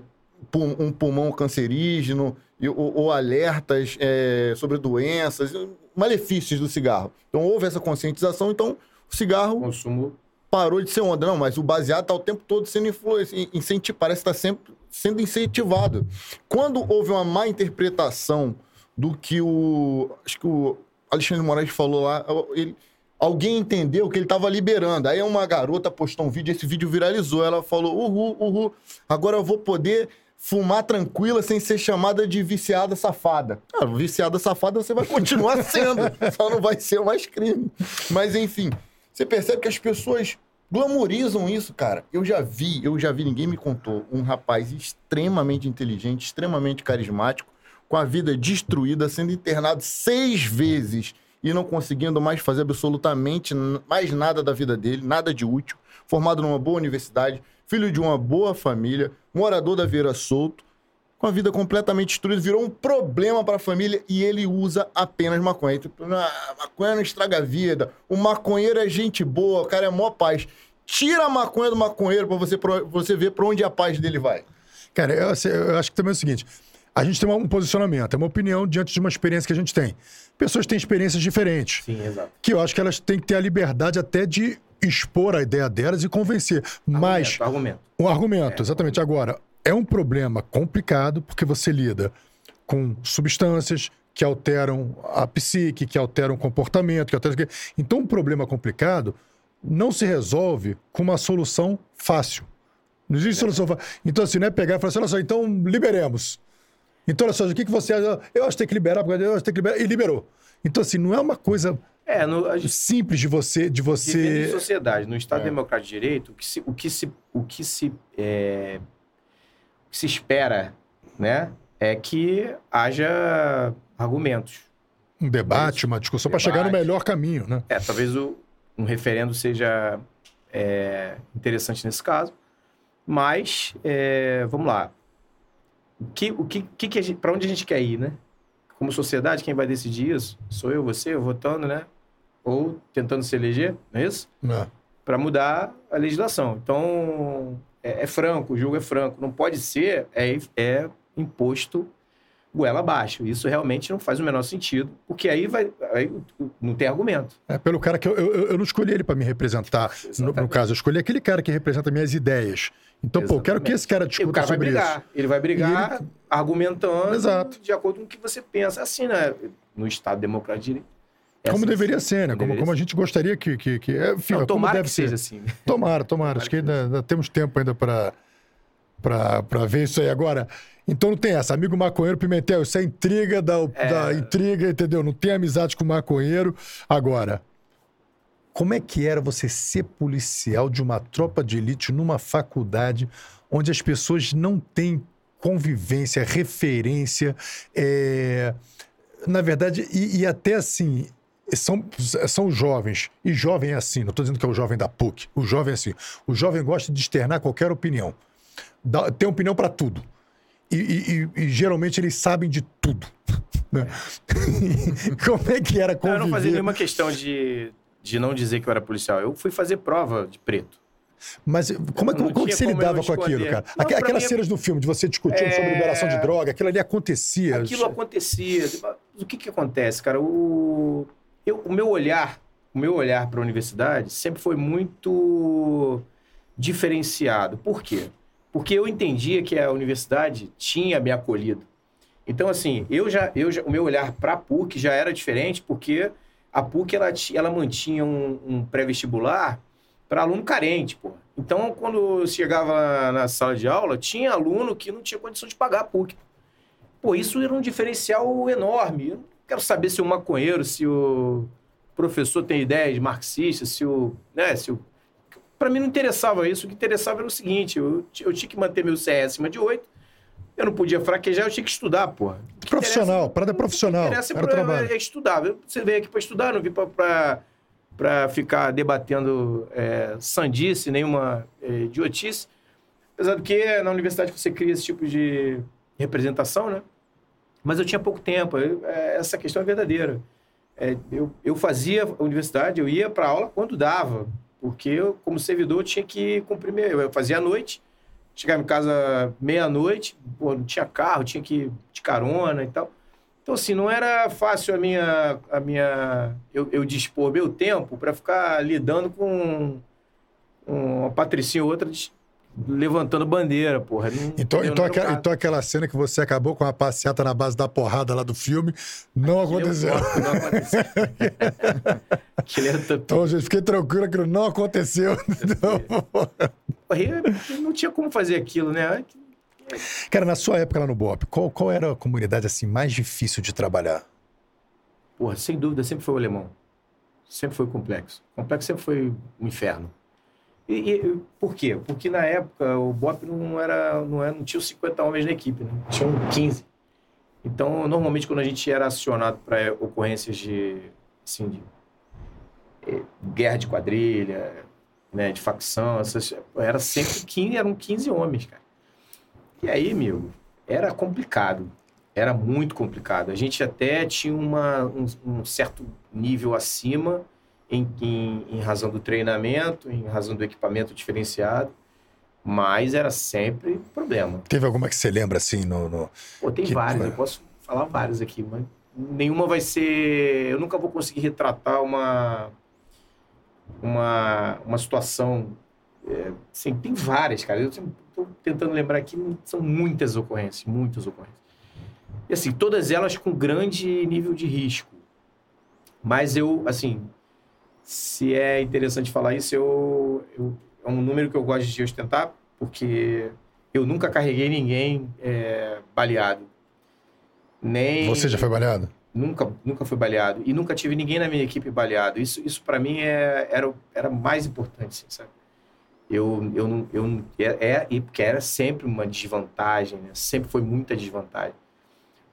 um pulmão cancerígeno ou, ou alertas é, sobre doenças, malefícios do cigarro. Então houve essa conscientização, então o cigarro Consumo parou de ser onda. Não, mas o baseado está o tempo todo sendo influenciado, parece estar sempre sendo incentivado. Quando houve uma má interpretação do que o. Acho que o Alexandre Moraes falou lá, ele, alguém entendeu que ele estava liberando. Aí uma garota postou um vídeo, esse vídeo viralizou. Ela falou: uhul, uhul, agora eu vou poder. Fumar tranquila sem ser chamada de viciada safada. Ah, viciada safada você vai continuar sendo, só não vai ser mais crime. Mas enfim, você percebe que as pessoas glamorizam isso, cara. Eu já vi, eu já vi, ninguém me contou, um rapaz extremamente inteligente, extremamente carismático, com a vida destruída, sendo internado seis vezes e não conseguindo mais fazer absolutamente mais nada da vida dele, nada de útil, formado numa boa universidade, filho de uma boa família, morador da Vieira Solto, com a vida completamente destruída, virou um problema para a família e ele usa apenas maconha. Tipo, "Ah, maconha não estraga a vida, o maconheiro é gente boa, o cara é mó paz. Tira a maconha do maconheiro para você, você ver para onde a paz dele vai. Cara, eu, assim, eu acho que também é o seguinte: a gente tem um posicionamento, é uma opinião diante de uma experiência que a gente tem. Pessoas têm experiências diferentes. Sim, exato. Que eu acho que elas têm que ter a liberdade até de expor a ideia delas e convencer. Mas Argumento, argumento. um argumento, exatamente. Agora, é um problema complicado porque você lida com substâncias que alteram a psique, que alteram o comportamento, que alteram... Então, um problema complicado não se resolve com uma solução fácil. Não existe solução fácil. Então, assim, não é pegar e falar assim, olha só, então liberemos. Então, olha só, o que, que você acha? Eu acho que tem que liberar, porque eu acho que tem que liberar. E liberou. Então, assim, não é uma coisa É, no, gente simples de você... De vivendo em você... sociedade, no Estado É. Democrático de Direito, o que se, o que se, o que se, é, que se espera, né, é que haja argumentos. Um debate, uma discussão para chegar no melhor caminho, né? É, talvez o, um referendo seja é, interessante nesse caso, mas é, vamos lá. Que, o que, que, que para onde a gente quer ir, né? Como sociedade, quem vai decidir isso? Sou eu, você, eu votando, né? Ou tentando se eleger, não é isso? É. para mudar a legislação. Então, é, é franco, o jogo é franco. Não pode ser é, é imposto goela abaixo. Isso realmente não faz o menor sentido, porque aí vai. Aí não tem argumento. É, pelo cara que eu, eu, eu não escolhi ele para me representar. No, no, caso, eu escolhi aquele cara que representa minhas ideias. Então, Exatamente. pô, quero que esse cara discuta o cara sobre vai brigar. isso. Ele vai brigar ele... argumentando Exato. de acordo com o que você pensa. Assim, né? No Estado democrático. É como assim, deveria ser, né? Como, como a gente gostaria que. que, que é, enfim, não, tomara deve que ser. seja assim. Tomara, tomara. tomara Acho que ainda, ainda, temos tempo ainda para ver isso aí. Agora, então não tem essa. Amigo maconheiro, Pimentel, isso é intriga da, é... da intriga, entendeu? Não tem amizade com maconheiro. Agora, como é que era você ser policial de uma tropa de elite numa faculdade onde as pessoas não têm convivência, referência, é... na verdade, e, e, até assim, são, são jovens, e jovem é assim, não estou dizendo que é o jovem da PUC, o jovem é assim, o jovem gosta de externar qualquer opinião, Dá, tem opinião para tudo. E, e, e, geralmente eles sabem de tudo. Né? Como é que era conviver? Não, eu não fazia nenhuma questão de, de não dizer que eu era policial. Eu fui fazer prova de preto. Mas como, é, como, como que você lidava com aquilo, cara? Não, Aquelas mim... cenas do filme de você discutindo é... sobre liberação de droga, aquilo ali acontecia. Aquilo acontecia. O que que acontece, cara? O, eu, o meu olhar, o meu olhar para a universidade sempre foi muito diferenciado. Por quê? porque eu entendia que a universidade tinha me acolhido. Então, assim, eu já, eu já, o meu olhar para a PUC já era diferente, porque a PUC ela, ela mantinha um, um pré-vestibular para aluno carente, pô. Então, quando chegava na sala de aula, tinha aluno que não tinha condição de pagar a PUC. Pô, isso era um diferencial enorme. Eu não quero saber se o maconheiro, se o professor tem ideias marxistas, se o, né, se o para mim não interessava isso. O que interessava era o seguinte: eu, eu tinha que manter meu CS acima de 8. Eu não podia fraquejar, eu tinha que estudar, porra. Profissional, parada profissional. era pra, trabalho. É estudar. Você veio aqui para estudar, não vim para ficar debatendo é, sandice, nenhuma é, idiotice. Apesar do que na universidade você cria esse tipo de representação, né? Mas eu tinha pouco tempo. Eu, é, essa questão é verdadeira. É, eu, eu fazia a universidade, eu ia para aula quando dava. Porque eu, como servidor, tinha que cumprir meu. Eu fazia à noite, chegava em casa meia-noite, não tinha carro, tinha que ir de carona e tal. Então, assim, não era fácil a minha. A minha eu, eu dispor meu tempo para ficar lidando com uma patricinha ou outra levantando bandeira, porra. Não, então, então, aquela, então aquela cena que você acabou com a passeata na base da porrada lá do filme, não aconteceu. não aconteceu. É então, gente, fiquei tranquilo que não aconteceu. Não, não tinha como fazer aquilo, né? Cara, na sua época lá no BOP, qual, qual era a comunidade assim mais difícil de trabalhar? Porra, sem dúvida, sempre foi o alemão. Sempre foi o complexo. O complexo sempre foi um inferno. E, e, por quê? Porque na época o BOP não era, não era, não tinha 50 homens na equipe, né? tinham 15. Então, normalmente quando a gente era acionado para ocorrências de, assim, de eh, guerra de quadrilha, né, de facção, essas, era sempre 15, eram 15 homens, cara. E aí, meu, era complicado. Era muito complicado. A gente até tinha uma, um, um certo nível acima em, em, em, razão do treinamento, em razão do equipamento diferenciado, mas era sempre problema. Teve alguma que você lembra assim no. no... Pô, tem que... várias, eu posso falar várias aqui, mas nenhuma vai ser. Eu nunca vou conseguir retratar uma. Uma, uma situação. É, assim, tem várias, cara. Eu estou tentando lembrar aqui, são muitas ocorrências, muitas ocorrências. E assim, todas elas com grande nível de risco. Mas eu, assim, se é interessante falar isso, eu, eu, é um número que eu gosto de ostentar, porque eu nunca carreguei ninguém é, baleado. Nem... Você já foi baleado? Nunca, nunca fui baleado. E nunca tive ninguém na minha equipe baleado. Isso, isso para mim é, era, era mais importante, assim, sabe? Eu, eu, eu, é, é, porque era sempre uma desvantagem, né? sempre foi muita desvantagem.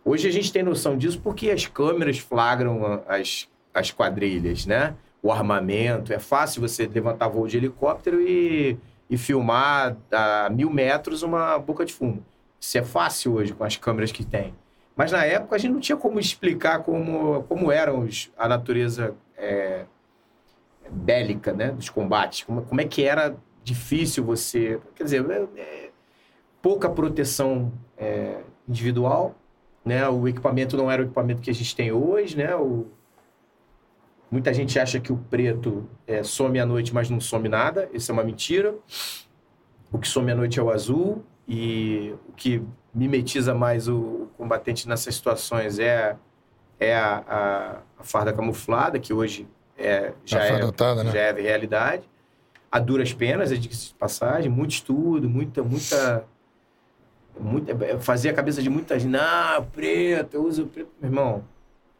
Hoje a gente tem noção disso porque as câmeras flagram as, as quadrilhas, né? O armamento. É fácil você levantar voo de helicóptero e, e filmar a mil metros uma boca de fumo. Isso é fácil hoje com as câmeras que tem. Mas na época a gente não tinha como explicar como, como eram os, a natureza é, bélica né, dos combates. Como, como é que era difícil você... Quer dizer, é, é, pouca proteção é, individual né? O equipamento não era o equipamento que a gente tem hoje, né? O... Muita gente acha que o preto é, some à noite, mas não some nada. Isso é uma mentira. O que some à noite é o azul. E o que mimetiza mais o combatente nessas situações é, é a, a, a farda camuflada, que hoje é, já, é, adotada, né? já é realidade. A duras penas, é de passagem, muito estudo, muita, muita, muita. Fazia a cabeça de muita gente. Não, preto, eu uso preto. Meu irmão,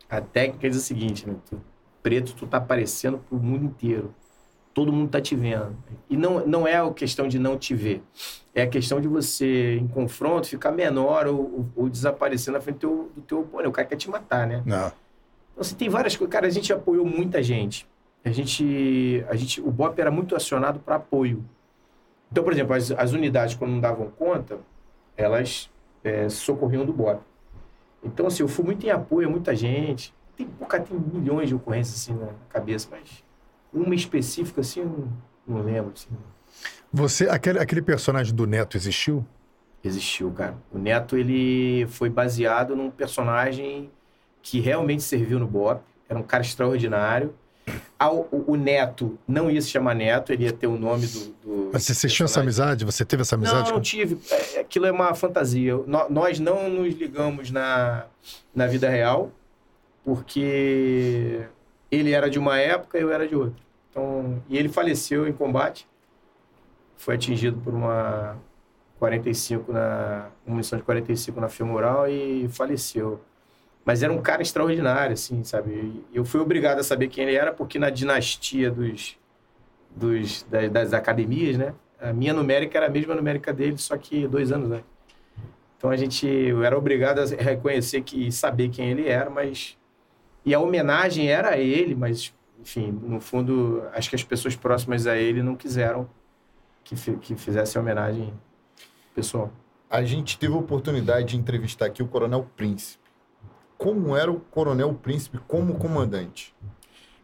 a técnica diz o seguinte, né? Tu, preto, tu tá aparecendo pro mundo inteiro. Todo mundo tá te vendo. E não, não é a questão de não te ver. É a questão de você, em confronto, ficar menor ou, ou, ou desaparecer na frente do teu, do teu oponente. O cara quer te matar, né? Não. Então, assim, tem várias coisas. Cara, a gente apoiou muita gente. A gente, a gente o BOP era muito acionado para apoio. Então, por exemplo, as, as, unidades, quando não davam conta, elas é, socorriam do BOP. Então, assim, eu fui muito em apoio a muita gente. Tem, cara, tem milhões de ocorrências assim na cabeça, mas uma específica, assim, eu não, não lembro. Assim. Você, aquele, aquele personagem do Neto existiu? Existiu, cara. O Neto, ele foi baseado num personagem que realmente serviu no BOP. Era um cara extraordinário. o, o, Neto não ia se chamar Neto, ele ia ter o nome do. do Mas você tinha essa amizade? Você teve essa amizade? Não, com... não tive. É, aquilo é uma fantasia. Nós não nos ligamos na, na vida real, porque ele era de uma época e eu era de outra. Então, e ele faleceu em combate. Foi atingido por uma 45 na uma munição de 45 na femoral e faleceu. Mas era um cara extraordinário, assim, sabe? Eu fui obrigado a saber quem ele era porque na dinastia dos, dos das, das academias, né? A minha numérica era a mesma numérica dele, só que dois anos antes. Então a gente eu era obrigado a reconhecer que saber quem ele era, mas e a homenagem era a ele, mas, enfim, no fundo, acho que as pessoas próximas a ele não quiseram que, que fizesse a homenagem pessoal. A gente teve a oportunidade de entrevistar aqui o Coronel Príncipe. Como era o Coronel Príncipe como comandante?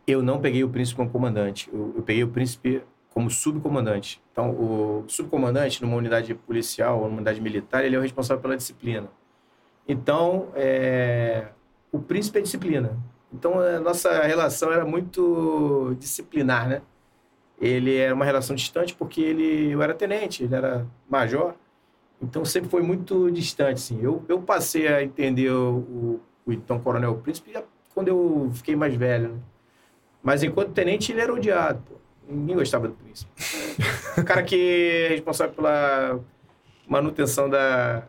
Eu não peguei o Príncipe como comandante. Eu, eu peguei o Príncipe como subcomandante. Então, o subcomandante, numa unidade policial ou numa unidade militar, ele é o responsável pela disciplina. Então, é, o príncipe é disciplina. Então, a nossa relação era muito disciplinar, né? Ele era uma relação distante porque ele, eu era tenente, ele era major. Então, sempre foi muito distante, assim. Eu, eu passei a entender o, o então coronel príncipe quando eu fiquei mais velho, né? Mas enquanto tenente, ele era odiado, pô. Ninguém gostava do príncipe. o cara que é responsável pela manutenção da,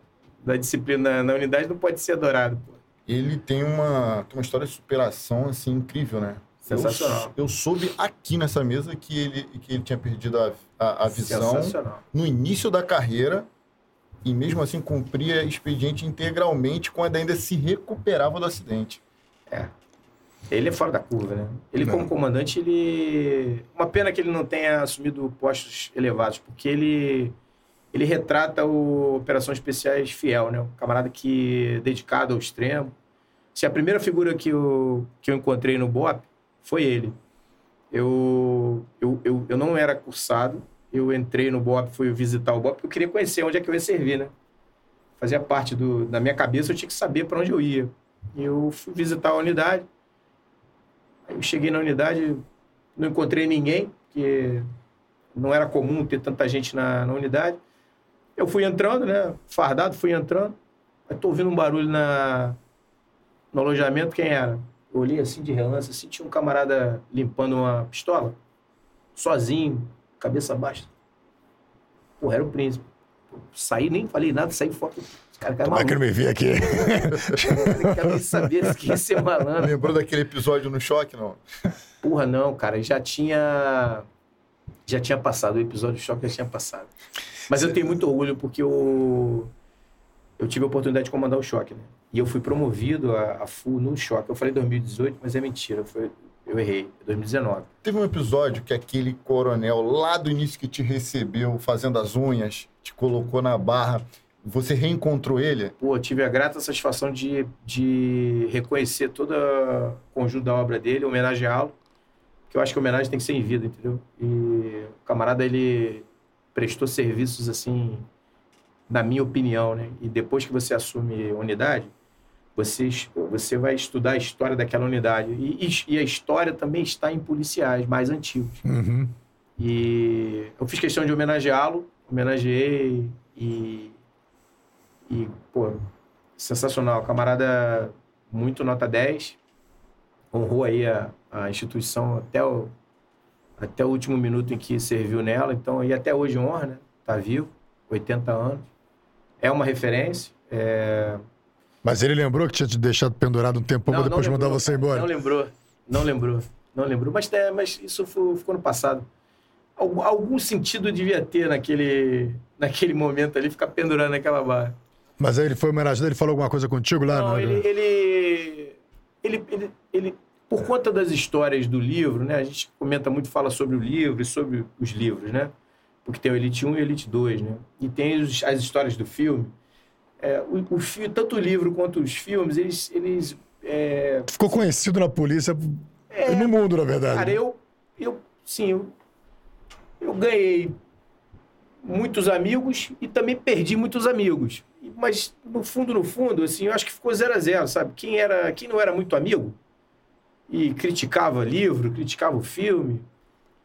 da disciplina na unidade não pode ser adorado, pô ele tem uma, tem uma história de superação assim incrível, né? Sensacional. Eu, eu soube aqui nessa mesa que ele, que ele tinha perdido a, a, a visão no início da carreira e mesmo assim cumpria expediente integralmente quando ainda se recuperava do acidente. É. Ele é fora da curva, né? Ele, não. como comandante, ele. Uma pena que ele não tenha assumido postos elevados, porque ele ele retrata o Operações Especiais fiel, né? Um camarada que dedicado ao extremo. Se a primeira figura que eu, que eu encontrei no BOP foi ele. Eu, eu, eu, eu não era cursado, eu entrei no BOP, fui visitar o BOP, porque eu queria conhecer onde é que eu ia servir, né? Fazia parte do, da minha cabeça, eu tinha que saber para onde eu ia. Eu fui visitar a unidade. Eu cheguei na unidade, não encontrei ninguém, porque não era comum ter tanta gente na, na unidade. Eu fui entrando, né? Fardado, fui entrando. Aí tô ouvindo um barulho na, no alojamento. Quem era? Eu olhei assim de relance, assim, tinha um camarada limpando uma pistola. Sozinho, cabeça baixa. Porra, era o príncipe. saí, nem falei nada, saí fora. Cara, cara Como é que ele me vi aqui? eu quero nem saber se ia ser malandro. Lembrou daquele episódio no choque, não? Porra, não, cara. Já tinha. Já tinha passado. O episódio do choque já tinha passado. Mas eu tenho muito orgulho porque eu, eu tive a oportunidade de comandar o choque, né? E eu fui promovido a, a full no choque. Eu falei 2018, mas é mentira. Foi, eu errei. 2019. Teve um episódio que aquele coronel lá do início que te recebeu fazendo as unhas, te colocou na barra. Você reencontrou ele? Pô, tive a grata satisfação de, de reconhecer todo o conjunto da obra dele, homenageá-lo. Que eu acho que a homenagem tem que ser em vida, entendeu? E o camarada, ele prestou serviços assim, na minha opinião, né? E depois que você assume unidade, você, você vai estudar a história daquela unidade. E, e, a história também está em policiais mais antigos. Uhum. E eu fiz questão de homenageá-lo, homenageei e, e, pô, sensacional. Camarada muito nota 10, honrou aí a, a instituição até o, até o último minuto em que serviu nela, então, e até hoje honra, né? Tá vivo, 80 anos. É uma referência. É... Mas ele lembrou que tinha te deixado pendurado um tempão pra depois lembrou, mandar você embora? Não lembrou, não lembrou, não lembrou. Mas, é, mas isso ficou no passado. Algum, algum sentido devia ter naquele, naquele momento ali, ficar pendurando naquela barra. Mas aí ele foi homenageado, ele falou alguma coisa contigo lá? Não, ele, ele, ele, ele, por conta das histórias do livro, né? A gente comenta muito, fala sobre o livro e sobre os livros, né? Porque tem o Elite 1 e o Elite 2, né? E tem os, as histórias do filme. É, o, o, tanto o livro quanto os filmes, eles... eles é... Ficou conhecido na polícia, é, no mundo, na verdade. Cara, eu, eu sim, eu, eu ganhei muitos amigos e também perdi muitos amigos. Mas, no fundo, no fundo, assim, eu acho que ficou zero a zero, sabe? Quem, era, quem não era muito amigo e criticava livro, criticava o filme,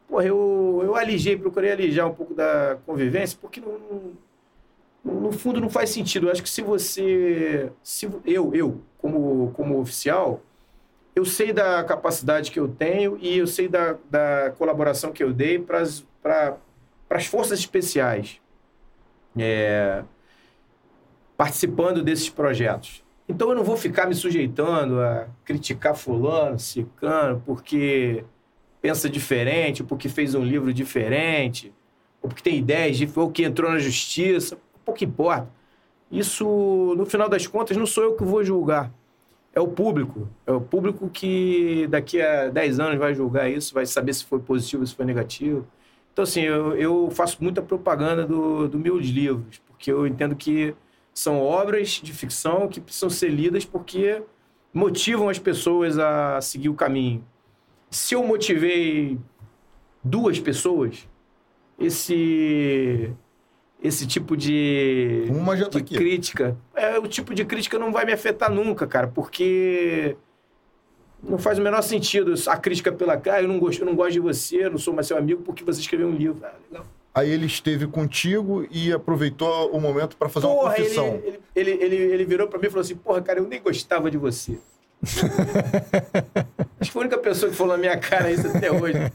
porra, eu, eu alijei, procurei alijar um pouco da convivência, porque não, no, fundo não faz sentido. Eu acho que se você. Se, eu, eu como, como oficial, eu sei da capacidade que eu tenho e eu sei da, da colaboração que eu dei para as forças especiais. É, participando desses projetos. Então eu não vou ficar me sujeitando a criticar fulano, cicano, porque pensa diferente, porque fez um livro diferente, ou porque tem ideias, ou que entrou na justiça, pouco importa. Isso, no final das contas, não sou eu que vou julgar. É o público. É o público que daqui a 10 anos vai julgar isso, vai saber se foi positivo, se foi negativo. Então, assim, eu, eu faço muita propaganda do, do meus livros, porque eu entendo que são obras de ficção que precisam ser lidas porque motivam as pessoas a seguir o caminho. Se eu motivei duas pessoas, esse esse tipo de, Uma já tá de aqui. crítica, é, o tipo de crítica não vai me afetar nunca, cara, porque não faz o menor sentido a crítica pela cara, ah, eu não gosto, eu não gosto de você, eu não sou mais seu amigo porque você escreveu um livro. Ah, legal. Aí ele esteve contigo e aproveitou o momento para fazer porra, uma confissão. Ele, ele, ele, ele, ele virou para mim e falou assim: Porra, cara, eu nem gostava de você. Acho que foi a única pessoa que falou na minha cara isso até hoje.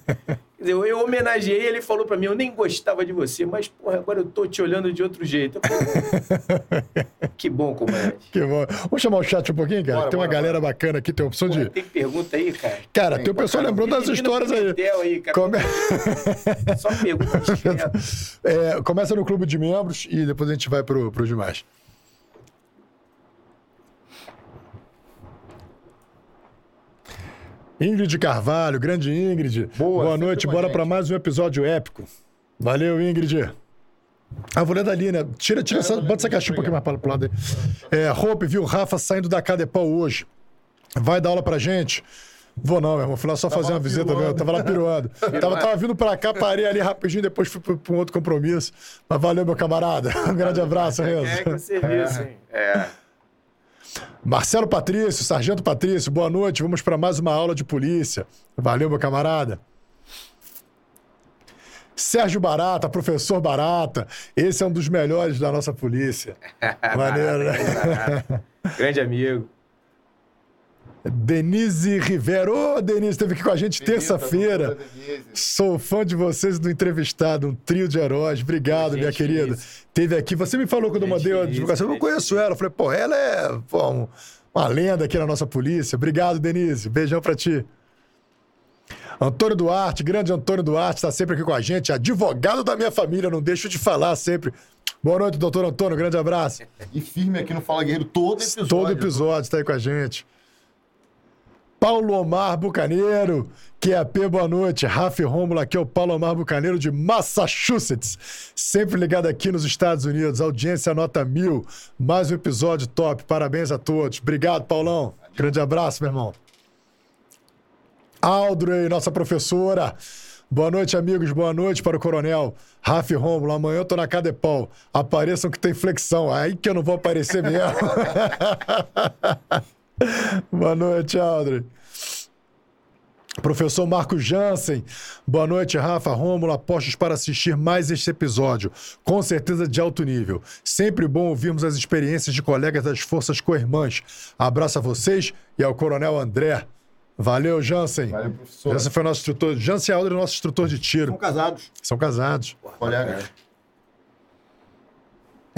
Eu, eu homenageei, ele falou para mim: Eu nem gostava de você, mas, porra, agora eu tô te olhando de outro jeito. Falei, que bom, comandante. Que bom. Vamos chamar o chat um pouquinho, cara? Bora, tem uma bora, galera bacana aqui, tem a opção Porra, de. tem pergunta aí, cara? Cara, Tem, tem o pessoal bacana. lembrando das histórias aí. Aí, cara. Come- Só pergunta discreta. É, começa no clube de membros e depois a gente vai pro, pro demais. Ingrid Carvalho, grande Ingrid. Boa, Boa noite, bora para mais um episódio épico. Valeu, Ingrid. Ah, vou ler dali, né? Tira, tira É, essa, bota essa caixinha um pouquinho mais para pro lado aí. É, Hope viu o Rafa saindo da Cadepau hoje. Vai dar aula pra gente? Vou não, meu irmão. Fui lá só fazer lá uma visita piruando. mesmo. Tava lá piruando. tava, tava vindo pra cá, parei ali rapidinho, depois fui pra um outro compromisso. Mas valeu, meu camarada. Um grande abraço, É Renzo. que serviço, hein? É. Marcelo Patrício, Sargento Patrício, boa noite. Vamos para mais uma aula de polícia. Valeu, meu camarada. Sérgio Barata, professor Barata. Esse é um dos melhores da nossa polícia. Maneiro, né? Grande amigo. Denise Rivera. Ô, Denise, esteve aqui com a gente terça-feira. Sou fã de vocês e do entrevistado, um trio de heróis. Obrigado, minha querida. Teve aqui. Você me falou quando eu mandei a divulgação. Eu não conheço ela. Eu falei, pô, ela é pô, um- uma lenda aqui na nossa polícia. Obrigado, Denise. Beijão pra ti. Antônio Duarte, grande Antônio Duarte, está sempre aqui com a gente, advogado da minha família, não deixo de falar sempre. Boa noite, doutor Antônio, grande abraço. E firme aqui no Fala Guerreiro todo episódio. Todo episódio está aí com a gente. Paulo Omar Bucaneiro, QAP, boa noite. Rafa Rômulo, aqui é o Paulo Omar Bucaneiro de Massachusetts. Sempre ligado aqui nos Estados Unidos. Audiência nota mil. Mais um episódio top. Parabéns a todos. Obrigado, Paulão. Grande abraço, meu irmão. Audrey, nossa professora. Boa noite, amigos. Boa noite para o Coronel. Rafa Rômulo, amanhã eu tô na Cadepol. Apareçam que tem flexão. Aí que eu não vou aparecer mesmo. Boa noite, Aldrin. Professor Marco Jansen, boa noite, Rafa, Rômulo, apostos para assistir mais este episódio, com certeza de alto nível. Sempre bom ouvirmos as experiências de colegas das forças co-irmãs. Abraço a vocês e ao Coronel André. Valeu, Jansen. Valeu, professor. Jansen foi nosso instrutor. Jansen Alder é nosso instrutor de tiro. São casados, São casados. colegas.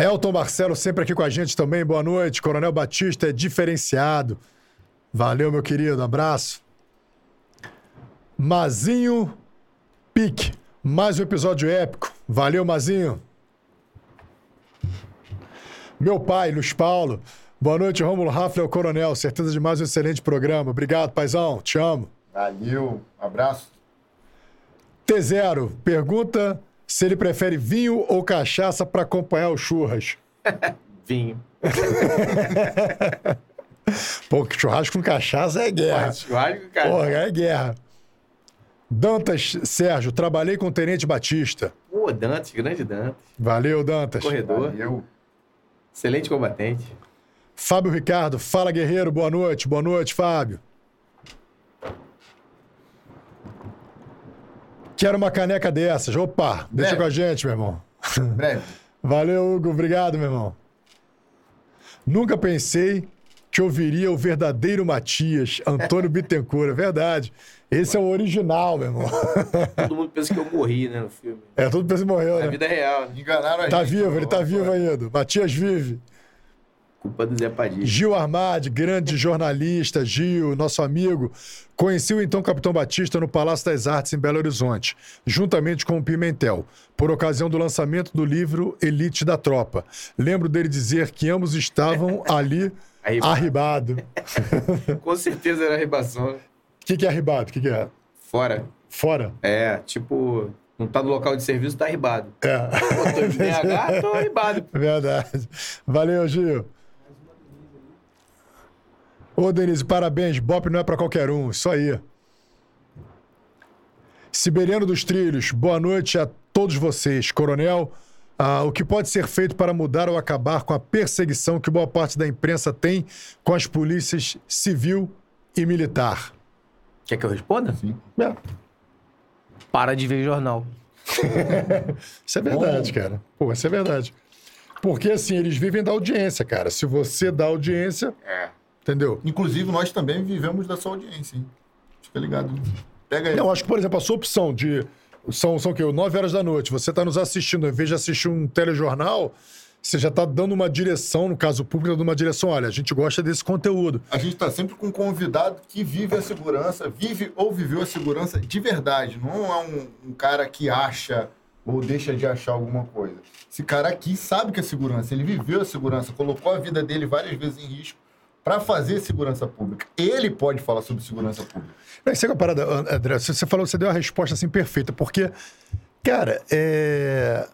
Elton Marcelo sempre aqui com a gente também. Boa noite. Coronel Batista é diferenciado. Valeu, meu querido. Abraço. Mazinho Pique. Mais um episódio épico. Valeu, Mazinho. Meu pai, Luiz Paulo. Boa noite, Rômulo Rafa, é o Coronel. Certeza de mais um excelente programa. Obrigado, paizão. Te amo. Valeu, abraço. T0. Pergunta se ele prefere vinho ou cachaça para acompanhar os churras. Vinho. Pô, que churrasco com cachaça é guerra. Churrasco, cara. Porra, é guerra. Dantas Sérgio, trabalhei com o Tenente Batista. Pô, Dantas, grande Dantas. Valeu, Dantas. Corredor. Valeu. Excelente combatente. Fábio Ricardo, fala guerreiro, boa noite. Boa noite, Fábio. Quero uma caneca dessas. Opa, deixa com a gente, meu irmão. Breve. Valeu, Hugo. Obrigado, meu irmão. Nunca pensei que ouviria o verdadeiro Matias, Antônio Bittencourt. É verdade. Esse é o original, meu irmão. Todo mundo pensa que eu morri, né, no filme. É, tudo pensa que morreu, Na né? vida real, né? Enganaram a Tá gente. vivo, ele tá vivo ainda. Matias vive. Culpa do Zé Padilha. Gil Armad, grande jornalista, Gil, nosso amigo, conheci o então Capitão Batista no Palácio das Artes em Belo Horizonte, juntamente com o Pimentel, por ocasião do lançamento do livro Elite da Tropa. Lembro dele dizer que ambos estavam ali Arribado. arribado. Com certeza era ribação. O que, que é arribado? O que, que é? Fora. Fora? É, tipo, não tá no local de serviço, tá arribado. É. Tô em BH, tô arribado. Verdade. Valeu, Gil. Ô, Denise, parabéns. Bop não é pra qualquer um. Isso aí. Siberiano dos Trilhos, boa noite a todos vocês. Coronel, ah, o que pode ser feito para mudar ou acabar com a perseguição que boa parte da imprensa tem com as polícias civil e militar? Quer que eu responda? Sim. É, Para de ver jornal. isso é verdade, cara. Pô, isso é verdade. Porque, assim, eles vivem da audiência, cara. Se você dá audiência, É. entendeu? Inclusive, nós também vivemos da sua audiência, hein? Fica ligado. Pega aí. Não, acho que, por exemplo, a sua opção de. São, são o quê? 9 horas da noite. Você está nos assistindo, em vez de assistir um telejornal, você já está dando uma direção, no caso público, dando uma direção. Olha, a gente gosta desse conteúdo. A gente tá sempre com um convidado que vive a segurança, vive ou viveu a segurança de verdade. Não é um, um cara que acha ou deixa de achar alguma coisa. Esse cara aqui sabe que é segurança, ele viveu a segurança, colocou a vida dele várias vezes em risco para fazer segurança pública. Ele pode falar sobre segurança pública. Não, Isso é uma parada, André. Você falou, você deu a resposta assim perfeita, porque, cara, é...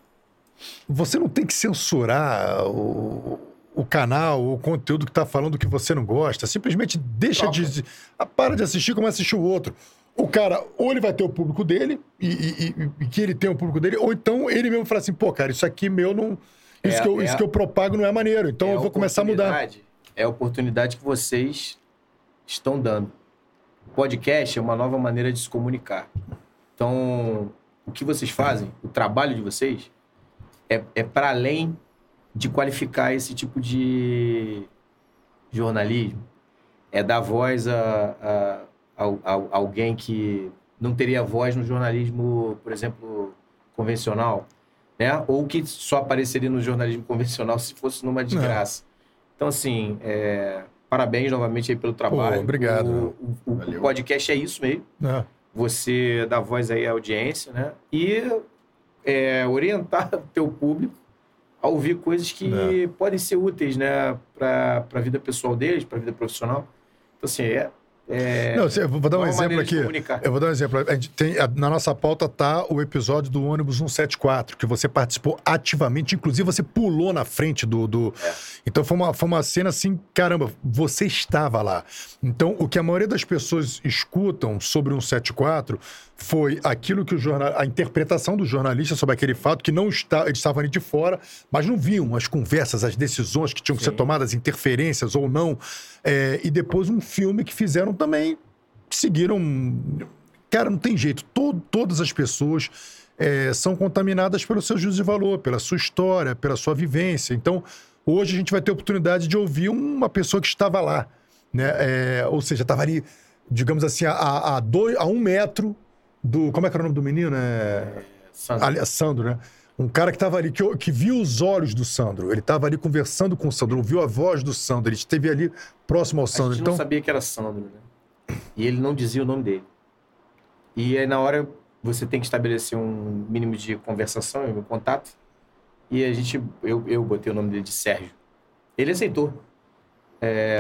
você não tem que censurar o, o canal, o conteúdo que está falando que você não gosta. Simplesmente deixa de. ah, Para de assistir, a assistir o outro. O cara, ou ele vai ter o público dele, e, e- e- que ele tem o público dele, ou então ele mesmo fala assim, pô, cara, isso aqui meu não. Isso, É- que, eu, é isso que eu propago não é maneiro, então É eu vou começar a mudar. É a oportunidade que vocês estão dando. Podcast é uma nova maneira de se comunicar. Então, o que vocês fazem, o trabalho de vocês, é, é para além de qualificar esse tipo de jornalismo. É dar voz a, a, a- a alguém que não teria voz no jornalismo, por exemplo, convencional, né? Ou que só apareceria no jornalismo convencional se fosse numa desgraça. Então, assim, é, parabéns novamente aí pelo trabalho. obrigado. O, o- o Valeu. podcast é isso mesmo né? você dá voz aí à audiência, né? E é, orientar o teu público a ouvir coisas que É. podem ser úteis, né? Para a vida pessoal deles, para a vida profissional. Então, assim, é, É, Não, eu vou dar um exemplo aqui. Eu vou dar um exemplo. A gente tem, a- na nossa pauta tá o episódio do ônibus 174, que você participou ativamente, inclusive você pulou na frente do. do... É. Então foi uma, foi uma cena assim, caramba, você estava lá. Então, o que a maioria das pessoas escutam sobre o 174 foi aquilo que o jornal. a interpretação do jornalista sobre aquele fato, que não está, eles estavam ali de fora, mas não viam as conversas, as decisões que tinham que ser Sim. tomadas, interferências ou não. É, e depois um filme que fizeram também seguiram. Cara, não tem jeito. To- todas as pessoas é, são contaminadas pelo seu juízo de valor, pela sua história, pela sua vivência. Então, hoje a gente vai ter a oportunidade de ouvir uma pessoa que estava lá. Né? É, ou seja, estava ali, digamos assim, a, a, a dois, a um metro do. Como é que era o nome do menino? É... Sandro. Ali- Sandro, né? Um cara que estava ali, que, que viu os olhos do Sandro. Ele estava ali conversando com o Sandro, ouviu a voz do Sandro. Ele esteve ali próximo ao A Sandro. gente Então, não sabia que era Sandro, né? E ele não dizia o nome dele. E aí, na hora, você tem que estabelecer um mínimo de conversação, um contato. E a gente, eu, eu botei o nome dele de Sérgio. Ele aceitou.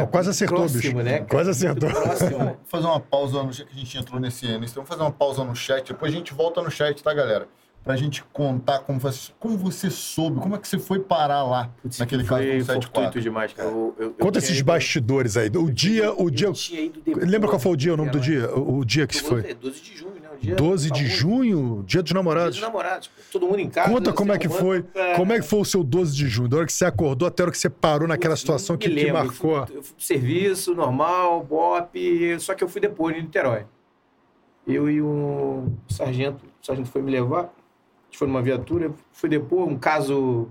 Pô, quase acertou, próximo, bicho. né? Quase acertou. Próximo, né? Vamos fazer uma pausa no já que a gente entrou nesse nesse- Vamos fazer uma pausa no chat. Depois a gente volta no chat, tá, galera? Pra gente contar como você, como você soube, como é que você foi parar lá, Putz, naquele caso foi do fortuito 74. demais, cara. Eu, eu, eu Conta tinha esses ido- bastidores aí. O dia, o eu dia. Lembra qual foi o dia, o nome do dia? O, o dia que se foi? É 12 de junho, né? O dia 12 de junho, dia dos Dia namorados. dos namorados. Todo mundo em casa. Conta né, como é que foi. pra- Como é que foi o seu 12 de junho? Da hora que você acordou até a hora que você parou naquela Putz, situação que, que marcou. Eu fui, eu fui pro serviço, normal, BOP, só que eu fui depois em Niterói. Eu e um sargento, o sargento foi me levar, a foi numa viatura, eu fui depois, um caso.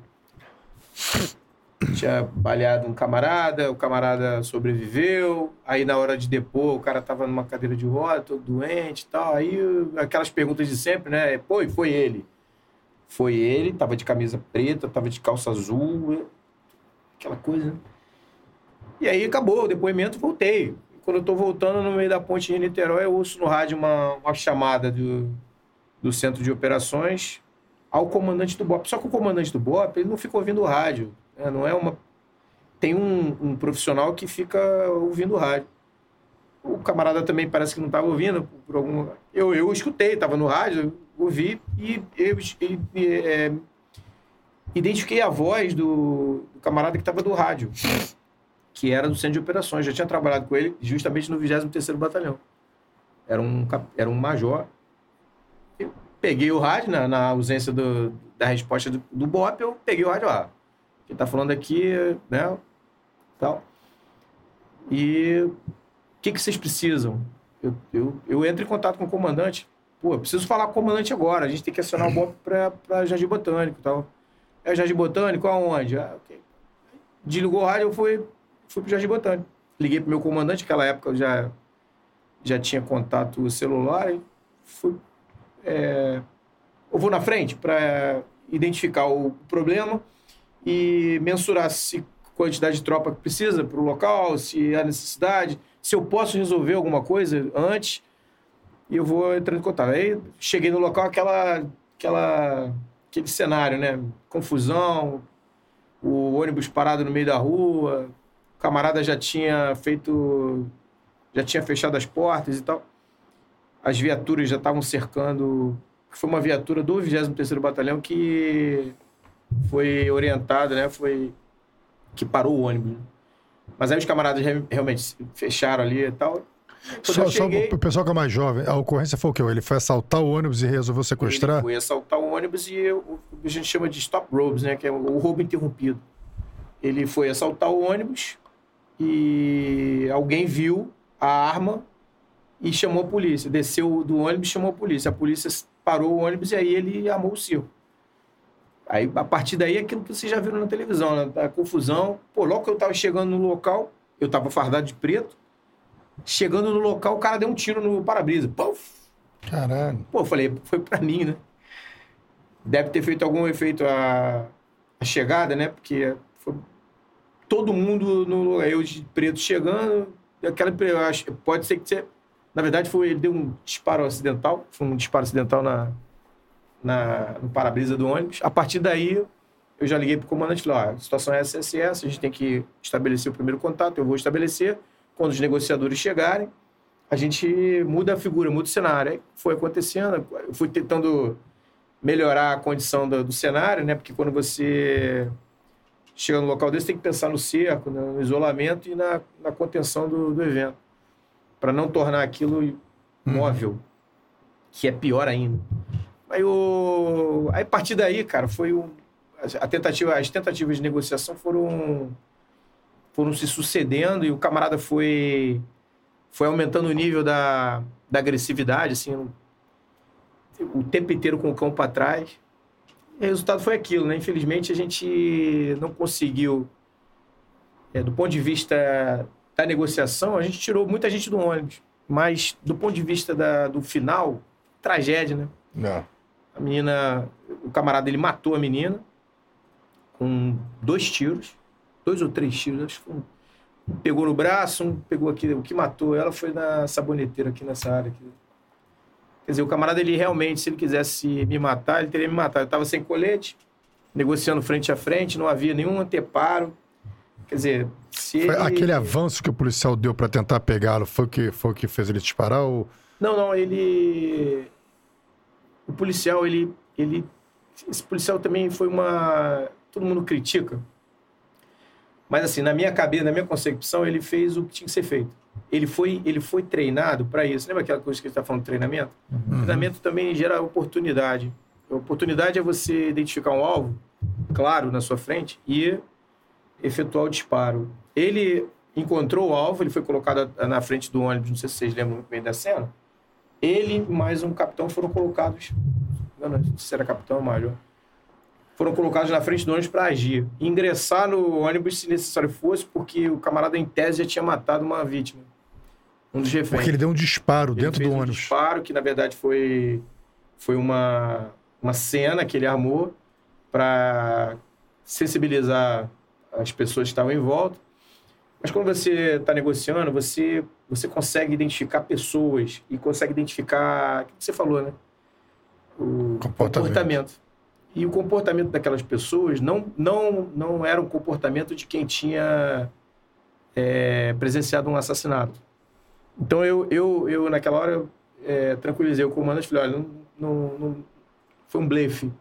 Tinha baleado um camarada, o camarada sobreviveu, aí na hora de depor o cara tava numa cadeira de roda, todo doente e tal, aí aquelas perguntas de sempre, né? Pô, e foi ele? Foi ele, tava de camisa preta, tava de calça azul, aquela coisa, né? E aí acabou o depoimento, voltei. Quando eu tô voltando no meio da ponte de Niterói, eu ouço no rádio uma, uma chamada do, do centro de operações ao comandante do BOP. Só que o comandante do BOP, ele não fica ouvindo rádio. né? Não é uma... Tem um, um profissional que fica ouvindo rádio. O camarada também parece que não estava ouvindo por, algum... Eu, eu escutei, estava no rádio, ouvi e, eu, é, identifiquei a voz do, do camarada que estava do rádio que era do centro de operações. Já tinha trabalhado com ele justamente no 23º Batalhão. Era um, era um major. Peguei o rádio, na, na ausência do- da resposta do, do BOP, eu peguei o rádio lá. Quem tá falando aqui, né, tal. E o que, que vocês precisam? Eu, eu, eu entro em contato com o comandante. Pô, eu preciso falar com o comandante agora. A gente tem que acionar o BOP para Jardim Botânico e tal. É Jardim Botânico? Aonde? Ah, ok. Desligou o rádio, eu fui, fui pro Jardim Botânico. Liguei pro meu comandante, naquela época eu já, já tinha contato celular. E fui, é, eu vou na frente para identificar o problema e mensurar se quantidade de tropa que precisa para o local, se há necessidade, se eu posso resolver alguma coisa antes. E eu vou entrando em contato. Aí cheguei no local, aquela, aquela, aquele cenário, né? Confusão, o ônibus parado no meio da rua, o camarada já tinha feito, já tinha fechado as portas e tal. As viaturas já estavam cercando. Foi uma viatura do 23º Batalhão que foi orientada, né? Foi que parou o ônibus. né? Mas aí os camaradas re- realmente fecharam ali e tal. Quando Só, eu só cheguei, o pessoal que é mais jovem, a ocorrência foi o quê? Ele foi assaltar o ônibus e resolveu sequestrar? Ele foi assaltar o ônibus e o, que a gente chama de stop robes, né? Que é o roubo interrompido. Ele foi assaltar o ônibus e alguém viu a arma e chamou a polícia. Desceu do ônibus e chamou a polícia. A polícia parou o ônibus e aí ele armou o circo. Aí, a partir daí, aquilo que vocês já viram na televisão, né? A confusão. Pô, logo que eu tava chegando no local, eu tava fardado de preto. Chegando no local, o cara deu um tiro no para-brisa. Caralho. Pô, eu falei, foi pra mim, né? Deve ter feito algum efeito a, a chegada, né? Porque foi todo mundo no eu de preto chegando, aquela pode ser que você, na verdade foi ele deu um disparo acidental, foi um disparo acidental na, na no para-brisa do ônibus. A partir daí eu já liguei pro comandante e falei, ó, a situação é essa, essa, essa, a gente tem que estabelecer o primeiro contato, eu vou estabelecer quando os negociadores chegarem, a gente muda a figura, muda o cenário. Aí foi acontecendo, eu fui tentando melhorar a condição do, do cenário, né? Porque quando você chega no local desse, tem que pensar no cerco, né? no isolamento e na, na contenção do, do evento. Para não tornar aquilo móvel, que é pior ainda. Aí, o... Aí a partir daí, cara, foi um... a tentativa, as tentativas de negociação foram foram se sucedendo e o camarada foi foi aumentando o nível da, da agressividade, assim, o tempo inteiro com o cão para trás. E o resultado foi aquilo, né? Infelizmente a gente não conseguiu, é, do ponto de vista da negociação, a gente tirou muita gente do ônibus, mas do ponto de vista da, do final, tragédia, né? Não. A menina, o camarada ele matou a menina com dois tiros, dois ou três tiros, acho que foi um pegou no braço, um pegou aqui. O que matou ela foi na saboneteira aqui nessa área. Aqui. Quer dizer, o camarada, ele realmente, se ele quisesse me matar, ele teria me matado. Eu estava sem colete, negociando frente a frente, não havia nenhum anteparo. Quer dizer, se ele... Aquele avanço que o policial deu para tentar pegá-lo foi o que, foi o que fez ele disparar ou... Não, não, ele... O policial, ele, ele... Esse policial também foi uma... Todo mundo critica. Mas assim, na minha cabeça, na minha concepção, ele fez o que tinha que ser feito. Ele foi, ele foi treinado para isso. Lembra aquela coisa que a gente está falando treinamento? Uhum. Treinamento também gera oportunidade. A oportunidade é você identificar um alvo, claro, na sua frente e efetuar o disparo. Ele encontrou o alvo, ele foi colocado na frente do ônibus, não sei se vocês lembram muito bem da cena. Ele mais um capitão foram colocados. Não, não, se era capitão ou major foram colocados na frente do ônibus para agir. Ingressar no ônibus se necessário fosse, porque o camarada em tese já tinha matado uma vítima. Um dos reféns. Porque ele deu um disparo ele dentro do um ônibus. disparo, que na verdade foi, foi uma, uma cena que ele armou para sensibilizar as pessoas que estavam em volta. Mas quando você está negociando, você, você consegue identificar pessoas e consegue identificar. O que você falou, né? O comportamento. comportamento. E o comportamento daquelas pessoas não, não, não era o comportamento de quem tinha é, presenciado um assassinato. Então eu, eu, eu naquela hora, é, tranquilizei o comandante e falei: olha, não, não, não, foi um blefe.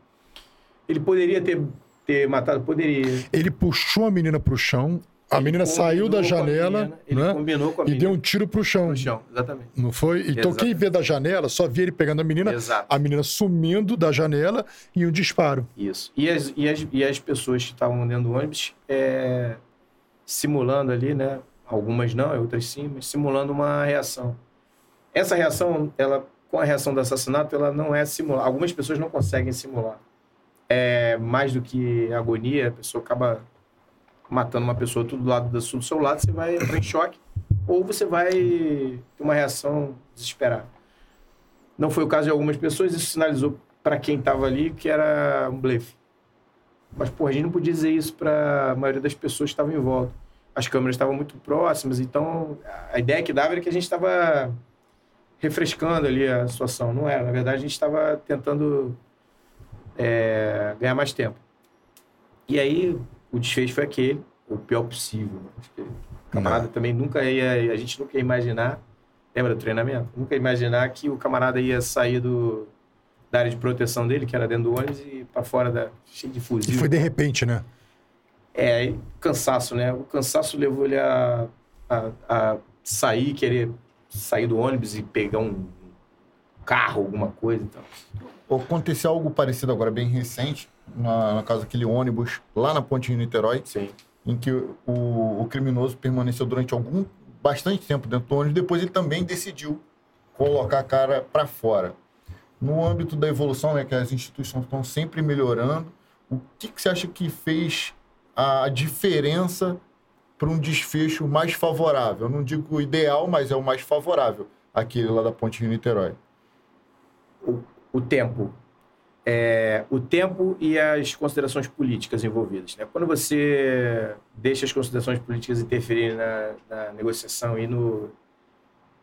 Ele poderia ter, ter matado? Poderia. Ele puxou a menina para o chão, a ele menina saiu da janela, menina, ele né? combinou com a menina. E deu um tiro pro chão. Pro chão, exatamente. Não foi? Então exatamente. quem vê da janela só via ele pegando a menina, Exato. a menina sumindo da janela e um disparo. Isso. E as, e as, e as pessoas que estavam dentro do ônibus é, simulando ali, né? Algumas não, outras sim, mas simulando uma reação. Essa reação, ela, com a reação do assassinato, ela não é simulada. Algumas pessoas não conseguem simular. É mais do que agonia, a pessoa acaba matando uma pessoa tudo do lado do seu lado, você vai entrar em choque ou você vai ter uma reação desesperada. Não foi o caso de algumas pessoas, isso sinalizou para quem estava ali que era um blefe. Mas, pô, a gente não podia dizer isso para a maioria das pessoas que estavam em volta. As câmeras estavam muito próximas, então a ideia que dava era que a gente estava refrescando ali a situação. Não era, na verdade, a gente estava tentando é, ganhar mais tempo. E aí, o desfecho foi aquele, o pior possível. Acho que o camarada Não. também nunca ia, a gente nunca ia imaginar, lembra do treinamento? Nunca ia imaginar que o camarada ia sair do, da área de proteção dele, que era dentro do ônibus, e para fora da cheio de fuzil. E foi de repente, né? É, cansaço, né? O cansaço levou ele a, a, a sair, querer sair do ônibus e pegar um carro, alguma coisa. Então. Aconteceu algo parecido agora, bem recente, na, na casa daquele ônibus lá na Ponte Rio Niterói, Sim. em que o, o criminoso permaneceu durante algum bastante tempo dentro do ônibus. Depois ele também decidiu colocar a cara para fora. No âmbito da evolução, né, que as instituições estão sempre melhorando, o que, que você acha que fez a diferença para um desfecho mais favorável? Eu não digo ideal, mas é o mais favorável, aquele lá da Ponte Rio Niterói. O, o tempo é, o tempo e as considerações políticas envolvidas. Né? Quando você deixa as considerações políticas interferirem na, na negociação e no,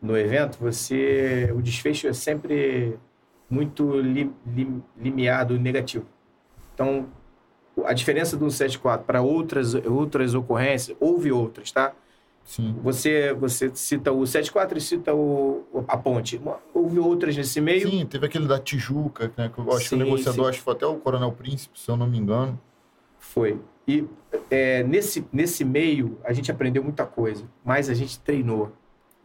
no evento, você o desfecho é sempre muito li, li, limiado negativo. Então, a diferença do 74 para outras, outras ocorrências, houve outras, tá? Sim. Você, você cita o 74 e cita o, a ponte. Houve outras nesse meio? Sim, teve aquele da Tijuca, né, que eu acho que o Sim, negociador sim. acho que foi até o Coronel Príncipe, se eu não me engano. Foi. E é, nesse, nesse meio, a gente aprendeu muita coisa, mas a gente treinou.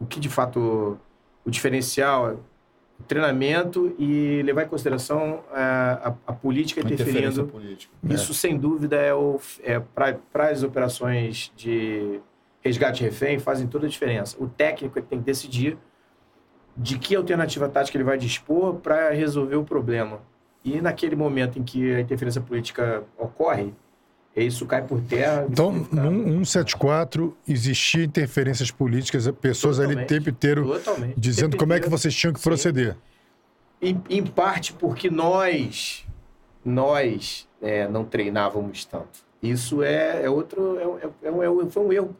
O que, de fato, o diferencial é o treinamento e levar em consideração a, a, a política A interferindo. política. Isso, sem dúvida, é, o, é para as operações de resgate refém, fazem toda a diferença. O técnico tem que decidir de que alternativa tática ele vai dispor para resolver o problema. E naquele momento em que a interferência política ocorre, isso cai por terra. Então, num 174, existia interferências políticas, pessoas ali o Totalmente. tempo inteiro Totalmente. dizendo Tempo como é que inteiro. vocês tinham que proceder. Em, em parte porque nós, nós é, não treinávamos tanto. Isso é, é outro, é, é- é é foi um erro.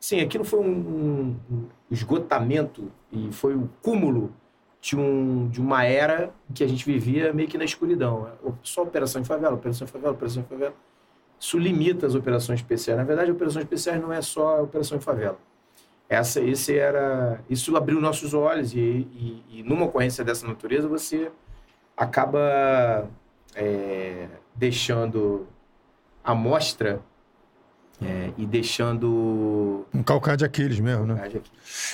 Sim, aquilo foi um, um esgotamento e foi o cúmulo de, um, de uma era que a gente vivia meio que na escuridão. Só operação em favela, operação em favela, operação em favela. Isso limita as operações especiais. Na verdade, operações especiais não é só operação em favela. Essa, esse era, isso abriu nossos olhos e, e, e numa ocorrência dessa natureza você acaba é, deixando a mostra é, e deixando Um calcanhar de Aquiles mesmo, né?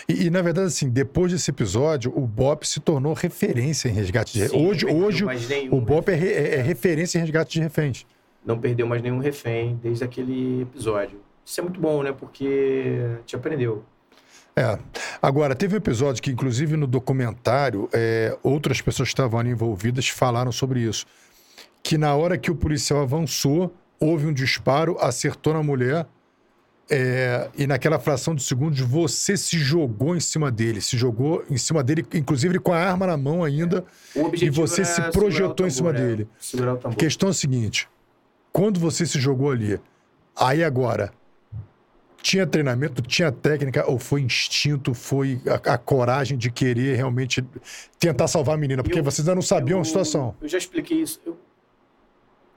E, e, na verdade, assim, depois desse episódio, o BOP se tornou referência em resgate de reféns. Hoje, hoje o BOP é, é- é referência em resgate de reféns. não perdeu mais nenhum refém desde aquele episódio. Isso é muito bom, né? Porque te aprendeu. É. Agora, teve um episódio que, inclusive, no documentário, é, outras pessoas que estavam ali envolvidas falaram sobre isso. Que na hora que o policial avançou, houve um disparo, acertou na mulher, é, e naquela fração de segundos você se jogou em cima dele. Se jogou em cima dele, inclusive com a arma na mão ainda. O objetivo você se projetou tambor, em cima né? dele. A questão é a seguinte: quando você se jogou ali, aí agora, tinha treinamento, tinha técnica, ou foi instinto, foi a, a coragem de querer realmente tentar salvar a menina? Porque Eu- vocês ainda não sabiam eu, a situação. Eu já expliquei isso. Eu-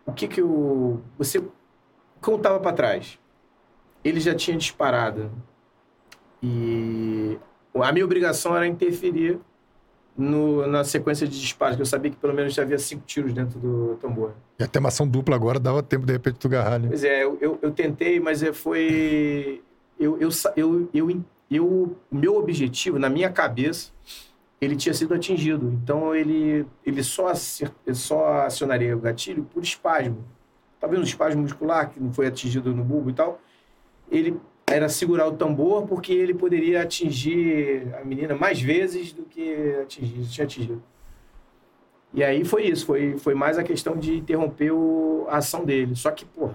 o que que eu... Você... Como estava para trás? Ele já tinha disparado. E a minha obrigação era interferir no, na sequência de disparos, que eu sabia que pelo menos já havia cinco tiros dentro do tambor. E até uma ação dupla agora dava tempo, de repente, tu agarrar, né? Pois é, eu, eu, eu tentei, mas é, foi. Eu, eu, eu, eu, eu, o meu objetivo, na minha cabeça, ele tinha sido atingido. Então ele, ele só, ele só acionaria o gatilho por espasmo. Talvez um espasmo muscular que não foi atingido no bulbo e tal. Ele era segurar o tambor porque ele poderia atingir a menina mais vezes do que atingir, tinha atingido. E aí foi isso, foi, foi mais a questão de interromper o- a ação dele. Só que, pô,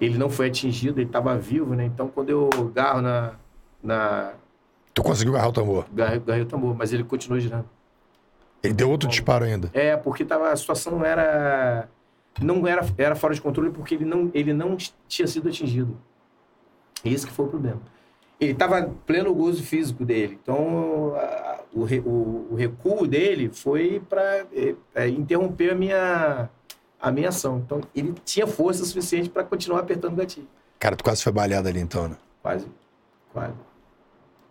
ele não foi atingido, ele estava vivo, né? Então, quando eu garro na. na Tu conseguiu agarrar o tambor. garrei, garrei o tambor, mas ele continuou girando. Ele deu outro disparo ainda. É, porque tava, a situação não era. Não era, era fora de controle porque ele não, ele não tinha sido atingido. Esse que foi o problema. Ele estava pleno gozo físico dele. Então, a- o, re- o- o recuo dele foi para interromper a minha, a minha ação. Então, ele tinha força suficiente para continuar apertando o gatilho. Cara, tu quase foi baleado ali então, né? Quase. Quase.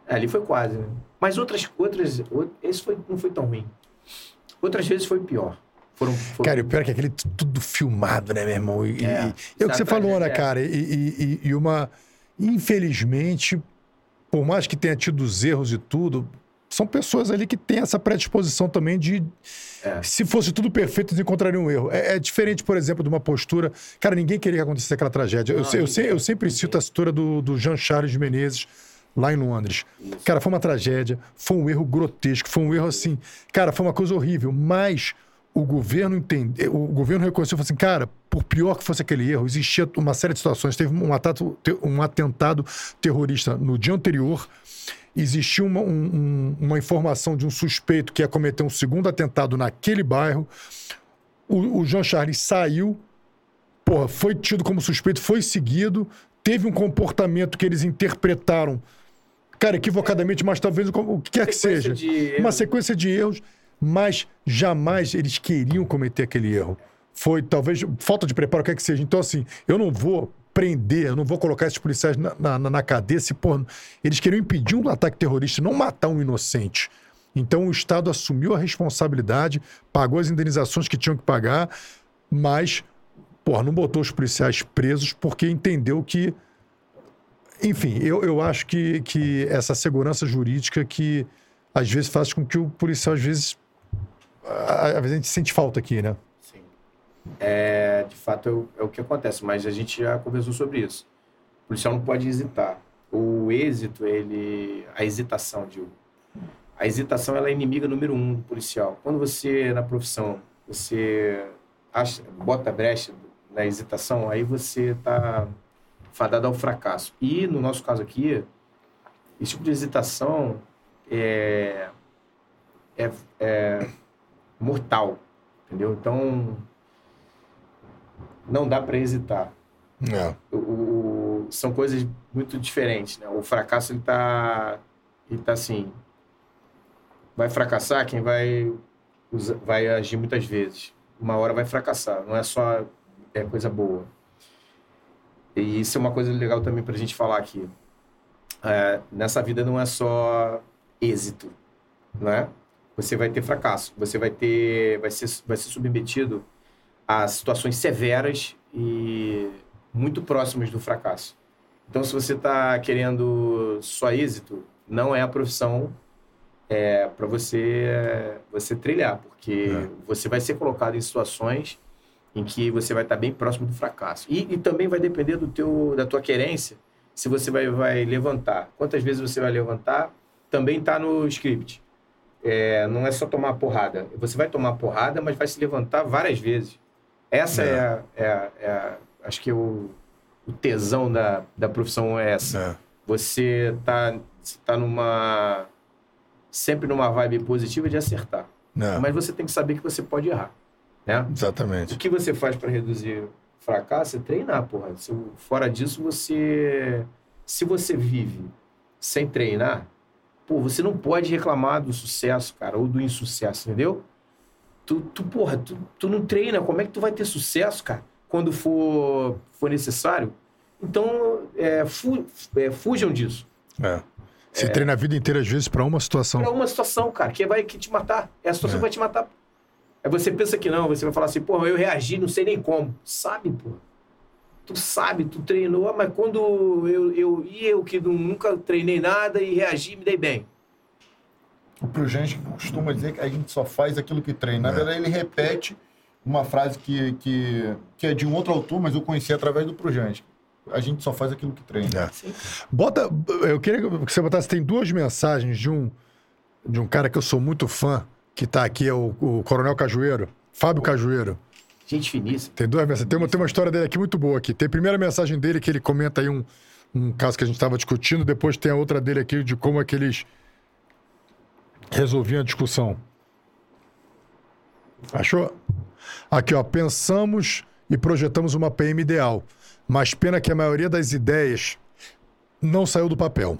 É, ali foi quase, né? Mas outras. outras out- esse foi, não foi tão ruim. Outras vezes foi pior. Foram, foram Cara, o pior é que aquele t- tudo filmado, né, meu irmão? E, É, e- é o que é você falou, né, é. cara? E, e- e- uma. Infelizmente, por mais que tenha tido os erros e tudo, são pessoas ali que têm essa predisposição também de. É. Se fosse tudo perfeito, eles encontrariam um erro. É, é diferente, por exemplo, de uma postura. Cara, ninguém queria que acontecesse aquela tragédia. Eu, Não, eu, sei- eu sempre cito a história do, do Jean Charles Menezes, lá em Londres. Cara, foi uma tragédia, foi um erro grotesco, foi um erro assim. Cara, foi uma coisa horrível, mas o governo entende, o governo reconheceu falou assim, cara, por pior que fosse aquele erro, existia uma série de situações. Teve um, atato, um atentado terrorista no dia anterior. Existia uma, um- um- uma informação de um suspeito que ia cometer um segundo atentado naquele bairro. O, o Jean Charles saiu, porra, foi tido como suspeito, foi seguido, teve um comportamento que eles interpretaram, cara, equivocadamente, mas talvez o, que quer que seja. Uma sequência de erros, mas jamais eles queriam cometer aquele erro. Foi talvez falta de preparo, o que quer que seja. Então, assim, eu não vou prender, eu não vou colocar esses policiais na, na, na cadeia se, pô, eles queriam impedir um ataque terrorista, não matar um inocente. Então o Estado assumiu a responsabilidade, pagou as indenizações que tinham que pagar, mas, porra, não botou os policiais presos porque entendeu que. Enfim, eu, eu acho que, que essa segurança jurídica que às vezes faz com que o policial, às vezes. Às vezes a gente sente falta aqui, né? Sim. É, de fato é o, que acontece, mas a gente já conversou sobre isso. O policial não pode hesitar. O êxito, ele. A hesitação, digo a hesitação ela é inimiga número um do policial. Quando você, na profissão, você acha, bota brecha na hesitação, aí você está fadado ao fracasso. E, no nosso caso aqui, esse tipo de hesitação é, é, é mortal, entendeu? Então, não dá para hesitar. É. O, o, são coisas muito diferentes, né? O fracasso, ele está ele tá assim vai fracassar quem vai, vai agir muitas vezes. Uma hora vai fracassar, não é só é coisa boa. E isso é uma coisa legal também para a gente falar aqui. É, nessa vida não é só êxito, né? Você vai ter fracasso, você vai ter, vai ser, vai ser submetido a situações severas e muito próximas do fracasso. Então, se você está querendo só êxito, não é a profissão é, para você você trilhar, porque é. você vai ser colocado em situações em que você vai estar bem próximo do fracasso. E, e, também vai depender do teu, da tua querência, se você vai, vai levantar. Quantas vezes você vai levantar, também está no script. É, não é só tomar porrada. Você vai tomar porrada, mas vai se levantar várias vezes. Essa é, é, a, é, a, é a, acho que o, o tesão da, da profissão é essa. É. Você está tá numa sempre numa vibe positiva de acertar. Não. Mas você tem que saber que você pode errar. Né? Exatamente. O que você faz para reduzir fracasso é treinar, porra. Se, fora disso, você. Se você vive sem treinar, pô, você não pode reclamar do sucesso, cara, ou do insucesso, entendeu? Tu, tu porra, tu, tu não treina, como é que tu vai ter sucesso, cara, quando for, for necessário? Então, é, fu, é, fujam disso. É. Você é... treina a vida inteira, às vezes, para uma situação. Para uma situação, cara, que vai que te matar. É a situação que vai te matar. Aí você pensa que não, você vai falar assim, porra, eu reagi, não sei nem como. Sabe, pô. Tu sabe, tu treinou, mas quando eu, eu ia, eu que nunca treinei nada e reagi, me dei bem. O Prugente costuma dizer que a gente só faz aquilo que treina. Na é. verdade, ele repete uma frase que, que, que é de um outro autor, mas eu conheci através do Prugente a gente só faz aquilo que treina. É. Bota, eu queria que você botasse, tem duas mensagens de um, de um cara que eu sou muito fã, que está aqui, é o, o Coronel Cajueiro, Fábio Cajueiro. Gente finíssima. Tem duas mensagens. Tem uma, tem uma história dele aqui muito boa aqui. Tem a primeira mensagem dele que ele comenta aí um, um caso que a gente estava discutindo, depois tem a outra dele aqui de como é que eles resolviam a discussão. Achou? Aqui, ó. Pensamos e projetamos uma PM ideal mas pena que a maioria das ideias não saiu do papel.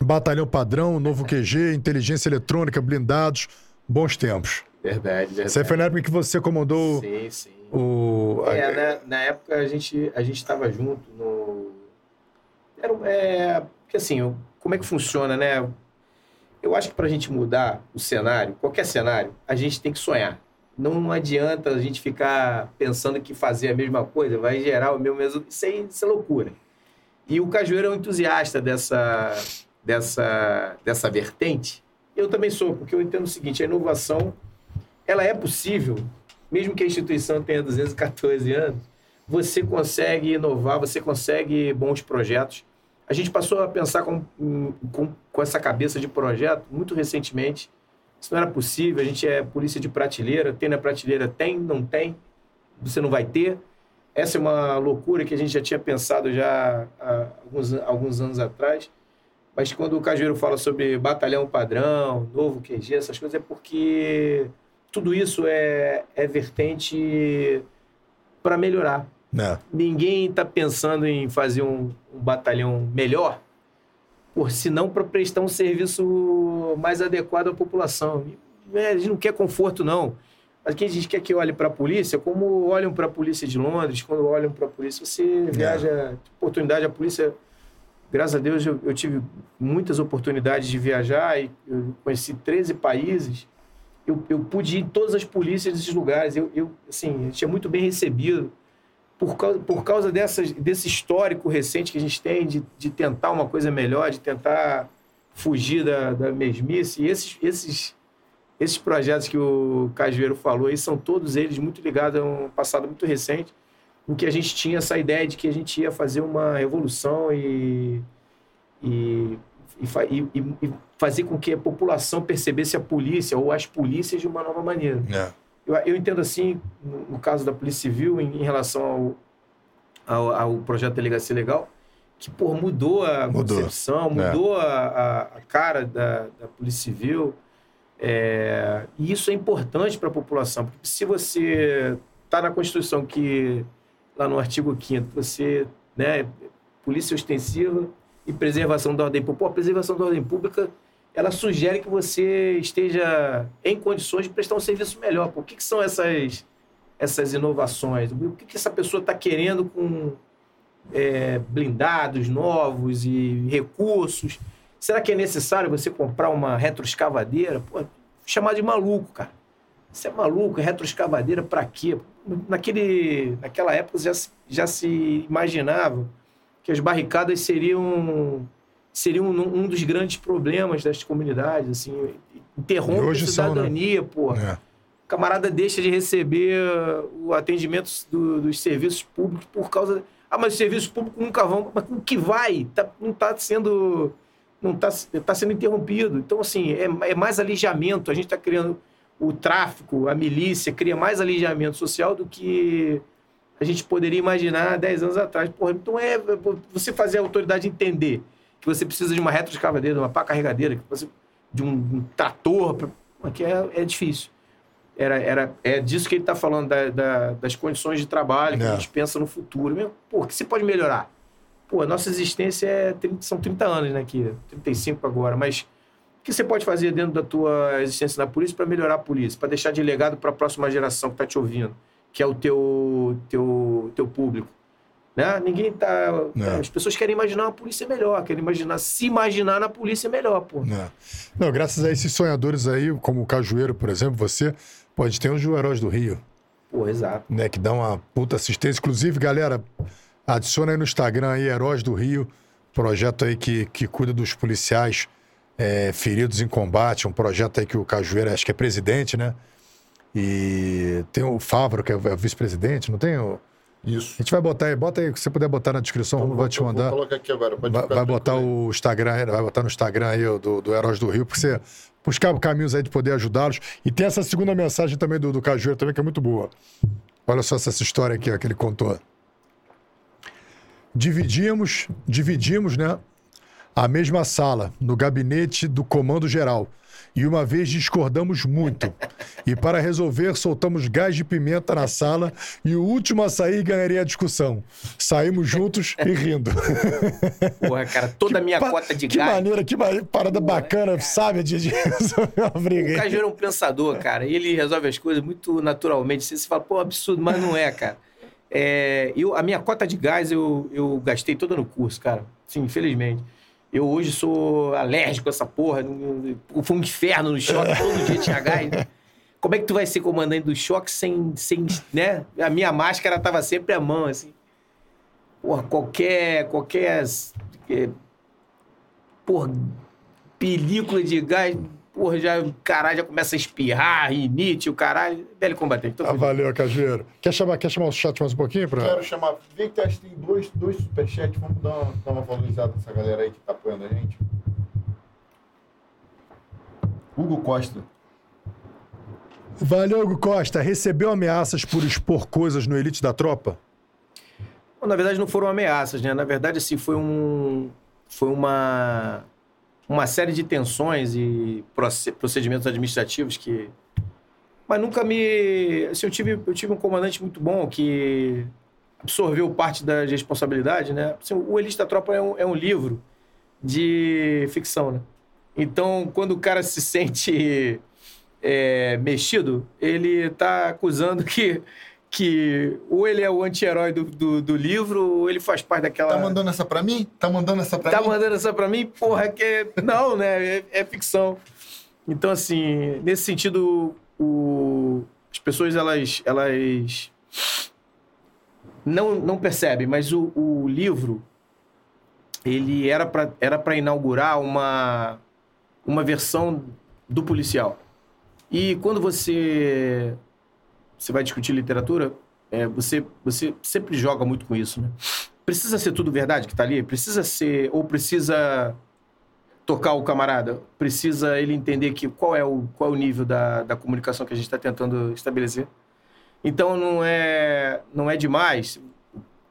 Batalhão padrão, novo QG, inteligência eletrônica, blindados, bons tempos. Verdade, verdade. Você foi na época que você comandou sim, sim. o... É, na, na época a gente a gente estava junto no... Era, é, porque assim, como é que funciona, né? Eu acho que para a gente mudar o cenário, qualquer cenário, a gente tem que sonhar não adianta a gente ficar pensando que fazer a mesma coisa vai gerar o mesmo resultado. Isso, isso é loucura. E o Cajueiro é um entusiasta dessa, dessa, dessa vertente. Eu também sou, porque eu entendo o seguinte, a inovação, ela é possível, mesmo que a instituição tenha 214 anos, você consegue inovar, você consegue bons projetos. A gente passou a pensar com, com, com essa cabeça de projeto muito recentemente, isso não era possível, a gente é polícia de prateleira, tem na prateleira, tem, não tem, você não vai ter. Essa é uma loucura que a gente já tinha pensado já há alguns, alguns anos atrás. Mas quando o Cajueiro fala sobre batalhão padrão, novo QG, essas coisas, é porque tudo isso é, é vertente para melhorar. É. Ninguém está pensando em fazer um, um batalhão melhor por senão para prestar um serviço mais adequado à população. É, a gente não quer conforto, não. Mas quem diz que quer que olhe para a polícia, como olham para a polícia de Londres, quando olham para a polícia, você viaja, oportunidade, a polícia, graças a Deus, eu, eu, tive muitas oportunidades de viajar e conheci 13 países. Eu, eu pude ir em todas as polícias desses lugares. Eu, eu assim, eu tinha muito bem recebido por causa, por causa dessas, desse histórico recente que a gente tem de, de tentar uma coisa melhor, de tentar fugir da, da mesmice. E esses, esses esses projetos que o Cajueiro falou aí são todos eles muito ligados a um passado muito recente, em que a gente tinha essa ideia de que a gente ia fazer uma revolução e, e, e, e fazer com que a população percebesse a polícia ou as polícias de uma nova maneira. É. Eu, eu, entendo assim, no, caso da Polícia Civil, em, em relação ao, ao, ao, projeto Delegacia Legal, que pô, mudou a mudou. concepção, mudou é. a, a, cara da, da Polícia Civil. É, e isso é importante para a população, porque se você está na Constituição que, lá no artigo 5 você, né, polícia ostensiva e preservação da ordem pública. Pô, a preservação da ordem pública, ela sugere que você esteja em condições de prestar um serviço melhor. Pô, o que, que são essas, essas inovações? O que, que essa pessoa está querendo com é, blindados novos e recursos? Será que é necessário você comprar uma retroescavadeira? Pô, chamar de maluco, cara. Você é maluco, retroescavadeira para quê? Naquele, naquela época já, já se imaginava que as barricadas seriam seriam um, um dos grandes problemas das comunidades, assim, interrompe a cidadania, são, né? pô. É. O camarada deixa de receber o atendimento do, dos serviços públicos por causa... Ah, mas os serviços públicos nunca vão... Mas o que vai? Tá, não está sendo não está tá sendo interrompido. Então, assim, é, é mais alijamento. A gente está criando o tráfico, a milícia, cria mais alijamento social do que a gente poderia imaginar 10 anos atrás. Porra, então é você fazer a autoridade entender que você precisa de uma retroescavadeira, de uma pá carregadeira, que você, de um, um trator, que é, é difícil. Era, era, é disso que ele está falando, da, da, das condições de trabalho, que a é. gente pensa no futuro. Pô, que você pode melhorar? Pô, a nossa existência é 30, são 30 anos, né? Aqui, 35 agora, mas que você pode fazer dentro da tua existência na polícia para melhorar a polícia, para deixar de legado para a próxima geração que está te ouvindo, que é o teu, teu, teu público? Né? Ninguém tá. Não. As pessoas querem imaginar uma polícia melhor, querem imaginar, se imaginar na polícia melhor, pô. Não. Não, graças a esses sonhadores aí, como o Cajueiro, por exemplo, você pode ter os Heróis do Rio. Pô, exato. Né, que dá uma puta assistência. Inclusive, galera, Adiciona aí no Instagram aí, Heróis do Rio, projeto aí que, que cuida dos policiais é, feridos em combate, um projeto aí que o Cajueira, acho que é presidente, né? E tem o Fávaro, que é o vice-presidente, não tem o... Isso. A gente vai botar aí, bota aí, se você puder botar na descrição, então, vai te mandar. Vou aqui agora, pode Vai, vai botar o Instagram, vai botar no Instagram aí do, do Heróis do Rio, porque você buscar caminhos aí de poder ajudá-los. E tem essa segunda mensagem também do, do Cajueiro também, que é muito boa. Olha só essa história aqui ó, que ele contou dividimos, dividimos, né, a mesma sala no gabinete do comando geral. E uma vez discordamos muito. E para resolver, soltamos gás de pimenta na sala e o último a sair ganharia a discussão. Saímos juntos e rindo. Porra, cara, toda a minha cota de que gás. Que maneira, que parada Porra, bacana, cara. sabe, de, de resolver uma briga. O Caju é um pensador, cara. Ele resolve as coisas muito naturalmente. Você fala, pô, absurdo, mas não é, cara. É, eu, a minha cota de gás eu, eu gastei toda no curso, cara. Sim, infelizmente. Eu hoje sou alérgico a essa porra. Foi um inferno no choque, todo dia tinha gás. Como é que tu vai ser comandante do choque sem, sem né? A minha máscara tava sempre à mão, assim. Porra, qualquer, qualquer, é, porra, película de gás porra, já, o caralho já começa a espirrar, rinite, o caralho. Velho combatente. Ah, valeu, Cajueiro. Quer chamar, quer chamar o chat mais um pouquinho? Pra... Quero chamar. Vem que tem dois, dois superchats. Vamos dar uma, dar uma valorizada nessa galera aí que tá apoiando a gente. Hugo Costa. Valeu, Hugo Costa. Recebeu ameaças por expor coisas no Elite da Tropa? Bom, na verdade, não foram ameaças, né? Na verdade, assim, foi um. Foi uma uma série de tensões e procedimentos administrativos que. Mas nunca me. Assim, eu, tive, eu tive um comandante muito bom que absorveu parte da responsabilidade, né? Assim, o Elite da Tropa é um, é um livro de ficção, né? Então, quando o cara se sente é, mexido, ele tá acusando que, que ou ele é o anti-herói do, do, do livro, ou ele faz parte daquela. Tá mandando essa pra mim? Tá mandando essa pra Tá mim? mandando essa pra mim? Porra, que é... Não, né? É, é ficção. Então, assim, nesse sentido, o... as pessoas, elas, elas não, não percebem, mas o, o livro, ele era para era pra inaugurar uma, uma versão do policial. E quando você, você vai discutir literatura, é, você, você sempre joga muito com isso, né? Precisa ser tudo verdade que tá ali? Precisa ser... Ou precisa tocar o camarada? Precisa ele entender que qual é o, qual é o nível da, da comunicação que a gente está tentando estabelecer? Então não é, não é demais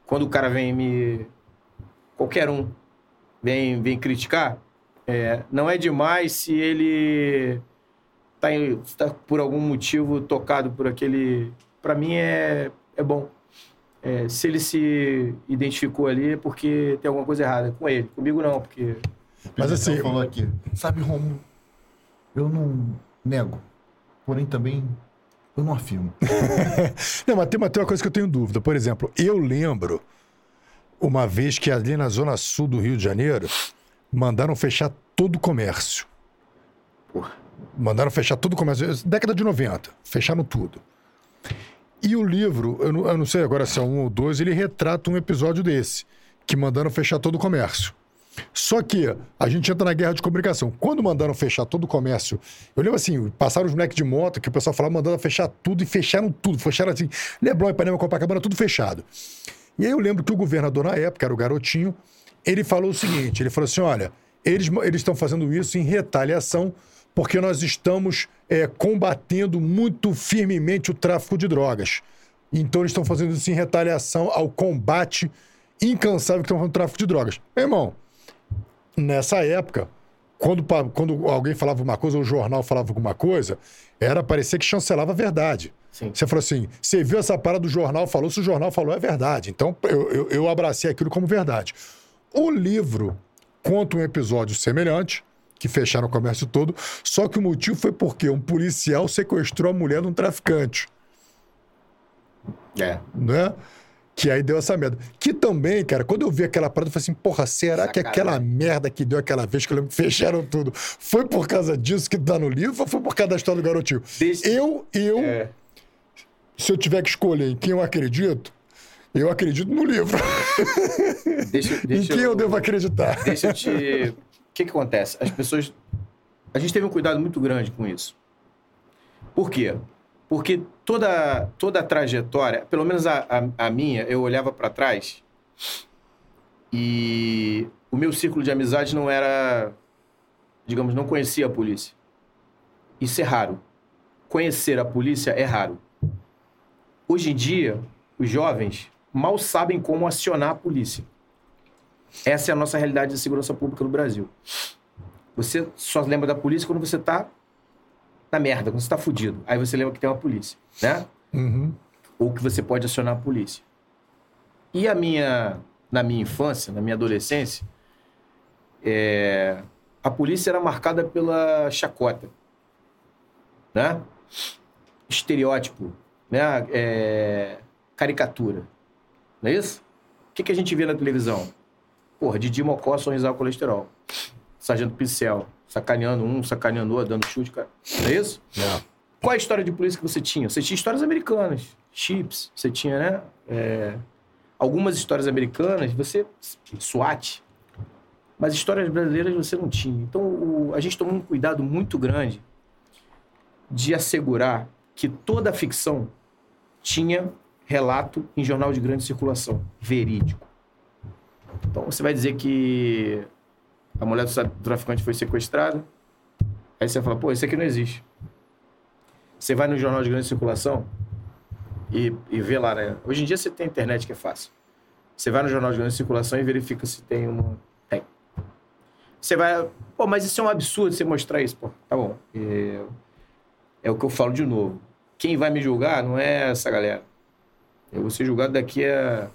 quando o cara vem me. Qualquer um vem, vem criticar. é, não é demais se ele tá, em- tá por algum motivo tocado por aquele. Para mim é, é bom. É, se ele se identificou ali é porque tem alguma coisa errada com ele. Comigo não, porque. Mas assim, falou aqui. Sabe, Romulo, eu não nego. Porém, também eu não afirmo. Não, mas tem, mas tem uma coisa que eu tenho dúvida. Por exemplo, eu lembro uma vez que ali na zona sul do Rio de Janeiro mandaram fechar todo o comércio. Porra. Mandaram fechar todo o comércio. Década de 90. Fecharam tudo. E o livro, eu não, eu não sei agora se é um ou dois, ele retrata um episódio desse, que mandaram fechar todo o comércio. Só que a gente entra na guerra de comunicação. Quando mandaram fechar todo o comércio, eu lembro assim, passaram os moleques de moto, que o pessoal falava, mandando fechar tudo e fecharam tudo. Fecharam assim, Leblon, Ipanema, Copacabana, tudo fechado. E aí eu lembro que o governador na época, era o garotinho, ele falou o seguinte, ele falou assim, olha, eles estão fazendo isso em retaliação porque nós estamos é, combatendo muito firmemente o tráfico de drogas. Então eles estão fazendo isso em retaliação ao combate incansável que estão fazendo o tráfico de drogas. Meu irmão, nessa época, quando, quando alguém falava uma coisa, ou o jornal falava alguma coisa, era parecer que chancelava a verdade. Sim. Você falou assim: você viu essa parada do jornal, falou, se o jornal falou, é verdade. Então eu, eu, eu abracei aquilo como verdade. O livro conta um episódio semelhante, que fecharam o comércio todo, só que o motivo foi porque um policial sequestrou a mulher de um traficante É. né? Que aí deu essa merda. Que também, cara, quando eu vi aquela parada, eu falei assim, porra, será que Sacanagem. aquela merda que deu aquela vez que eu lembro que fecharam tudo foi por causa disso que tá no livro ou foi por causa da história do garotinho? Desde- Eu, eu, É. se eu tiver que escolher em quem eu acredito, eu acredito no livro. Deixa, em deixa quem eu devo acreditar? Deixa eu te. Que, que acontece? As pessoas. A gente teve um cuidado muito grande com isso. Por quê? Porque toda, toda a trajetória, pelo menos a, a, a minha, eu olhava para trás e o meu círculo de amizade não era. Digamos, não conhecia a polícia. Isso é raro. Conhecer a polícia é raro. Hoje em dia, os jovens mal sabem como acionar a polícia. Essa é a nossa realidade de segurança pública no Brasil. Você só lembra da polícia quando você tá na merda, quando você tá fudido. Aí você lembra que tem uma polícia, né? Uhum. Ou que você pode acionar a polícia. E a minha, na minha infância, na minha adolescência, é, a polícia era marcada pela chacota, né? Estereótipo, né? É, caricatura, não é isso? O que, que a gente vê na televisão? Porra, Didi Mocó sorrisar o colesterol. Sargento Pincel, sacaneando um, sacaneando outro, dando chute, cara. Não é isso? Qual a história de polícia que você tinha? Você tinha histórias americanas, chips, você tinha, né? é, algumas histórias americanas, você. SWAT. Mas histórias brasileiras você não tinha. Então o- a gente tomou um cuidado muito grande de assegurar que toda a ficção tinha relato em jornal de grande circulação, verídico. Então você vai dizer que a mulher do tra- traficante foi sequestrada, aí você fala, pô, isso aqui não existe. Você vai no jornal de grande circulação e, e vê lá, né? Hoje em dia você tem internet que é fácil. Você vai no jornal de grande circulação e verifica se tem uma. Tem. Você vai. Pô, mas isso é um absurdo você mostrar isso, pô. Tá bom. É, é o que eu falo de novo. Quem vai me julgar não é essa galera. Eu vou ser julgado daqui a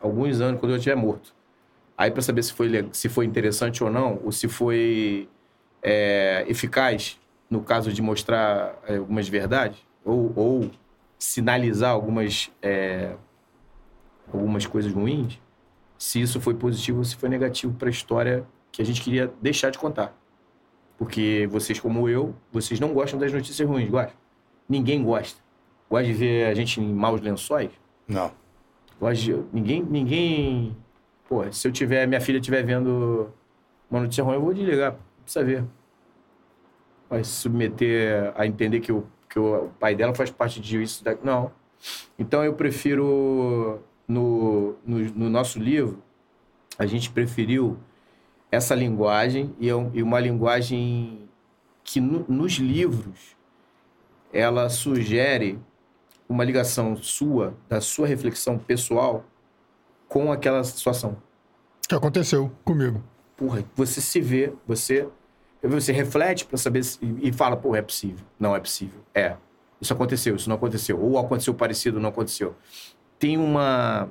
alguns anos, quando eu estiver morto. Aí, para saber se foi, se foi interessante ou não, ou se foi é, eficaz, no caso de mostrar é, algumas verdades, ou, ou sinalizar algumas, é, algumas coisas ruins, se isso foi positivo ou se foi negativo para a história que a gente queria deixar de contar. Porque vocês, como eu, vocês não gostam das notícias ruins, gostam? Ninguém gosta. Gosta de ver a gente em maus lençóis? Não. Gosta de... Ninguém, ninguém... Pô, se eu tiver, minha filha estiver vendo uma notícia ruim, eu vou desligar. Precisa ver. Vai se submeter a entender que o, que o pai dela faz parte disso. Da... Não. Então eu prefiro, no, no, no nosso livro, a gente preferiu essa linguagem e, é uma linguagem que no, nos livros ela sugere uma ligação sua, da sua reflexão pessoal com aquela situação. Que aconteceu comigo. Porra, você se vê, você você reflete para saber se, e fala, pô, é possível. Não é possível. É. Isso aconteceu, isso não aconteceu. Ou aconteceu parecido, não aconteceu. Tem uma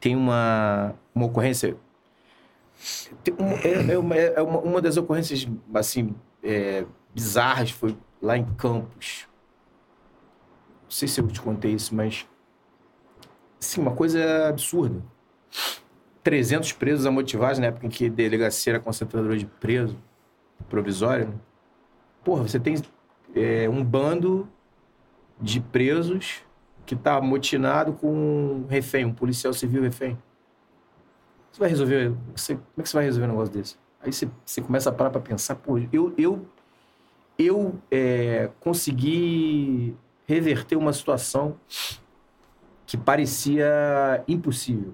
tem uma, uma ocorrência é, é, uma, é uma, uma, das ocorrências, assim, é, bizarras foi lá em Campos. Não sei se eu te contei isso, mas... Assim, uma coisa absurda. 300 presos amotivados na época em que delegacia era concentradora de preso provisório. Né? Porra, você tem é, um bando de presos que está amotinado com um refém, um policial civil refém. Você vai resolver. Você, como é que você vai resolver um negócio desse? Aí você, você começa a parar para pensar, pô, eu, eu, eu é, consegui reverter uma situação que parecia impossível.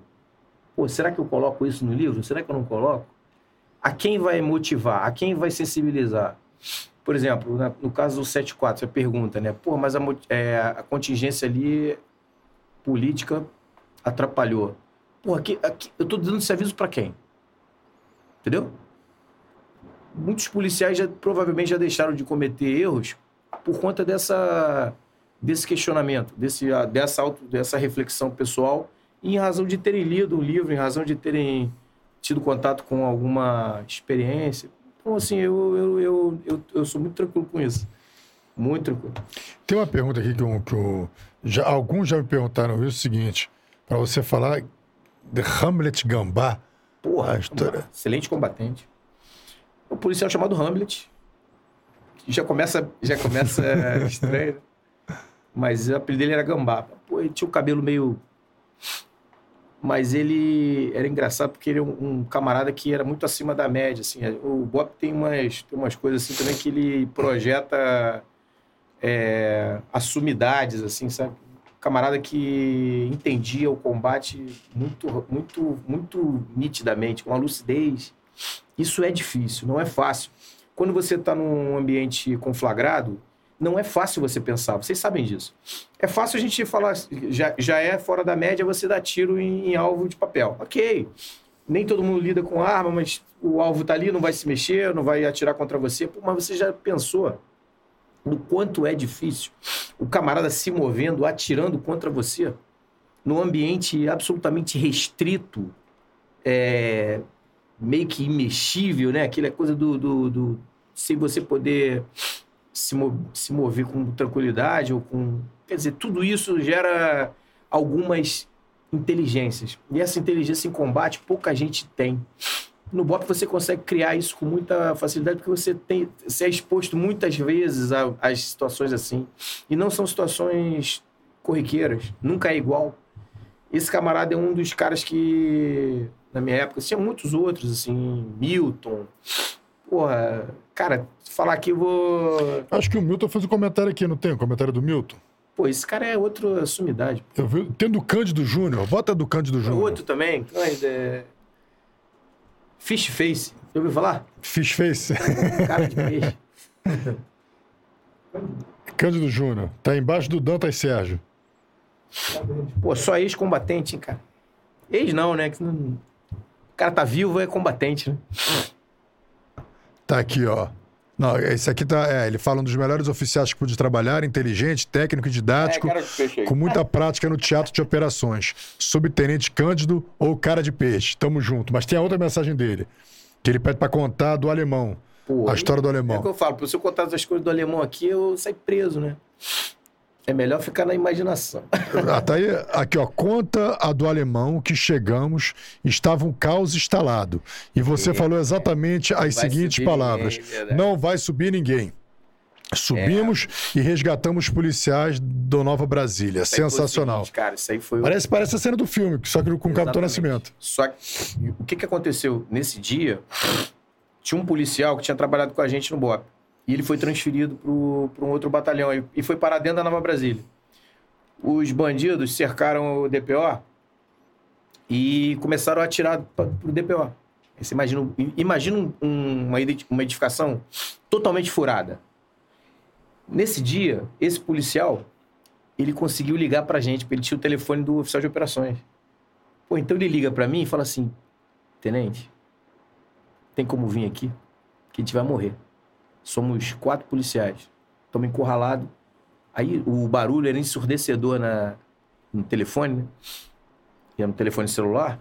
Pô, será que eu coloco isso no livro? Será que eu não coloco? A quem vai motivar? A quem vai sensibilizar? Por exemplo, no caso do 74, você pergunta, né? Pô, mas a, é, a contingência ali política atrapalhou. Pô, aqui, aqui, eu tô dando esse aviso para quem? Entendeu? Muitos policiais já, provavelmente já deixaram de cometer erros por conta dessa, desse questionamento, desse, dessa, auto, dessa reflexão pessoal, em razão de terem lido um livro, em razão de terem tido contato com alguma experiência. Então, assim, eu, eu, eu, eu, eu sou muito tranquilo com isso. Muito tranquilo. Tem uma pergunta aqui que, eu, que eu, já, alguns já me perguntaram isso, é o seguinte, para você falar de Hamlet Gambá. Porra, história... excelente combatente. O policial chamado Hamlet. Já começa, já começa estranho. Mas o apelido dele era Gambá. Pô, ele tinha o cabelo meio. Mas ele era engraçado porque ele é um, um, camarada que era muito acima da média. Assim. O Bop tem umas, tem umas coisas assim também que ele projeta é, assumidades, assim, sabe? camarada que entendia o combate muito, muito, muito nitidamente, com a lucidez. Isso é difícil, não é fácil. Quando você está num ambiente conflagrado, não é fácil você pensar, vocês sabem disso. É fácil a gente falar, já, já é fora da média você dar tiro em, em alvo de papel. Ok, nem todo mundo lida com arma, mas o alvo está ali, não vai se mexer, não vai atirar contra você. Pô, mas você já pensou do quanto é difícil o camarada se movendo, atirando contra você, num ambiente absolutamente restrito, é, meio que imexível, né? Aquela coisa do, do, do sem você poder se, mo se mover com tranquilidade ou com. Quer dizer, tudo isso gera algumas inteligências. E essa inteligência em combate pouca gente tem. No BOP você consegue criar isso com muita facilidade porque você, tem, você é exposto muitas vezes às situações assim. E não são situações corriqueiras, nunca é igual. Esse camarada é um dos caras que, na minha época, tinha muitos outros, assim, Milton. Porra, cara, falar aqui eu vou. Acho que o Milton fez um comentário aqui, não tem? Um comentário do Milton? Pô, esse cara é outro sumidade. Eu vi, tem do Cândido Júnior, bota do Cândido Júnior. Outro também, é... Fish Face. Já ouviu falar? Fish Face. Cara de peixe. Cândido Júnior. Tá embaixo do Dantas Sérgio. Pô, só ex-combatente, hein, cara? Ex não, né? O cara tá vivo, é combatente, né? Tá aqui, ó. Não, esse aqui tá. É, ele fala um dos melhores oficiais que pude trabalhar, inteligente, técnico e didático, é, com muita prática no teatro de operações. Subtenente Cândido ou cara de peixe. Tamo junto. Mas tem a outra mensagem dele, que ele pede para contar do alemão. Pô, A história do É o alemão. que eu falo, se eu contar as coisas do alemão aqui, eu saio preso, né? É melhor ficar na imaginação. Ah, tá aí, aqui, ó. Conta a do alemão que chegamos, estava um caos instalado. E você É, falou exatamente as seguintes palavras: ninguém, verdade. Não vai subir ninguém. Subimos É. e resgatamos policiais do Nova Brasília. Isso Sensacional. seguinte, cara, isso aí foi o- Parece, parece a cena do filme, só que com o Capitão. Nascimento. Só que o que, que aconteceu? Nesse dia, tinha um policial que tinha trabalhado com a gente no BOP. E ele foi transferido para um outro batalhão e- e foi parar dentro da Nova Brasília. Os bandidos cercaram o DPO e começaram a atirar para o DPO. Você imagina, imagina um- um- uma uma edificação totalmente furada. Nesse dia, esse policial, ele conseguiu ligar pra gente, porque ele tinha o telefone do oficial de operações. Pô, então ele liga pra mim e fala assim: Tenente, tem como vir aqui? Que a gente vai morrer. Somos quatro policiais. Estamos encurralados. Aí o barulho era ensurdecedor na, no telefone, né? Era no telefone celular.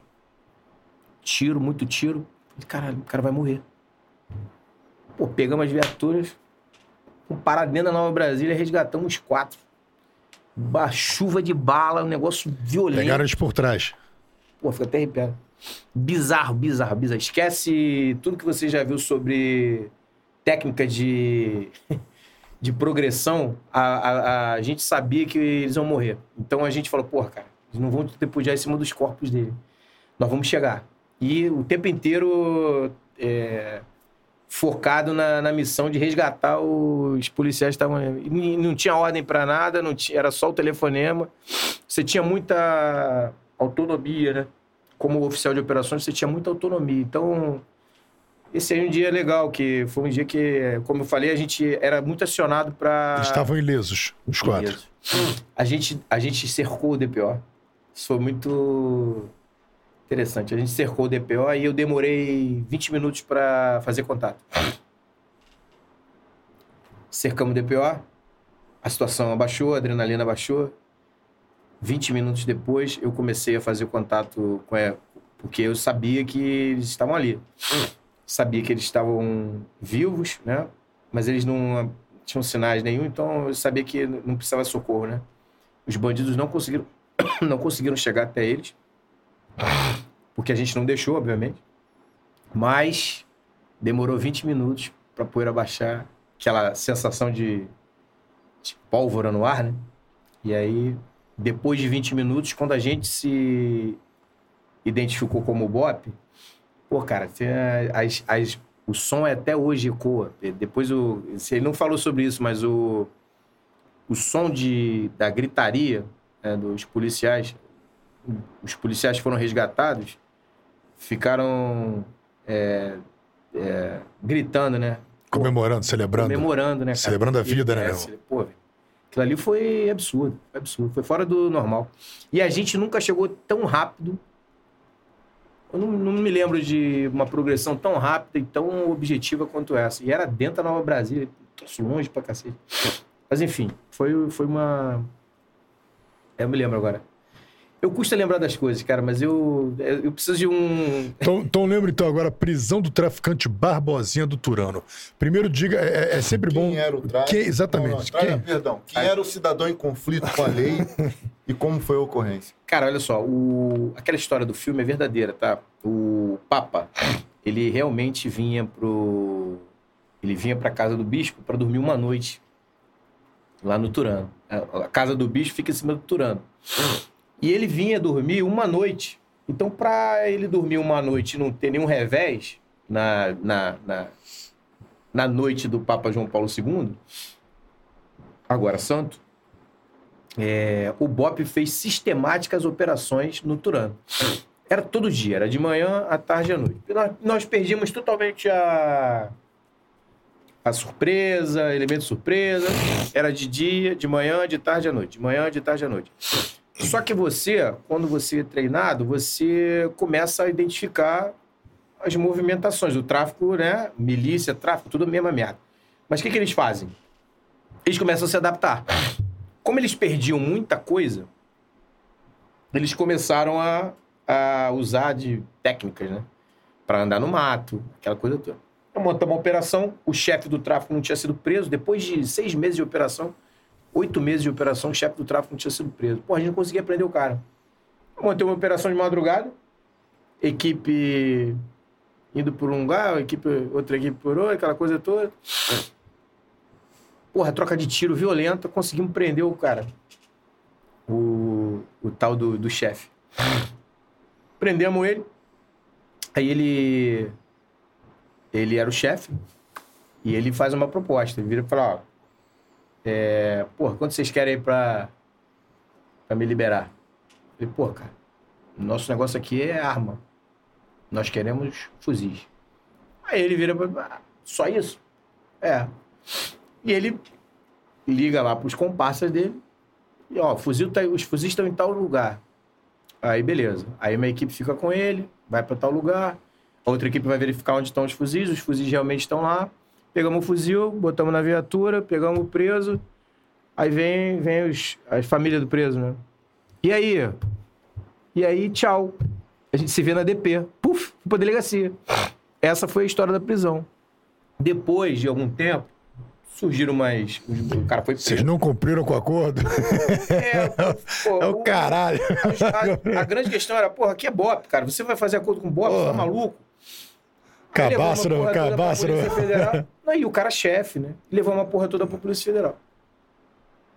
Tiro, muito tiro. Falei, caralho, o cara vai morrer. Pô, pegamos as viaturas, fomos parar dentro da Nova Brasília, resgatamos os quatro. Uma chuva de bala, um negócio violento. Pegaram eles por trás. Pô, fica até arrepiado. Bizarro, bizarro, bizarro. Esquece tudo que você já viu sobre técnica de, de progressão. A, a, a gente sabia que eles iam morrer. Então a gente falou, porra, cara, eles não vão depois em cima dos corpos dele. Nós vamos chegar. E o tempo inteiro é, focado na, na missão de resgatar os policiais que estavam. Não tinha ordem para nada, não tinha, era só o telefonema. Você tinha muita autonomia, né? Como oficial de operações, você tinha muita autonomia. Então, esse aí é um dia legal, que foi um dia que, como eu falei, a gente era muito acionado para. Estavam ilesos, os quatro. A gente, a gente cercou o DPO. Isso foi muito interessante. A gente cercou o DPO e eu demorei 20 minutos para fazer contato. Cercamos o DPO, a situação abaixou, a adrenalina abaixou. 20 minutos depois, eu comecei a fazer contato com ela, porque eu sabia que eles estavam ali. Sabia que eles estavam vivos, né? Mas eles não tinham sinais nenhum, então eu sabia que não precisava de socorro, né? Os bandidos não conseguiram, não conseguiram chegar até eles, porque a gente não deixou, obviamente. Mas demorou 20 minutos para poder abaixar aquela sensação de, de pólvora no ar, né? E aí, depois de 20 minutos, quando a gente se identificou como BOP, pô, cara, as, as, o som é até hoje ecoa. De- Depois o. Ele não falou sobre isso, mas o, o som de, da gritaria né, dos policiais, os policiais foram resgatados, ficaram é, é, gritando, né? Comemorando, celebrando. comemorando, né, cara? Celebrando a vida, né, É, meu? Pô. Aquilo ali foi absurdo, foi absurdo. Foi fora do normal. E a gente nunca chegou tão rápido. Eu não, não me lembro de uma progressão tão rápida e tão objetiva quanto essa. E era dentro da Nova Brasília, longe pra cacete. Mas enfim, foi, foi uma. Eu me lembro agora. Eu custa lembrar das coisas, cara, mas eu, eu preciso de um. Então, então lembra então agora, prisão do traficante Barbosinha do Turano. Primeiro diga, é, é- é sempre bom... Quem era o? Quem- exatamente. Não, não, Traga, Quem? Perdão. Quem era o cidadão em conflito com a lei e como foi a ocorrência? Cara, olha só, o... aquela história do filme é verdadeira, tá? O Papa, ele realmente vinha pro. Ele vinha pra casa do bispo para dormir uma noite lá no Turano. A a casa do bispo fica em cima do Turano. E ele vinha dormir uma noite. Então, pra ele dormir uma noite e não ter nenhum revés na, na, na, na noite do Papa João Paulo II, agora santo, é, o BOP fez sistemáticas operações no Turano. Era todo dia, era de manhã, à tarde e à noite. Nós, nós perdíamos totalmente a, a surpresa, elemento surpresa. Era de dia, de manhã, de tarde à noite. De manhã, de tarde à noite. Só que você, quando você é treinado, você começa a identificar as movimentações do tráfico, né? Milícia, tráfico, tudo a mesma merda. Mas o que, que eles fazem? Eles começam a se adaptar. Como eles perdiam muita coisa, eles começaram a, a usar de técnicas, né? Para andar no mato, aquela coisa toda. Montamos uma operação, o chefe do tráfico não tinha sido preso. Depois de seis meses de operação, oito meses de operação, o chefe do tráfico não tinha sido preso. Pô, a gente não conseguia prender o cara. Montei uma operação de madrugada, equipe indo por um lugar, equipe, outra equipe por outro, aquela coisa toda. Porra, troca de tiro violenta, conseguimos prender o cara. O, o tal do, do chefe. Prendemos ele. Aí ele. Ele era o chefe. E ele faz uma proposta. Ele vira e fala: Ó, é, porra, quanto vocês querem pra, pra me liberar? Eu falei, pô, cara, nosso negócio aqui é arma. Nós queremos fuzis. Aí ele vira pra ah, só isso? É. E ele liga lá pros comparsas dele. E, ó, fuzil tá, os fuzis estão em tal lugar. Aí, beleza. Aí uma equipe fica com ele, vai para tal lugar. A outra equipe vai verificar onde estão os fuzis. Os fuzis realmente estão lá. Pegamos o fuzil, botamos na viatura, pegamos o preso. Aí vem, vem os, a família do preso, né? E aí? E aí, tchau. A gente se vê na DP. Puf, fui pra delegacia. Essa foi a história da prisão. Depois de algum tempo, surgiram mais. O cara foi Vocês não cumpriram com o acordo? É, pô, É o caralho. A, a grande questão era, porra, aqui é BOP, cara. Você vai fazer acordo com BOP, você tá maluco? Cabaço, não, cabaço. Não. Aí o cara é chefe, né? Levou uma porra toda pra Polícia Federal.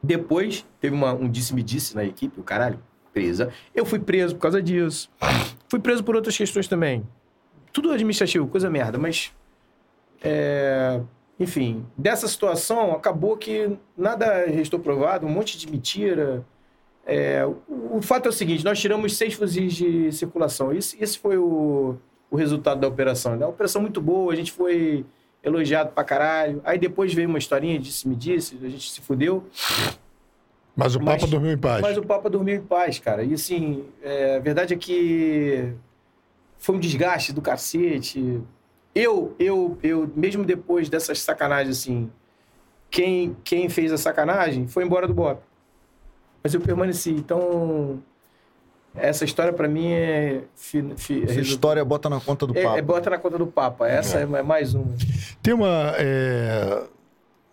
Depois, teve uma- um disse-me-disse na equipe, o caralho, presa. Eu fui preso por causa disso. Fui preso por outras questões também. Tudo administrativo, coisa merda, mas. é, enfim, dessa situação, acabou que nada restou provado, um monte de mentira. É, o, o fato é o seguinte: nós tiramos seis fuzis de circulação. Isso, esse foi o, o resultado da operação. né? Uma operação muito boa, a gente foi elogiado pra caralho. Aí depois veio uma historinha, disse-me disse, a gente se fudeu. Mas o Mas- Papa dormiu em paz. Mas o Papa dormiu em paz, cara. E assim, é, a verdade é que foi um desgaste do cacete. Eu, eu, eu, mesmo depois dessas sacanagens, assim, quem, quem fez a sacanagem foi embora do BOP. Mas eu permaneci. Então, essa história pra mim é. Fi, fi, Essa é, história bota na conta do é, papo. é bota na conta do Papa. Essa é, é mais uma. Tem uma, é,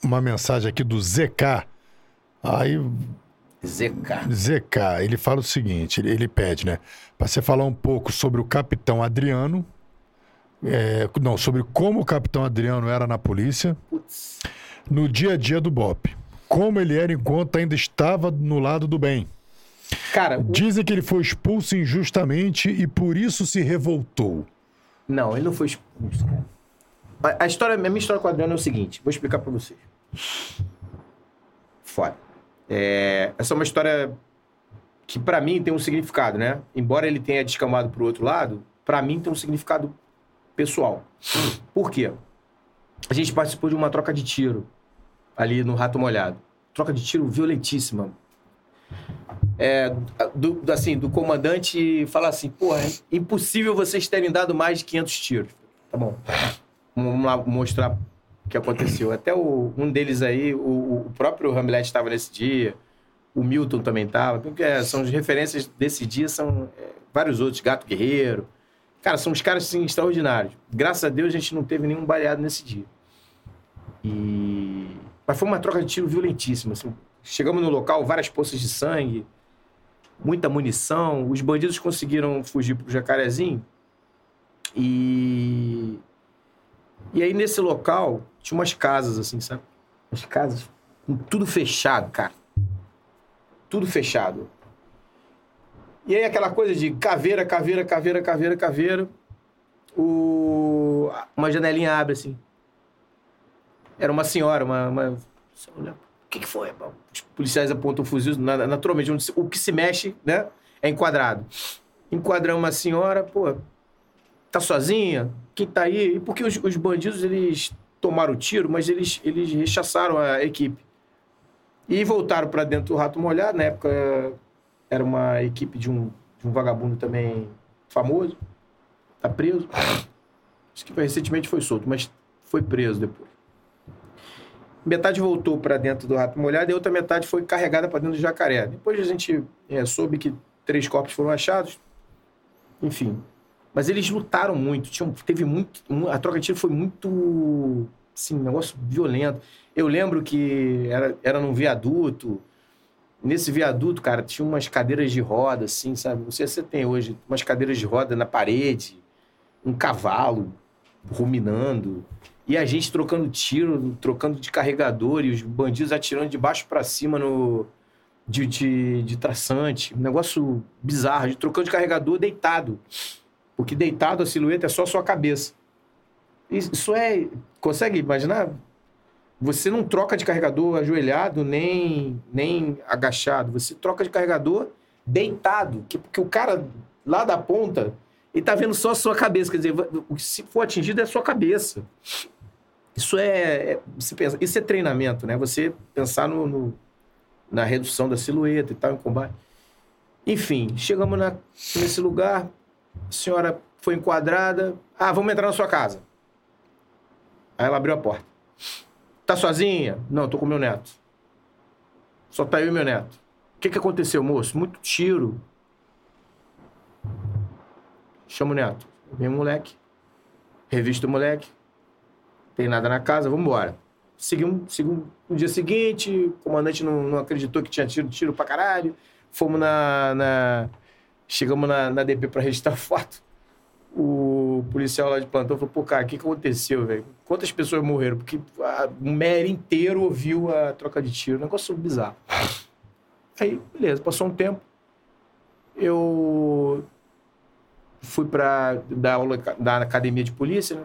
uma mensagem aqui do ZK. Aí, ZK. ZK, ele fala o seguinte: ele, ele pede, né? Para você falar um pouco sobre o capitão Adriano. é, não, sobre como o capitão Adriano era na polícia, Putz. no dia a dia do BOP. Como ele era enquanto ainda estava no lado do bem. Cara, o- Dizem que ele foi expulso injustamente e por isso se revoltou. Não, ele não foi expulso, cara. A, história, a minha história com o Adriano é o seguinte, vou explicar pra vocês. Foda. É, essa é uma história que pra mim tem um significado, né? Embora ele tenha descamado pro outro lado, pra mim tem um significado pessoal. Por quê? A gente participou de uma troca de tiro ali no Rato Molhado. Troca de tiro violentíssima. É, do, assim, do comandante falar assim, porra, é impossível vocês terem dado mais de 500 tiros. Tá bom. Vamos lá mostrar o que aconteceu. Até o- um deles aí, o, o próprio Hamlet estava nesse dia, o Milton também estava, porque são as referências desse dia, são é, vários outros, Gato Guerreiro. Cara, são uns caras assim, extraordinários. Graças a Deus a gente não teve nenhum baleado nesse dia. E... Mas foi uma troca de tiro violentíssima. assim. Chegamos no local, várias poças de sangue, muita munição. Os bandidos conseguiram fugir pro Jacarezinho. E. E aí, nesse local, tinha umas casas, assim, sabe? Umas casas com tudo fechado, cara. Tudo fechado. E aí, aquela coisa de caveira, caveira, caveira, caveira, caveira. O... Uma janelinha abre, assim. Era uma senhora, uma. uma... Que, que foi? Os policiais apontam na- naturalmente, onde o que se mexe, né? É enquadrado. Enquadramos uma senhora, pô, tá sozinha? Quem tá aí? E porque os, os bandidos, eles tomaram o tiro, mas eles, eles rechaçaram a equipe. E voltaram para dentro do Rato Molhado. Na época, era uma equipe de um, de um vagabundo também famoso. Tá preso. Acho que recentemente foi solto, mas foi preso depois. Metade voltou para dentro do Rato Molhado e a outra metade foi carregada para dentro do Jacaré. Depois a gente é, soube que três corpos foram achados. Enfim. Mas eles lutaram muito. Tinham, teve muito. A troca de tiro foi muito. Assim, negócio violento. Eu lembro que era, era num viaduto. Nesse viaduto, cara, tinha umas cadeiras de roda, assim, sabe? Não sei se você tem hoje. Umas cadeiras de roda na parede. Um cavalo ruminando. E a gente trocando tiro, trocando de carregador. E os bandidos atirando de baixo para cima no... De, de, de traçante. Um negócio bizarro. De trocando de carregador deitado. Porque deitado a silhueta é só a sua cabeça. Isso é. Consegue imaginar? Você não troca de carregador ajoelhado nem, nem agachado. Você troca de carregador deitado. Que, porque o cara lá da ponta, ele tá vendo só a sua cabeça. Quer dizer, se for atingido é a sua cabeça. Isso é. é pensa, isso é treinamento, né? Você pensar no, no, na redução da silhueta e tal, em combate. Enfim, chegamos na, nesse lugar, a senhora foi enquadrada. Ah, vamos entrar na sua casa. Aí ela abriu a porta. Tá sozinha? Não, tô com meu neto. Só tá eu e meu neto. O que que aconteceu, moço? Muito tiro. Chama o neto. Vem o moleque. Revista o moleque. Tem nada na casa, vamos embora. Seguimos, seguimos no dia seguinte, o comandante não, não acreditou que tinha tiro, tiro pra caralho. Fomos na, na Chegamos na, na DP para registrar foto. O policial lá de plantão falou: pô, cara, o que, aconteceu, velho? Quantas pessoas morreram? Porque o MER inteiro ouviu a troca de tiro. Um negócio bizarro. Aí, beleza, passou um tempo. Eu fui para dar aula da academia de polícia, né?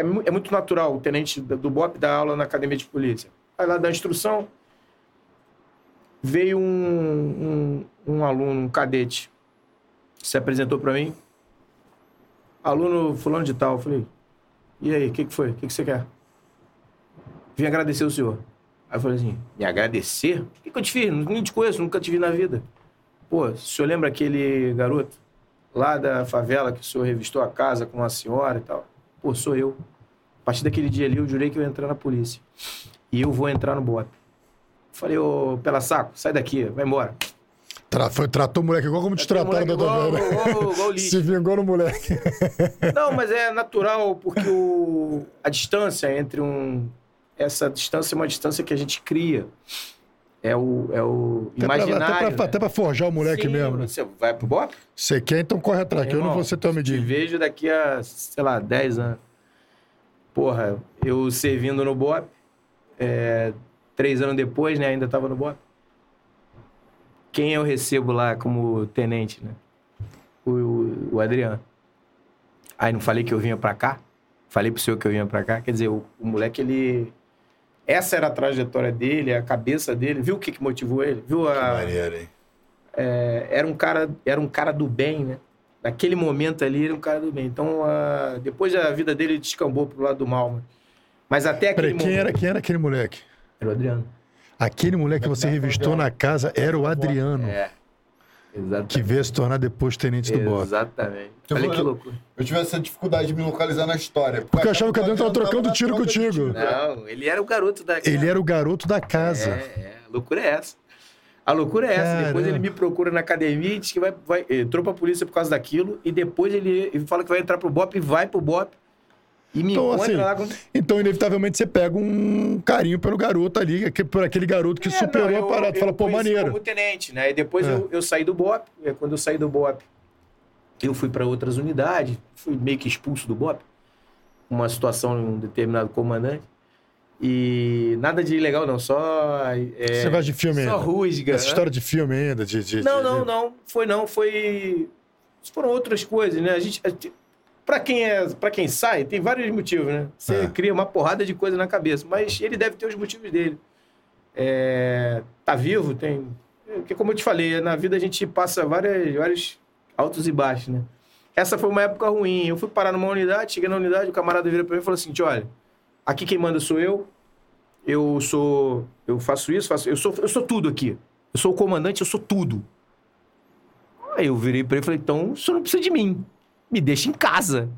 É, é, muito natural o tenente do BOP dar aula na academia de polícia. Aí lá dá instrução, veio um, um, um aluno, um cadete, se apresentou para mim. Aluno fulano de tal. Eu falei, e aí, o que, que foi? O que, que você quer? Vim agradecer o senhor. Aí eu falei assim, me agradecer? O que, que eu te fiz? Nem te conheço, nunca te vi na vida. Pô, o senhor lembra aquele garoto lá da favela que o senhor revistou a casa com a senhora e tal? Pô, sou eu. A partir daquele dia ali, eu jurei que eu ia entrar na polícia. E eu vou entrar no bote. Falei, ô, pela saco, sai daqui, vai embora. Tra foi, tratou o moleque igual como te trataram da igual Se vingou no moleque. Não, mas é natural, porque o, a distância entre um. Essa distância é uma distância que a gente cria. É o, é o até imaginário. Pra, até, pra, né? até pra forjar o moleque Sim, mesmo, né? Você vai pro BOP? Você quer, então corre atrás, que eu não vou ser teu medida. Te vejo daqui a, sei lá, 10 anos. Porra, eu servindo no BOP, é, três anos depois, né? Ainda estava no BOP. Quem eu recebo lá como tenente, né? O, o, Adriano. Aí não falei que eu vinha para cá? Falei pro senhor que eu vinha para cá? Quer dizer, o, o, moleque, ele... Essa era a trajetória dele, a cabeça dele. Viu o que, que motivou ele? Viu a... Que maneiro, hein? É, era, um cara, era um cara do bem, né? Naquele momento ali, ele era um cara do bem. Então, uh, depois a vida dele descambou pro lado do mal. Mas, mas até aquele Peraí, quem momento... Era, quem era aquele moleque? Era o Adriano. Aquele moleque que você revistou na casa era o Adriano. É. Exatamente. Que veio se tornar depois tenente do BOP. Exatamente. Olha que loucura. Eu tive essa dificuldade de me localizar na história. Porque eu achava que o Adriano tava trocando tiro contigo. Não, ele era o garoto da casa. Ele era o garoto da casa. É, é. A loucura é essa. A loucura é essa. Depois ele me procura na academia e diz que vai, vai, entrou pra polícia por causa daquilo. E depois ele, ele fala que vai entrar pro BOP e vai pro BOP. E me então, assim, lá com... Então, inevitavelmente, você pega um carinho pelo garoto ali, por aquele garoto que é, superou não, eu, a parada. Fala, pô, maneiro. como tenente, né? E depois é. eu, eu saí do BOP. E quando eu saí do BOP, eu fui para outras unidades. Fui meio que expulso do BOP. Uma situação de um determinado comandante. E nada de ilegal, não. Só. É, você gosta de filme só ainda? Rusga. Essa história de filme ainda? De, de não, de, não, não. Foi não. Foi. Foram outras coisas, né? A gente, para quem é, para quem sai, tem vários motivos, né? Você é. cria uma porrada de coisa na cabeça, mas ele deve ter os motivos dele. É, tá vivo, tem, porque como eu te falei, na vida a gente passa várias, vários altos e baixos, né? Essa foi uma época ruim. Eu fui parar numa unidade, cheguei na unidade, o camarada vira para mim e falou assim: "Olha, aqui quem manda sou eu. Eu sou, eu faço isso, faço, eu sou, eu sou tudo aqui. Eu sou o comandante, eu sou tudo." Aí eu virei para ele e falei: "Então, o senhor não precisa de mim." me deixa em casa.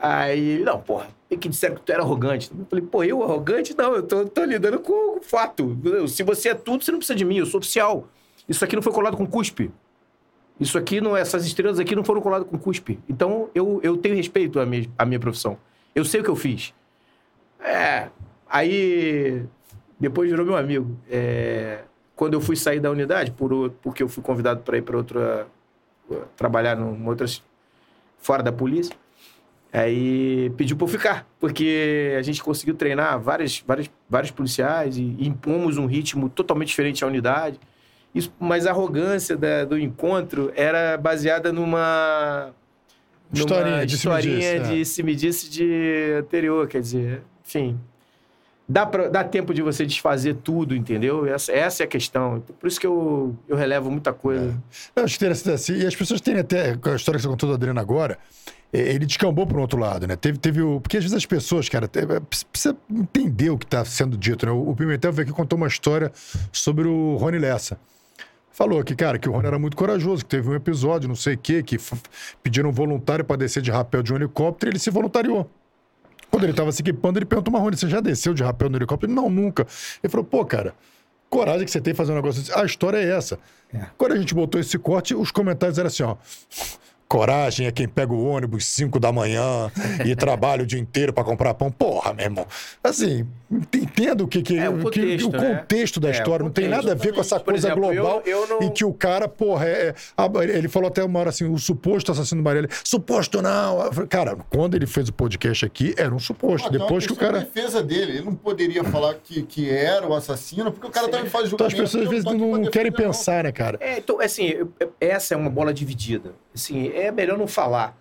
Aí, não, porra, tem que disseram que tu era arrogante. Eu falei, pô, eu arrogante? Não, eu tô, tô lidando com o fato. Se você é tudo, você não precisa de mim, eu sou oficial. Isso aqui não foi colado com cuspe. Isso aqui não é, essas estrelas aqui não foram coladas com cuspe. Então eu, eu tenho respeito à minha, à minha profissão. Eu sei o que eu fiz. É. Aí depois virou meu amigo. É, quando eu fui sair da unidade, por, porque eu fui convidado para ir para outra. trabalhar numa outra. fora da polícia. Aí pediu para eu ficar, porque a gente conseguiu treinar várias, várias, vários policiais e, e impomos um ritmo totalmente diferente à unidade. Isso, mas a arrogância da, do encontro era baseada numa. numa Historinha de se me historinha disse, é. de se me disse de anterior, quer dizer, enfim. Dá, pra, dá tempo de você desfazer tudo, entendeu? Essa, essa é a questão. Por isso que eu, eu relevo muita coisa. Não, acho interessante assim. E as pessoas têm até, com a história que você contou do Adriano agora, ele descambou para um outro lado, né? Teve, teve o. Porque às vezes as pessoas, cara, eh, precisa entender o que está sendo dito, né? O Pimentel veio aqui contou uma história sobre o Rony Lessa. Falou que, cara, que o Rony era muito corajoso, que teve um episódio, não sei o quê, que pediram um voluntário para descer de rapel de um helicóptero e ele se voluntariou. Quando ele estava se equipando, ele perguntou, mas Rony, você já desceu de rapel no helicóptero? Ele, não, nunca. Ele falou, pô, cara, coragem que você tem de fazer um negócio assim. A história é essa. Quando a gente botou esse corte, os comentários eram assim, ó. Coragem é quem pega o ônibus 5 da manhã e trabalha o dia inteiro para comprar pão. Porra, meu irmão. Assim, entendo o que, que, É, o o que- contexto, o né? contexto da É, história. o Não tem contexto, nada a ver com essa coisa exemplo, eu- global eu não- em que o cara, porra, é, é- ele falou até uma hora assim, o suposto assassino do Marielle. Suposto não. Eu Cara, quando ele fez o podcast aqui, era um suposto. Ah, Depois que o cara. defesa dele. Ele não poderia falar que, que era o assassino, porque o cara também faz Então as julgamento. pessoas às eu vezes não, não querem defender, não. pensar, né, cara? É, então, assim, eu- eu- essa é uma bola dividida. Assim, é melhor não falar,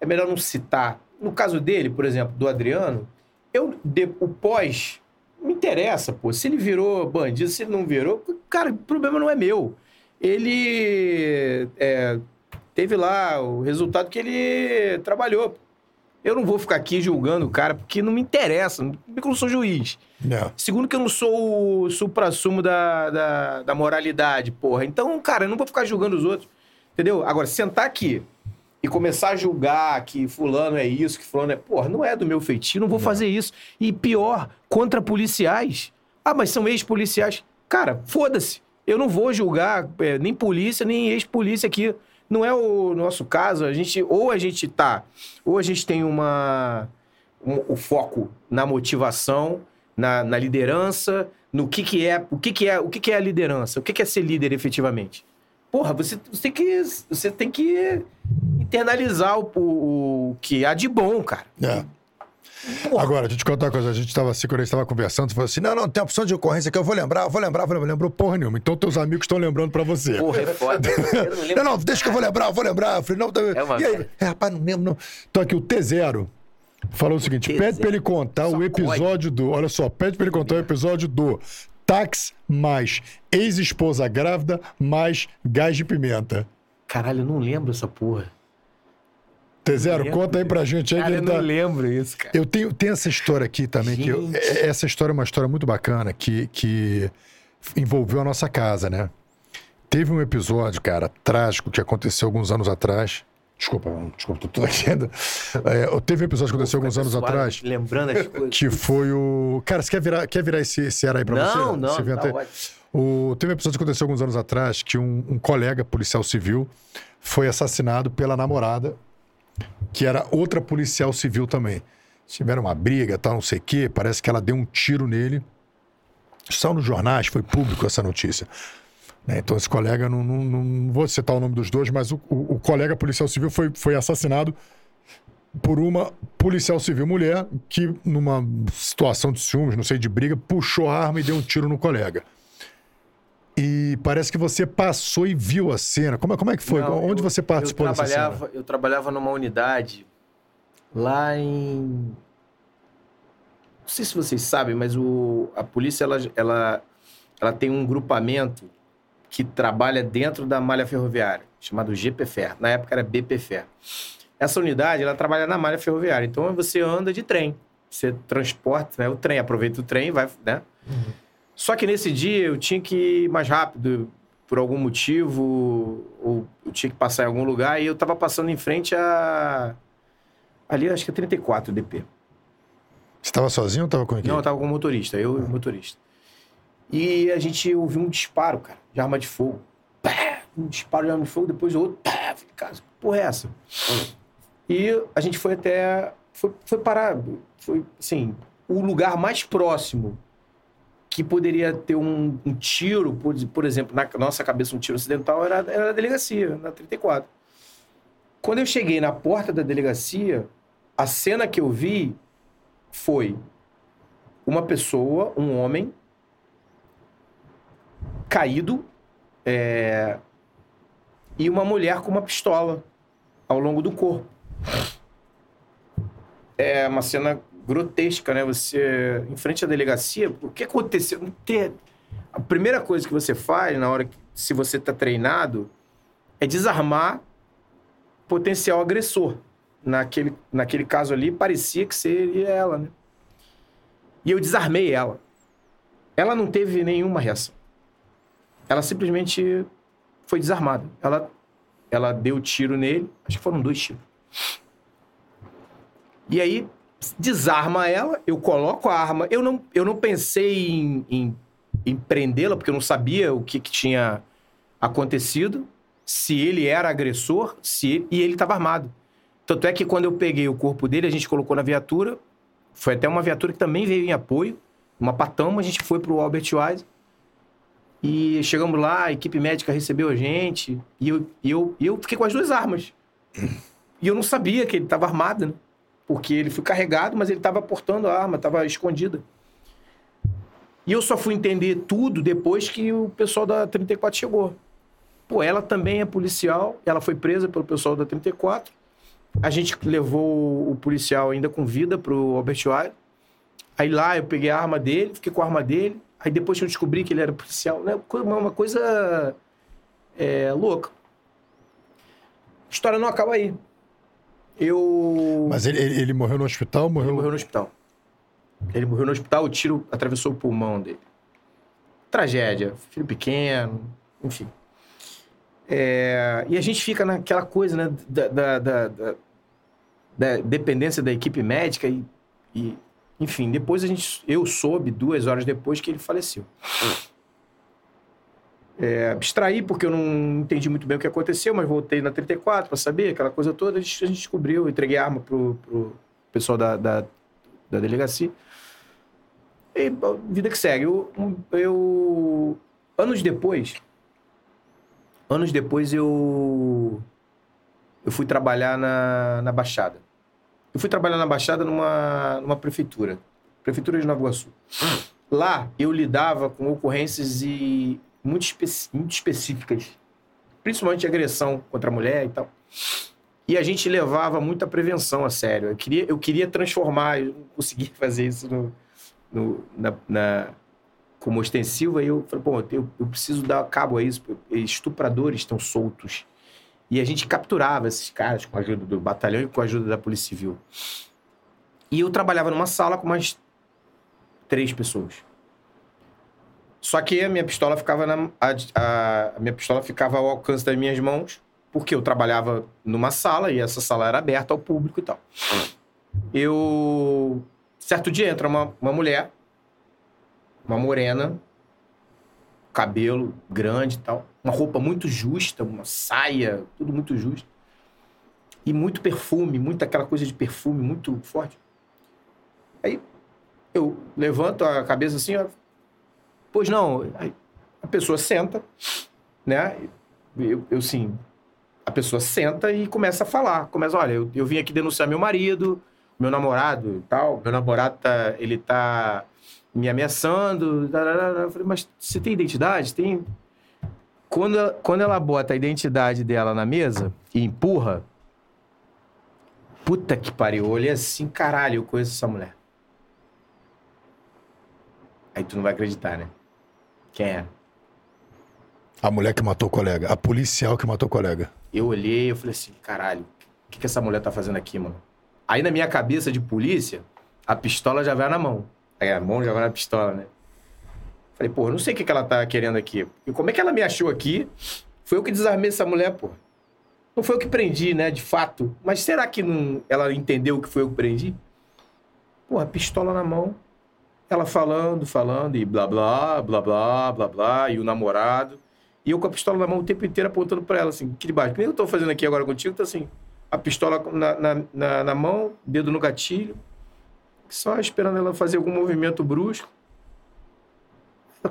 é melhor não citar. No caso dele, por exemplo, do Adriano, eu de- o pós me interessa, pô. Se ele virou bandido, se ele não virou, cara, o problema não é meu. Ele é, teve lá o resultado que ele trabalhou. Eu não vou ficar aqui julgando o cara, porque não me interessa, porque eu não sou juiz. É. Segundo que eu não sou o supra-sumo da, da, da moralidade, porra. Então, cara, eu não vou ficar julgando os outros. Entendeu? Agora, sentar aqui e começar a julgar que fulano é isso, que fulano é... Porra, não é do meu feitio, não vou fazer isso. E pior, contra policiais. Ah, mas são ex-policiais. Cara, foda-se. Eu não vou julgar é, nem polícia, nem ex-polícia aqui. Não é o nosso caso. A gente, ou a gente tá... Ou a gente tem uma... um- o foco na motivação, na, na liderança, no que que é, o que que é, o que que é a liderança, o que que é ser líder efetivamente. Porra, você, você tem que você tem que internalizar o, o, o que há de bom, cara. É. Porra. Agora, deixa eu te contar uma coisa. A gente estava assim, quando a gente estava conversando, você falou assim: não, não, tem opção de ocorrência que eu vou lembrar, eu vou lembrar, eu vou lembrar. Lembrou porra nenhuma. Então teus amigos estão lembrando pra você. Porra, é foda. Não. Não, não, deixa que eu vou lembrar, eu vou lembrar. Eu falei, não, tá... É E aí? É, rapaz, não lembro, não. Então aqui o T0 falou o seguinte: T0. pede pra ele contar o Sacode. episódio do. Olha só, pede pra ele contar o episódio do táxi mais ex-esposa grávida mais gás de pimenta. Caralho, eu não lembro essa porra. T0, lembro. conta aí pra gente aí Cara, eu tá. não lembro isso, cara. Eu tenho, tenho essa história aqui também, que eu- é- essa história é uma história muito bacana que, que envolveu a nossa casa, né? Teve um episódio, cara, trágico que aconteceu alguns anos atrás. Desculpa, desculpa, tô, aqui ainda. É, teve um episódio que aconteceu alguns anos atrás, Lembrando as coisas. que foi o. Cara, você quer virar, quer virar esse, esse era aí pra você? Não, não, tá ótimo. O, teve um episódio que aconteceu alguns anos atrás que um, um colega policial civil foi assassinado pela namorada, que era outra policial civil também. Tiveram uma briga, tal, não sei o quê. Parece que ela deu um tiro nele. Saiu nos jornais, foi público essa notícia. Né, Então, esse colega, não, não, não vou citar o nome dos dois, mas o, o- o colega policial civil foi, foi assassinado por uma policial civil mulher que, numa situação de ciúmes, não sei, de briga, puxou a arma e deu um tiro no colega. E parece que você passou e viu a cena. Como, é- como é que foi? Não, Onde eu- você participou eu dessa cena? Eu trabalhava numa unidade lá em. Não sei se vocês sabem, mas o, a polícia ela, ela, ela tem um grupamento que trabalha dentro da malha ferroviária, chamado GPFER. Na época era BPFER. Essa unidade ela trabalha na malha ferroviária. Então você anda de trem. Você transporta né, o trem, aproveita o trem e vai. Né? Só que nesse dia eu tinha que ir mais rápido, por algum motivo, ou eu tinha que passar em algum lugar, e eu tava passando em frente a. Ali, acho que é 34 DP. Você estava sozinho ou estava com a equipe? Não, eu tava com o motorista, eu e o motorista. E a gente ouviu um disparo, cara, de arma de fogo. Um disparo de arma de fogo, depois outro, pá, falei, cara, que porra é essa? E a gente foi até, foi, foi parar, foi, assim, o lugar mais próximo que poderia ter um, um tiro, por, por, exemplo, na nossa cabeça um tiro acidental, era, era a delegacia, na 34. Quando eu cheguei na porta da delegacia, a cena que eu vi foi uma pessoa, um homem, caído, é, e uma mulher com uma pistola ao longo do corpo. É uma cena grotesca, né? Você, em frente à delegacia, o que aconteceu? A primeira coisa que você faz na hora que, se você está treinado, é desarmar potencial agressor. Naquele, naquele caso ali, parecia que seria ela, né? E eu desarmei ela. Ela não teve nenhuma reação. Ela simplesmente foi desarmada. Ela, ela deu tiro nele, acho que foram dois tiros. E aí, desarma ela, eu coloco a arma. Eu não, eu não pensei em, em, em prendê-la, porque eu não sabia o que, que tinha acontecido, se ele era agressor, se ele, e ele estava armado. Tanto é que quando eu peguei o corpo dele, a gente colocou na viatura. Foi até uma viatura que também veio em apoio, uma patama, a gente foi para o Albert Wise. E chegamos lá, a equipe médica recebeu a gente, e eu, eu, eu fiquei com as duas armas. E eu não sabia que ele estava armado, né? Porque ele foi carregado, mas ele estava portando a arma, estava escondida. E eu só fui entender tudo depois que o pessoal da 34 chegou. Pô, ela também é policial, ela foi presa pelo pessoal da 34. A gente levou o policial ainda com vida pro Albert Wilde. Aí lá eu peguei a arma dele, fiquei com a arma dele. Aí depois eu descobri que ele era policial. Né? Uma coisa é, louca. A história não acaba aí. Eu. Mas ele, ele, ele morreu no hospital? Morreu... Ele morreu no hospital. Ele morreu no hospital, o tiro atravessou o pulmão dele. Tragédia. Filho pequeno, enfim. É... E a gente fica naquela coisa, né? Da, da, da, da, da dependência da equipe médica e, e, enfim, depois a gente, eu soube duas horas depois que ele faleceu. É, abstraí porque eu não entendi muito bem o que aconteceu, mas voltei na 34 para saber, aquela coisa toda. A gente, a gente descobriu, entreguei a arma pro, pro pessoal da, da, da delegacia. E vida que segue. Eu, eu, anos depois, anos depois eu eu fui trabalhar na, na Baixada. Eu fui trabalhar na Baixada numa, numa prefeitura, prefeitura de Nova Iguaçu. Lá eu lidava com ocorrências e muito, especi muito específicas, principalmente agressão contra a mulher e tal. E a gente levava muita prevenção a sério. Eu queria, eu queria transformar, eu não conseguia fazer isso no, no na, na, como ostensiva. E eu falei, pô, eu, eu preciso dar cabo a isso. Estupradores estão soltos. E a gente capturava esses caras com a ajuda do batalhão e com a ajuda da Polícia Civil. E eu trabalhava numa sala com mais três pessoas. Só que a minha pistola ficava na, a, a, minha pistola ficava ao alcance das minhas mãos, porque eu trabalhava numa sala e essa sala era aberta ao público e tal. Eu certo dia entra uma, uma mulher, uma morena, cabelo grande e tal, uma roupa muito justa, uma saia, tudo muito justo. E muito perfume, muita aquela coisa de perfume muito forte. Aí eu levanto a cabeça assim, ó, Pois não. Aí a pessoa senta, né? Eu, eu sim. A pessoa senta e começa a falar. Começa, olha, eu, eu vim aqui denunciar meu marido, meu namorado e tal. Meu namorado tá, ele tá me ameaçando. Eu falei, mas você tem identidade? Tem. Quando, quando ela bota a identidade dela na mesa e empurra, puta que pariu, eu olhei assim, caralho, eu conheço essa mulher. Aí tu não vai acreditar, né? Quem é? A mulher que matou o colega. A policial que matou o colega. Eu olhei e falei assim, caralho, o que, que essa mulher tá fazendo aqui, mano? Aí na minha cabeça de polícia, a pistola já vai na mão. Aí a mão já vai na pistola, né? Falei, pô, não sei o que, que ela tá querendo aqui. E como é que ela me achou aqui? Foi eu que desarmei essa mulher, pô. Não foi eu que prendi, né, de fato. Mas será que não, ela entendeu que foi eu que prendi? Pô, a pistola na mão. Ela falando, falando, e blá blá, blá blá, blá blá, e o namorado. E eu com a pistola na mão o tempo inteiro apontando pra ela, assim, aqui de baixo. Que nem eu tô fazendo aqui agora contigo, tá assim, a pistola na, na, na, na mão, dedo no gatilho, só esperando ela fazer algum movimento brusco.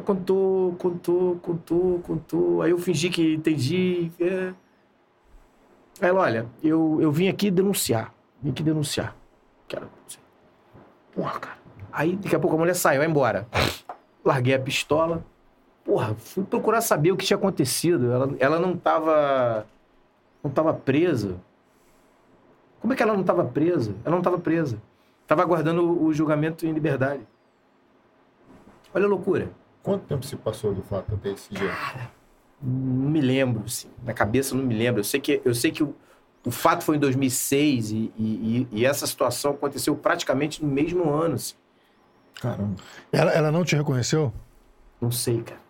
Contou, contou, contou, contou. Aí eu fingi que entendi. É. Aí ela, olha, eu, eu vim aqui denunciar. Vim aqui denunciar. Quero. Porra, cara. Aí daqui a pouco a mulher saiu, vai embora. Larguei a pistola. Porra, fui procurar saber o que tinha acontecido. Ela, ela não tava. Não tava presa. Como é que ela não tava presa? Ela não tava presa. Tava aguardando o julgamento em liberdade. Olha a loucura. Quanto tempo se passou do fato até esse dia? Não me lembro, assim. Na cabeça não me lembro. Eu sei que, eu sei que o, o fato foi em 2006 e, e, e essa situação aconteceu praticamente no mesmo ano. Assim. Caramba. Ela, ela não te reconheceu? Não sei, cara.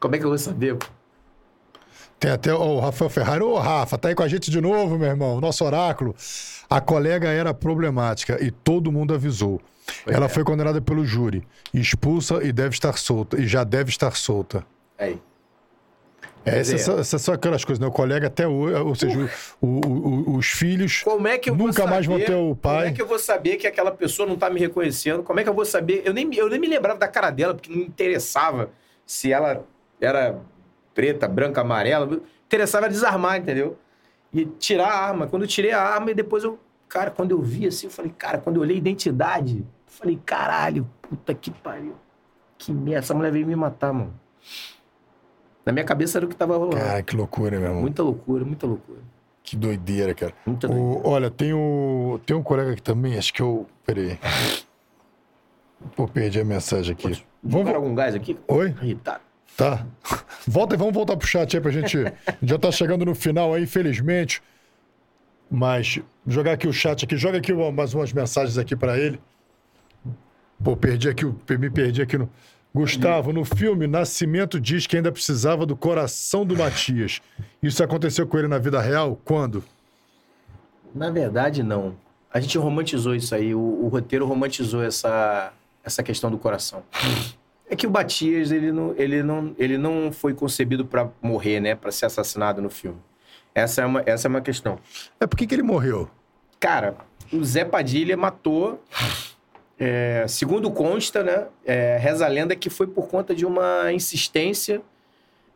Como é que eu vou saber? Tem até o Rafael Ferrari. Ô, Rafa, tá aí com a gente de novo, meu irmão. Nosso oráculo. A colega era problemática e todo mundo avisou. Pois ela é. foi condenada pelo júri, expulsa e deve estar solta. E já deve estar solta. Aí. É, essas, é. são- essas são aquelas coisas, né? O colega até hoje, ou seja, o- o- o- os filhos Como é que eu vou nunca mais vão ter o pai. Como é que eu vou saber que aquela pessoa não tá me reconhecendo? Como é que eu vou saber? Eu nem, eu nem me lembrava da cara dela, porque não me interessava se ela era preta, branca, amarela. Me interessava desarmar, entendeu? E tirar a arma. Quando eu tirei a arma e depois eu. Cara, quando eu vi assim, eu falei, cara, quando eu olhei identidade, falei, caralho, puta que pariu. Que merda, essa mulher veio me matar, mano. Na minha cabeça era o que tava rolando. Cara, que loucura, meu irmão. Muita loucura, muita loucura. Que doideira, cara. Muita O- olha, tem, o, tem um colega aqui também, acho que eu. Peraí. Pô, perdi a mensagem aqui. Vamos Vamos. algum gás aqui? Oi? Irritado. Tá. Volta e vamos voltar pro chat aí pra gente. Já tá chegando no final aí, infelizmente. Mas jogar aqui o chat aqui, joga aqui mais umas mensagens aqui pra ele. Pô, perdi aqui, o- me perdi aqui no. Gustavo, no filme, Nascimento diz que ainda precisava do coração do Matias. Isso aconteceu com ele na vida real? Quando? Na verdade, não. A gente romantizou isso aí. O, o roteiro romantizou essa, essa questão do coração. É que o Batias, ele não, ele não, ele não foi concebido pra morrer, né? Pra ser assassinado no filme. Essa é uma, essa é uma questão. É por que, que ele morreu? Cara, o Zé Padilha matou. É, segundo consta, né? é, reza a lenda que foi por conta de uma insistência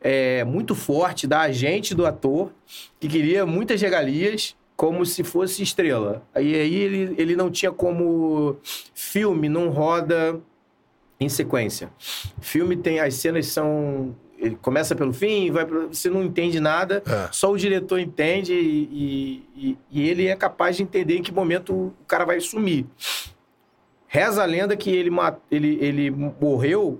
é, muito forte da agente do ator, que queria muitas regalias, como se fosse estrela. Aí, aí ele, ele não tinha como. Filme não roda em sequência. Filme tem. As cenas são. Começa pelo fim, vai pro, você não entende nada, É. só o diretor entende e, e- e ele é capaz de entender em que momento o cara vai sumir. Reza a lenda que ele, ele, ele morreu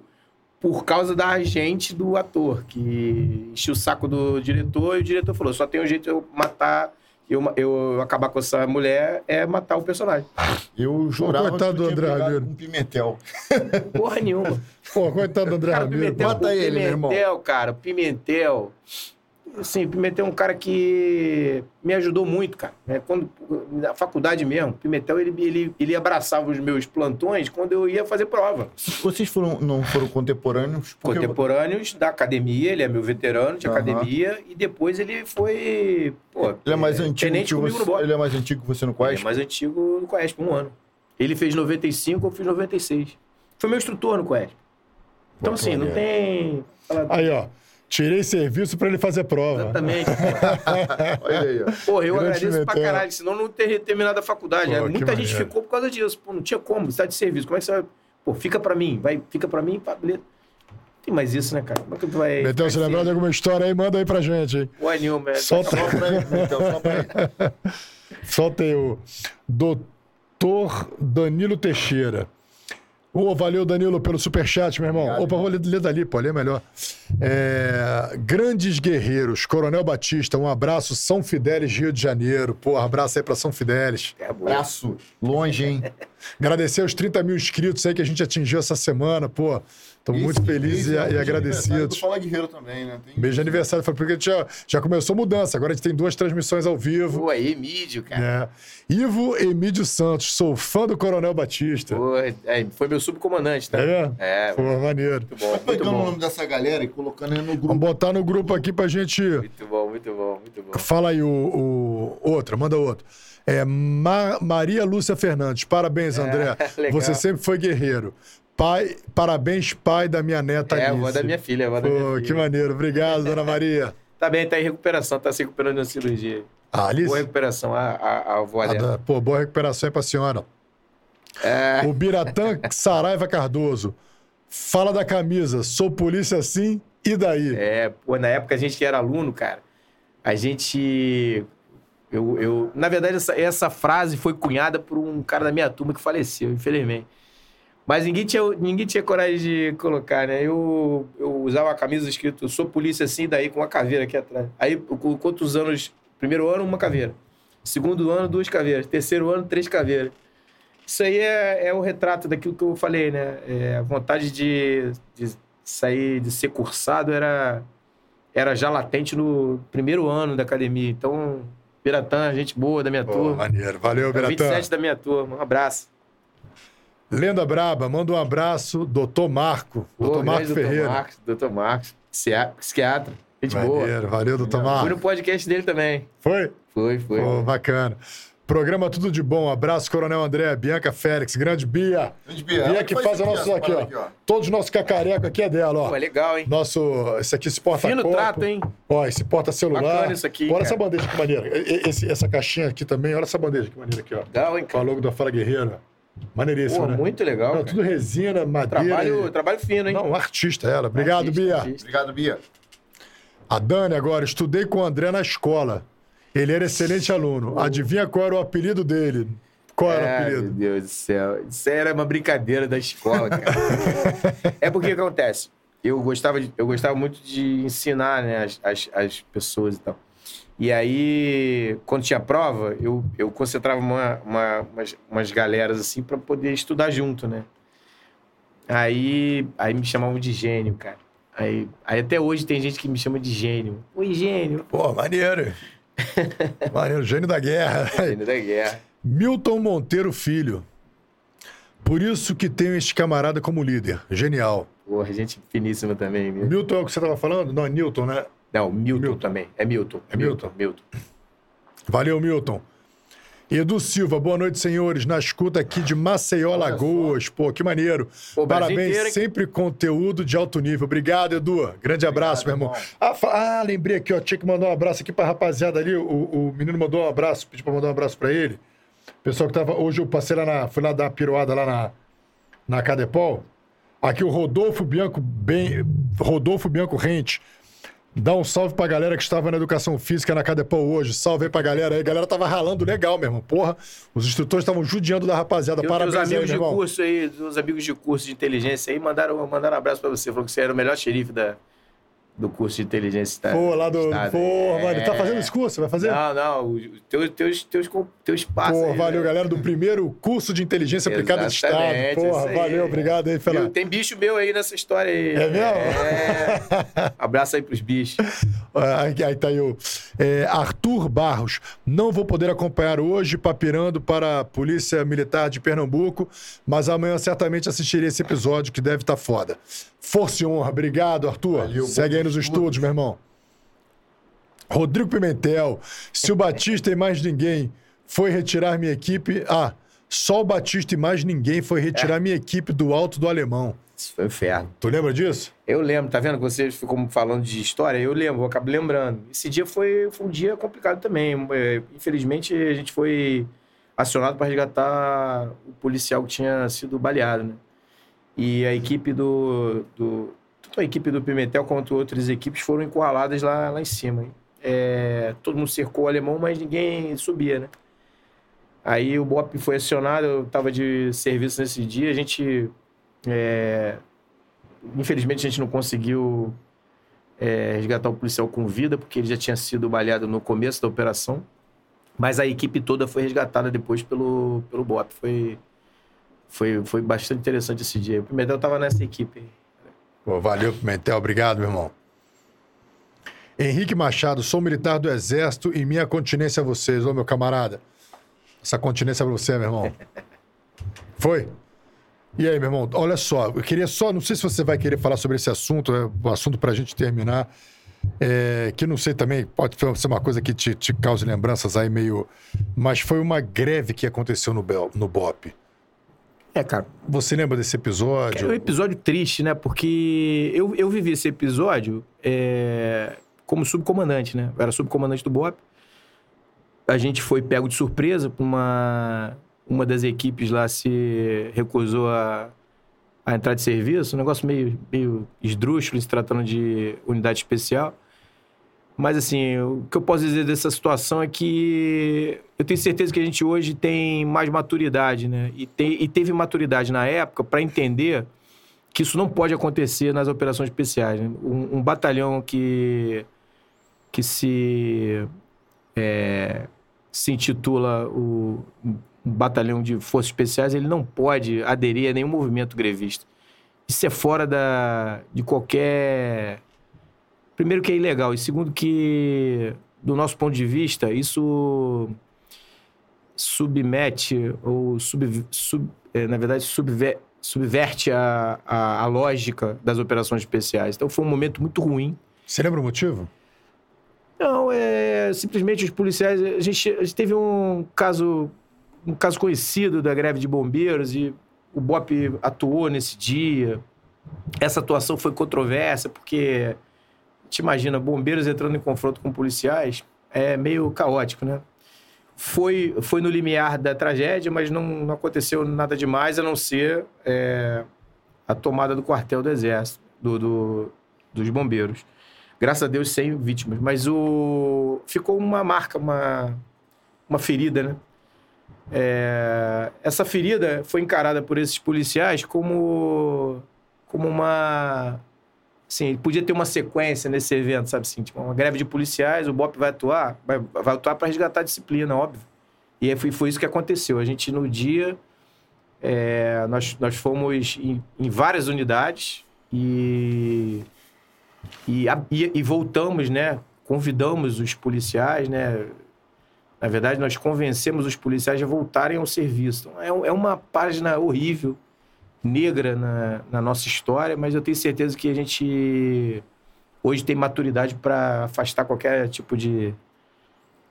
por causa da agente do ator, que encheu o saco do diretor e o diretor falou: só tem um jeito de eu matar, eu, eu acabar com essa mulher, é matar o personagem. Eu jurava coitado que do André Ramiro. com Pimentel. Porra nenhuma. Pô, coitado do André Cara, o Ramiro. Pimentel, ele, meu irmão. Pimentel, cara, o Pimentel. Assim, o Pimentel é um cara que me ajudou muito, cara. É, quando, na faculdade mesmo, o Pimentel, ele, ele, ele abraçava os meus plantões quando eu ia fazer prova. Vocês foram, não foram contemporâneos? Porque Contemporâneos da academia, ele é meu veterano de Aham. academia, e depois ele foi, pô... ele é mais antigo tenente que comigo você. no. Ele é mais antigo que você no Ele Quest? é mais antigo no Coesp, um ano. Ele fez 95, eu fiz 96. Foi meu instrutor no Coesp. Então, assim, não tem... Aí, ó. Tirei serviço pra ele fazer prova. Exatamente. Olha aí, ó. Porra, eu Grande agradeço pra Pimentel. caralho, senão não teria terminado a faculdade. Pô, que Muita gente maneiro. ficou por causa disso. Pô, não tinha como, você tá de serviço. Como é que você vai. Pô, fica pra mim, vai, fica pra mim, pá, beleza. Tem mais isso, né, cara? Como é que tu vai. Betel, se lembrar de alguma história aí, manda aí pra gente, hein? Porra nenhuma, é. Solta, Só pra ele, Pimentel, só pra ele. solta aí o Doutor Danilo Teixeira. Ô, valeu, Danilo, pelo superchat, meu irmão. Obrigado, Opa, vou ler, dali, pô, ler melhor. É, Grandes Guerreiros, Coronel Batista, um abraço, São Fidélis, Rio de Janeiro. Pô, abraço aí pra São Fidélis. É, boa. Braço longe, hein? Agradecer os 30 mil inscritos aí que a gente atingiu essa semana, pô. Estamos muito felizes e, é um e agradecidos. Fala Guerreiro também, né? Tem... Beijo de aniversário, foi porque já, já começou mudança. Agora a gente tem duas transmissões ao vivo. Pô, aí, Emílio, cara. É. Ivo Emílio Santos, sou fã do Coronel Batista. Pô, é, foi meu subcomandante, tá? É? É. Pô, maneiro. Muito bom, muito pegando o bom. nome dessa galera e colocando ele no grupo. Vamos botar no grupo aqui pra gente. Muito bom, muito bom, muito bom. Fala aí o, o outra, manda outro. É Ma- Maria Lúcia Fernandes. Parabéns, André. legal. Você sempre foi guerreiro. Pai, parabéns, pai da minha neta É, avó da minha filha, avó da minha Pô, filha. que maneiro. Obrigado, dona Maria. Tá bem, tá em recuperação, tá se recuperando da cirurgia. Ah, Alice? Boa recuperação, a, a, a avó dela. Pô, boa recuperação aí pra senhora. É, O Biratã Saraiva Cardoso. Fala da camisa. Sou polícia sim, e daí? é, pô, na época a gente que era aluno, cara, a gente. Eu, eu, na verdade, essa, essa frase foi cunhada por um cara da minha turma que faleceu, infelizmente. Mas ninguém tinha, ninguém tinha coragem de colocar, né? Eu, eu usava uma camisa escrito sou polícia assim, daí com uma caveira aqui atrás. Aí, com quantos anos? Primeiro ano, uma caveira. Segundo ano, duas caveiras. Terceiro ano, três caveiras. Isso aí é, é o retrato daquilo que eu falei, né? É, a vontade de, de sair, de ser cursado era, era já latente no primeiro ano da academia. Então, Piratã, gente boa da minha Pô, turma. maneiro. Valeu, Biratã. 27 da minha turma. Um abraço. Lenda Braba, manda um abraço. Doutor Marco. Doutor Marco Ferreira. Doutor Marcos, doutor Marcos, psiquiatra. Gente boa. Maneiro. Valeu, doutor Fui Marco. no podcast dele também. Foi? Foi, foi. Pô, bacana. Programa Tudo de Bom. Abraço, Coronel André, Bianca Félix, grande Bia. Grande Bia. Bia que faz faz isso os nossos essa aqui, ó. Todos os nossos cacareco aqui é dela, ó. Pô, legal, hein? Nosso, esse aqui se porta Fino copo. trato, hein? Ó, esse porta celular. Bacana isso aqui, Olha cara. essa bandeja que maneira. Esse, essa caixinha aqui também, olha essa bandeja que maneira aqui, ó. Legal, hein, Com a cara? logo da Fala Guerreiro. Maneiríssimo, Pô, né? muito legal. Não, tudo resina, madeira. Trabalho, e- trabalho fino, hein? Não, um artista ela. Obrigado, Artista, Bia. artista. Obrigado, Bia. A Dani agora, estudei com o André na escola. Ele era excelente aluno. Adivinha qual era o apelido dele? Qual era o Ai, meu apelido? Deus do céu. Isso era uma brincadeira da escola, cara. é porque acontece. Eu gostava, de- eu gostava muito de ensinar né, as, as, as pessoas e tal. E aí, quando tinha prova, eu, eu concentrava uma, uma- umas, umas galeras assim para poder estudar junto, né? Aí, aí me chamavam de gênio, cara. Aí, aí até hoje tem gente que me chama de gênio. Oi, gênio. Pô, maneiro. maneiro, gênio da guerra. Gênio da guerra. Milton Monteiro Filho. Por isso que tenho este camarada como líder. Genial. Porra, gente finíssima também. Viu? Milton é o que você estava falando? Não, é Newton, né? Não, Milton, Milton. também. É Milton. É Milton? Milton. Valeu, Milton. Edu Silva, boa noite, senhores. Na escuta aqui de Maceió, Lagoas. Pô, que maneiro. Pô, Parabéns, inteiro, sempre conteúdo de alto nível. Obrigado, Edu. Grande abraço, meu irmão. Ah, ah, lembrei aqui, ó. Tinha que mandar um abraço aqui pra rapaziada ali. O, o menino mandou um abraço, pediu pra mandar um abraço pra ele. Pessoal que tava. Hoje eu passei lá na. Fui lá dar uma piroada lá na, na Cadepol. Aqui o Rodolfo Bianco bem, Rodolfo Bianco Rente. Dá um salve pra galera que estava na educação física na Cadepol hoje. Salve aí pra galera aí. A galera tava ralando legal, meu irmão. Porra, os instrutores estavam judiando da rapaziada. E os Parabéns aí, amigos meu de irmão. curso aí, os amigos de curso de inteligência aí, mandaram, mandaram um abraço pra você. Falou que você era o melhor xerife da, do curso de inteligência. Da, Pô, lá do. estado. Porra, mano. Tá É. fazendo esse curso? Vai fazer? Não, não. Teus, teus, teus, teus passos. Porra, aí, valeu, né? galera do primeiro curso de inteligência aplicada de Estado. Porra, aí. valeu, obrigado aí? Fela. Tem bicho meu aí nessa história aí. É mesmo? É. Abraço aí pros bichos. Aí, tá aí o é, Arthur Barros. Não vou poder acompanhar hoje, papirando para a Polícia Militar de Pernambuco, mas amanhã certamente assistirei esse episódio que deve estar foda. Força e honra. Obrigado, Arthur. Valeu, Segue aí nos estudos. meu irmão. Rodrigo Pimentel. Se o Batista e mais ninguém foi retirar minha equipe. Ah, só o Batista e mais ninguém foi retirar minha equipe do alto do alemão. Isso foi um inferno. Tu lembra disso? Eu lembro, tá vendo que você ficou falando de história? Eu lembro, eu acabo lembrando. Esse dia foi, foi um dia complicado também. É, Infelizmente, a gente foi acionado para resgatar o policial que tinha sido baleado, né? E a equipe do, do. Tanto a equipe do Pimentel quanto outras equipes foram encurraladas lá, lá em cima. É, todo mundo cercou o alemão, mas ninguém subia, né? Aí o BOP foi acionado, eu estava de serviço nesse dia, a gente. é, Infelizmente a gente não conseguiu é, resgatar o policial com vida, porque ele já tinha sido baleado no começo da operação. Mas a equipe toda foi resgatada depois pelo, pelo BOP. Foi, foi, foi bastante interessante esse dia. O Pimentel estava nessa equipe. Pô, valeu, Pimentel. Obrigado, meu irmão. Henrique Machado, sou militar do Exército e minha continência a vocês. Ô, meu camarada. Essa continência é pra você, meu irmão. Foi? E aí, meu irmão? Olha só, eu queria só, não sei se você vai querer falar sobre esse assunto, é um assunto pra gente terminar. É, que não sei também, pode ser uma coisa que te, te cause lembranças aí meio. Mas foi uma greve que aconteceu no, Bel, no BOP. É, cara. Você lembra desse episódio? É um episódio triste, né? Porque eu, eu vivi esse episódio é, como subcomandante, né? Eu era subcomandante do BOP. A gente foi pego de surpresa por uma. Uma das equipes lá se recusou a, a entrar de serviço, um negócio meio, meio esdrúxulo se tratando de unidade especial. Mas, assim, o que eu posso dizer dessa situação é que eu tenho certeza que a gente hoje tem mais maturidade, né? E, tem, e teve maturidade na época para entender que isso não pode acontecer nas operações especiais. Né? Um, um, batalhão que, que se, é, se intitula o um batalhão de forças especiais, ele não pode aderir a nenhum movimento grevista. Isso é fora da, de qualquer primeiro que é ilegal e segundo que do nosso ponto de vista isso submete ou sub, sub é, na verdade subver, subverte a, a, a, lógica das operações especiais. Então foi um momento muito ruim. Você lembra o motivo? Não, é simplesmente os policiais. A gente, a gente teve um caso um caso conhecido da greve de bombeiros e o BOP atuou nesse dia. Essa atuação foi controversa porque te imagina, bombeiros entrando em confronto com policiais, é meio caótico, né? Foi, foi no limiar da tragédia, mas não, não aconteceu nada demais a não ser é, a tomada do quartel do Exército, do, do, dos bombeiros. Graças a Deus, sem vítimas. Mas o ficou uma marca, uma, uma ferida, né? É, essa ferida foi encarada por esses policiais como, como uma Sim, podia ter uma sequência nesse evento, sabe assim? Tipo, uma greve de policiais, o BOP vai atuar, vai, vai atuar para resgatar a disciplina, óbvio. E foi, foi isso que aconteceu. A gente, no dia, é, nós, nós fomos em, em várias unidades e, e, e, voltamos, né? Convidamos os policiais, né? Na verdade, nós convencemos os policiais a voltarem ao serviço. Então, é, é uma página horrível negra na, na nossa história, mas eu tenho certeza que a gente hoje tem maturidade para afastar qualquer tipo de,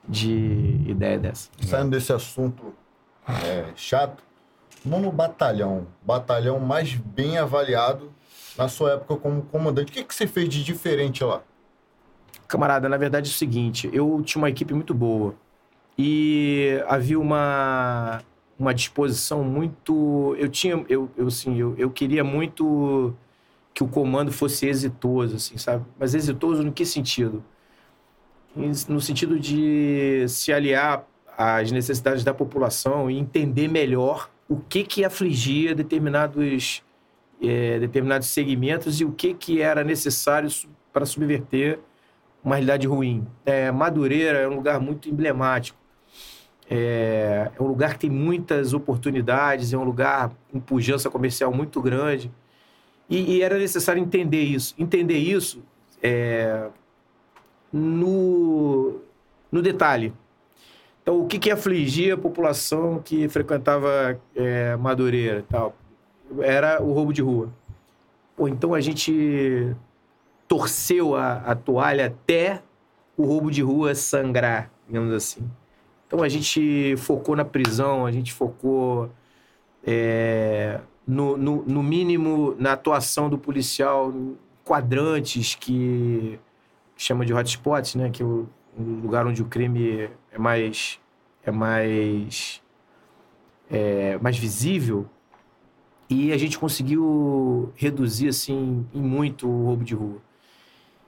de ideia dessa. Saindo desse assunto é, chato, nono batalhão, batalhão mais bem avaliado na sua época como comandante. O que, que você fez de diferente lá? Camarada, na verdade é o seguinte, eu tinha uma equipe muito boa e havia uma uma disposição muito. Eu tinha. Eu, eu, assim, eu, eu queria muito que o comando fosse exitoso, assim, sabe? Mas exitoso no que sentido? No sentido de se aliar às necessidades da população e entender melhor o que que afligia determinados, é, determinados segmentos e o que que era necessário para subverter uma realidade ruim. É, Madureira é um lugar muito emblemático é, é um lugar que tem muitas oportunidades, é um lugar com pujança comercial muito grande. E, e era necessário entender isso. Entender isso é, no, no detalhe. Então, o que, que afligia a população que frequentava é, Madureira tal? Era o roubo de rua. Pô, então a gente torceu a, a toalha até o roubo de rua sangrar, digamos assim. Então a gente focou na prisão, a gente focou é, no, no, no, mínimo na atuação do policial, quadrantes que, chama de hotspots, né? Que é o, lugar onde o crime é mais é mais é, mais visível e a gente conseguiu reduzir assim em muito o roubo de rua.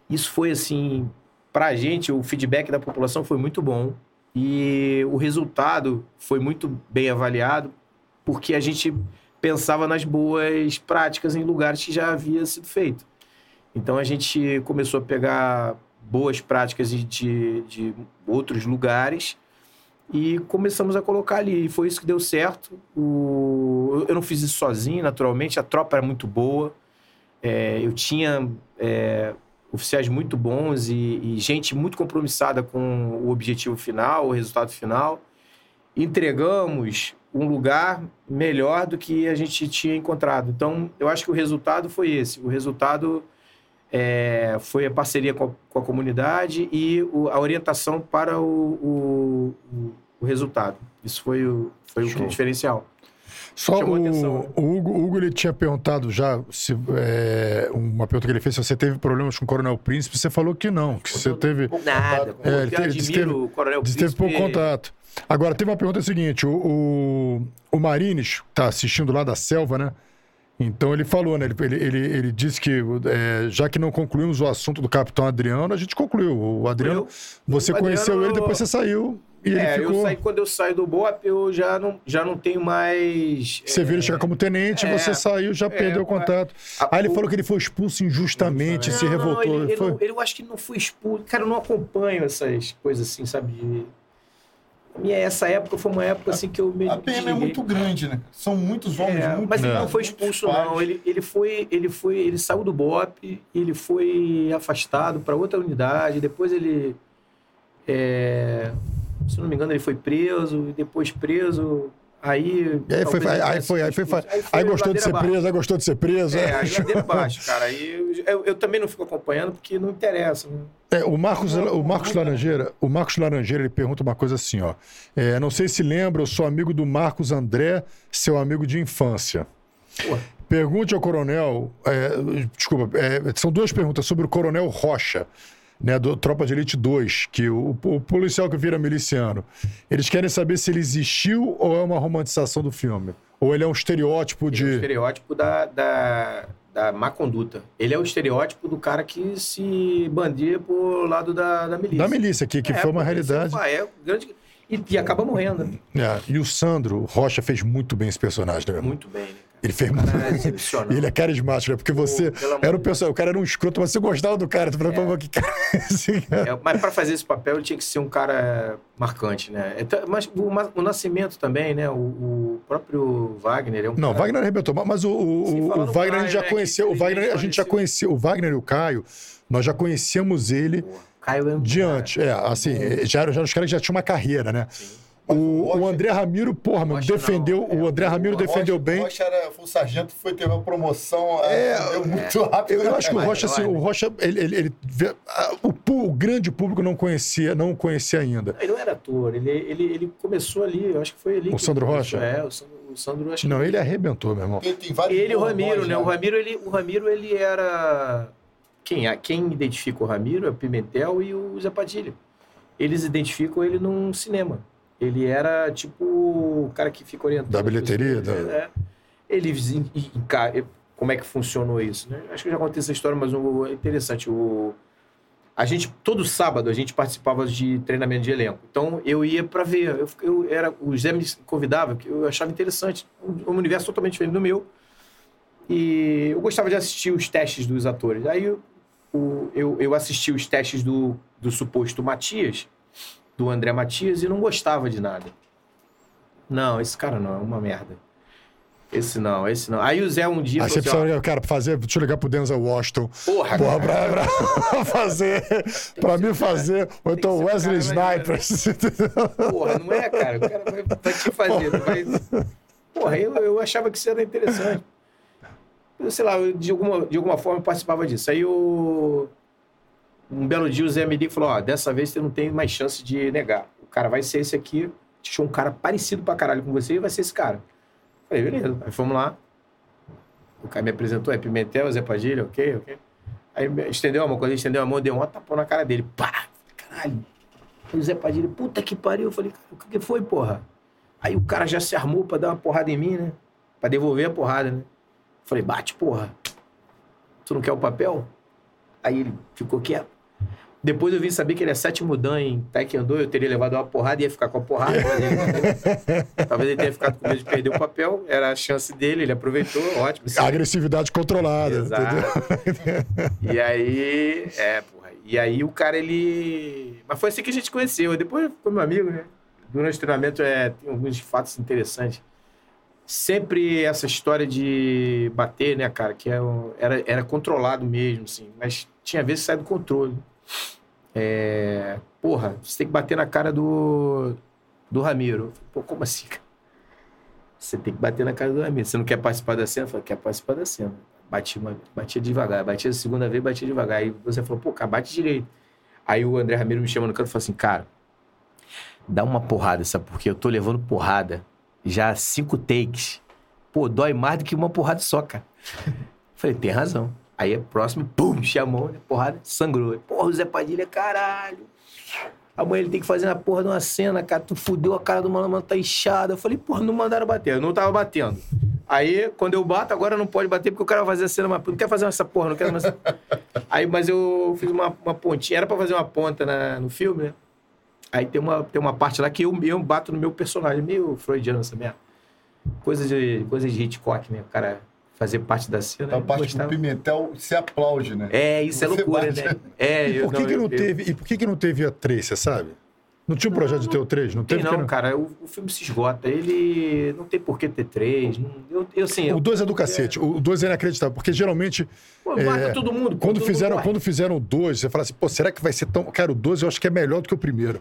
Isso foi assim para a gente o feedback da população foi muito bom. E o resultado foi muito bem avaliado, porque a gente pensava nas boas práticas em lugares que já havia sido feito. Então a gente começou a pegar boas práticas de, de, outros lugares e começamos a colocar ali. E foi isso que deu certo. O, eu, eu não fiz isso sozinho, naturalmente, a tropa era muito boa. É, eu tinha é, oficiais muito bons e, e, gente muito compromissada com o objetivo final, o resultado final. Entregamos um lugar melhor do que a gente tinha encontrado. Então, eu acho que o resultado foi esse. O resultado é, foi a parceria com a, com a comunidade e o, a orientação para o, o, o, resultado. Isso foi o, foi o diferencial. Só o, atenção, né? o, Hugo, o Hugo ele tinha perguntado já se, é, uma pergunta que ele fez se você teve problemas com o Coronel Príncipe. Você falou que não, que você teve. Nada. É, ele teve, teve, o Coronel Príncipe. Teve pouco contato. Agora, tem uma pergunta seguinte: o, o, o Marines, tá assistindo lá da selva, né? Então ele falou, né? Ele, ele, ele, ele disse que é, já que não concluímos o assunto do capitão Adriano, a gente concluiu. O Adriano, eu, você o conheceu Adriano... ele, depois você saiu. E é, ficou... eu saí, quando eu saio do BOP, eu já não, já não tenho mais. Você é... vira chegar como tenente, é, você saiu, já é, perdeu o contato. A, Aí ele o... falou que ele foi expulso injustamente, não, se revoltou. Não, ele, foi... ele, eu acho que não foi expulso. Cara, eu não acompanho essas coisas assim, sabe? De minha, essa época foi uma época assim que eu me. A pena é muito grande, né? São muitos homens é, muito Mas ele não foi expulso, não. Ele, ele foi, ele foi, ele saiu do BOP, ele foi afastado para outra unidade, depois ele. É, se não me engano, ele foi preso, e depois preso, Aí. aí foi, aí, foi, aí, foi, aí, aí gostou de ser abaixo. preso, aí gostou de ser preso. É, é. aí ladeira baixo, cara. Aí eu, eu, também não fico acompanhando porque não interessa. Né? É, o Marcos, o Marcos Laranjeira, o Marcos Laranjeira, ele pergunta uma coisa assim, ó. É, não sei se lembra, eu sou amigo do Marcos André, seu amigo de infância. Pô. Pergunte ao coronel. É, desculpa, é, são duas perguntas sobre o coronel Rocha né, do Tropa de Elite 2, que o, o, policial que vira miliciano, eles querem saber se ele existiu ou é uma romantização do filme. Ou ele é um estereótipo ele de. É um estereótipo da, da, da má conduta. Ele é o estereótipo do cara que se bandia por lado da, da milícia. Da milícia, que, que é, foi uma realidade. É, grande. E, e acaba morrendo. É, e o Sandro Rocha fez muito bem esse personagem, né? Muito bem, né? Ele fez muito. É ele é carismático, né? Porque você Pô, era o pessoal, o cara era um escroto, mas você gostava do cara. Tu falou, é. que cara é esse, cara? É, mas para fazer esse papel, ele tinha que ser um cara marcante, né? Então, mas o, o Nascimento também, né? O, o, próprio Wagner é um Não, cara... Wagner arrebentou, mas o, o, Sim, o Wagner Caio, a gente já né? conheceu, o Wagner a gente já conheceu, o Wagner e o Caio, nós já conhecemos ele. Pô, Caio é um diante, é, assim, já, já os caras já tinham uma carreira, né? Sim. O, o, André Ramiro, porra, meu, defendeu. Não, é, o André Ramiro o defendeu Rocha, bem. O Rocha era, foi o sargento, foi ter uma promoção é, deu muito rápido. Eu, eu acho que o Rocha, assim, o Rocha, ele, ele, ele o, o, grande público não conhecia, não conhecia ainda. Ele não era ator, ele, ele, ele começou ali, eu acho que foi ali. O Sandro Rocha? É, o Sandro, o Sandro acho Não, que... ele arrebentou, meu irmão. Ele, ele e o Ramiro, né? O Ramiro, ele, o Ramiro, ele era. Quem, quem identifica o Ramiro é o Pimentel e o Zé Padilha. Eles identificam ele num cinema. Ele era tipo o cara que fica orientando. Da bilheteria? Da... É. Ele, como é que funcionou isso, né? Acho que eu já contei essa história, mas é interessante. O, a gente, todo sábado, a gente participava de treinamento de elenco. Então, eu ia para ver. Eu, eu, era, o Zé me convidava, que eu achava interessante. Um, um universo totalmente diferente do meu. E eu gostava de assistir os testes dos atores. Aí, o, eu, eu assisti os testes do, do suposto Matias, do André Matias e não gostava de nada. Não, esse cara não, é uma merda. Esse não, esse não. Aí o Zé um dia. Aí você precisa, assim, cara, pra fazer. Deixa eu ligar pro Denzel Washington. Porra, Porra pra, pra fazer. pra mim fazer. Ou então Wesley Snipers. Porra, não é, cara. O cara vai, vai te fazer. Vai... Porra, eu, eu achava que isso era interessante. Eu, sei lá, de, alguma, de alguma forma eu participava disso. Aí o. Eu um belo dia o Zé me liga e falou: Ó, dessa vez você não tem mais chance de negar. O cara vai ser esse aqui. Tinha um cara parecido pra caralho com você e vai ser esse cara. Falei, beleza. Aí fomos lá. O cara me apresentou, é Pimentel, Zé Padilha, ok, ok. Aí estendeu a mão, quando ele estendeu a mão, deu um tapão na cara dele. Pá! Caralho! O Zé Padilha, puta que pariu. Eu falei, o que foi, porra? Aí o cara já se armou pra dar uma porrada em mim, né? Pra devolver a porrada, né? falei, bate, porra. Tu não quer o papel? Aí ele ficou quieto. Depois eu vim saber que ele é sétimo dan em Taekwondo, eu teria levado uma porrada e ia ficar com a porrada. Talvez ele tenha ficado com medo de perder o papel, era a chance dele, ele aproveitou, ótimo. Sim. Agressividade controlada, Exato. E aí, é, porra. E aí o cara, ele... Mas foi assim que a gente conheceu. Depois foi meu amigo, né? Durante o treinamento é, tem alguns fatos interessantes. sempre essa história de bater, né, cara, que é era, era controlado mesmo, assim, mas tinha vezes que sai do controle. É, porra, você tem que bater na cara do, do Ramiro. Pô, como assim, cara? Você tem que bater na cara do Ramiro. Você não quer participar da cena? Eu falei, quer participar da cena. Bati uma, batia devagar, batia a segunda vez, batia devagar. Aí você falou, pô, cara, bate direito. Aí o André Ramiro me chama no canto e falou assim, cara, dá uma porrada, sabe? Porque eu tô levando porrada já cinco takes. Pô, dói mais do que uma porrada só, cara. Falei, tem razão. Aí, próximo, pum, chamou, né? porrada, sangrou. Porra, o Zé Padilha, caralho. Amanhã ele tem que fazer na porra de uma cena, cara. Tu fudeu a cara do mano, tá inchada. Eu falei, porra, não mandaram bater. Eu não tava batendo. Aí, quando eu bato, agora não pode bater, porque o cara vai fazer a cena, mas não quer fazer essa porra, não quero mais. Aí, mas eu fiz uma, uma pontinha. Era pra fazer uma ponta na- no filme, né? Aí tem uma, tem uma parte lá que eu, eu bato no meu personagem, meio freudiano essa merda. Coisa de, coisa de Hitchcock, né? O cara fazer parte da cena. Então, a eu parte gostava. do Pimentel se aplaude, né? É, isso é Você loucura, bate. né? É, E eu, por que, que eu- não eu- teve? E por que, que não teve a 3, você sabe? Não tinha um projeto de ter o 3? Não teve? não, que cara. O, o filme se esgota. Ele não tem por que ter três. não- eu, eu, assim, eu, O 2 é do cacete. O 2 é inacreditável. Porque geralmente, pô, é, mata todo mundo. quando todo fizeram, mundo quando fizeram o 2, você fala assim, pô, será que vai ser tão. Cara, o 2 eu acho que é melhor do que o primeiro.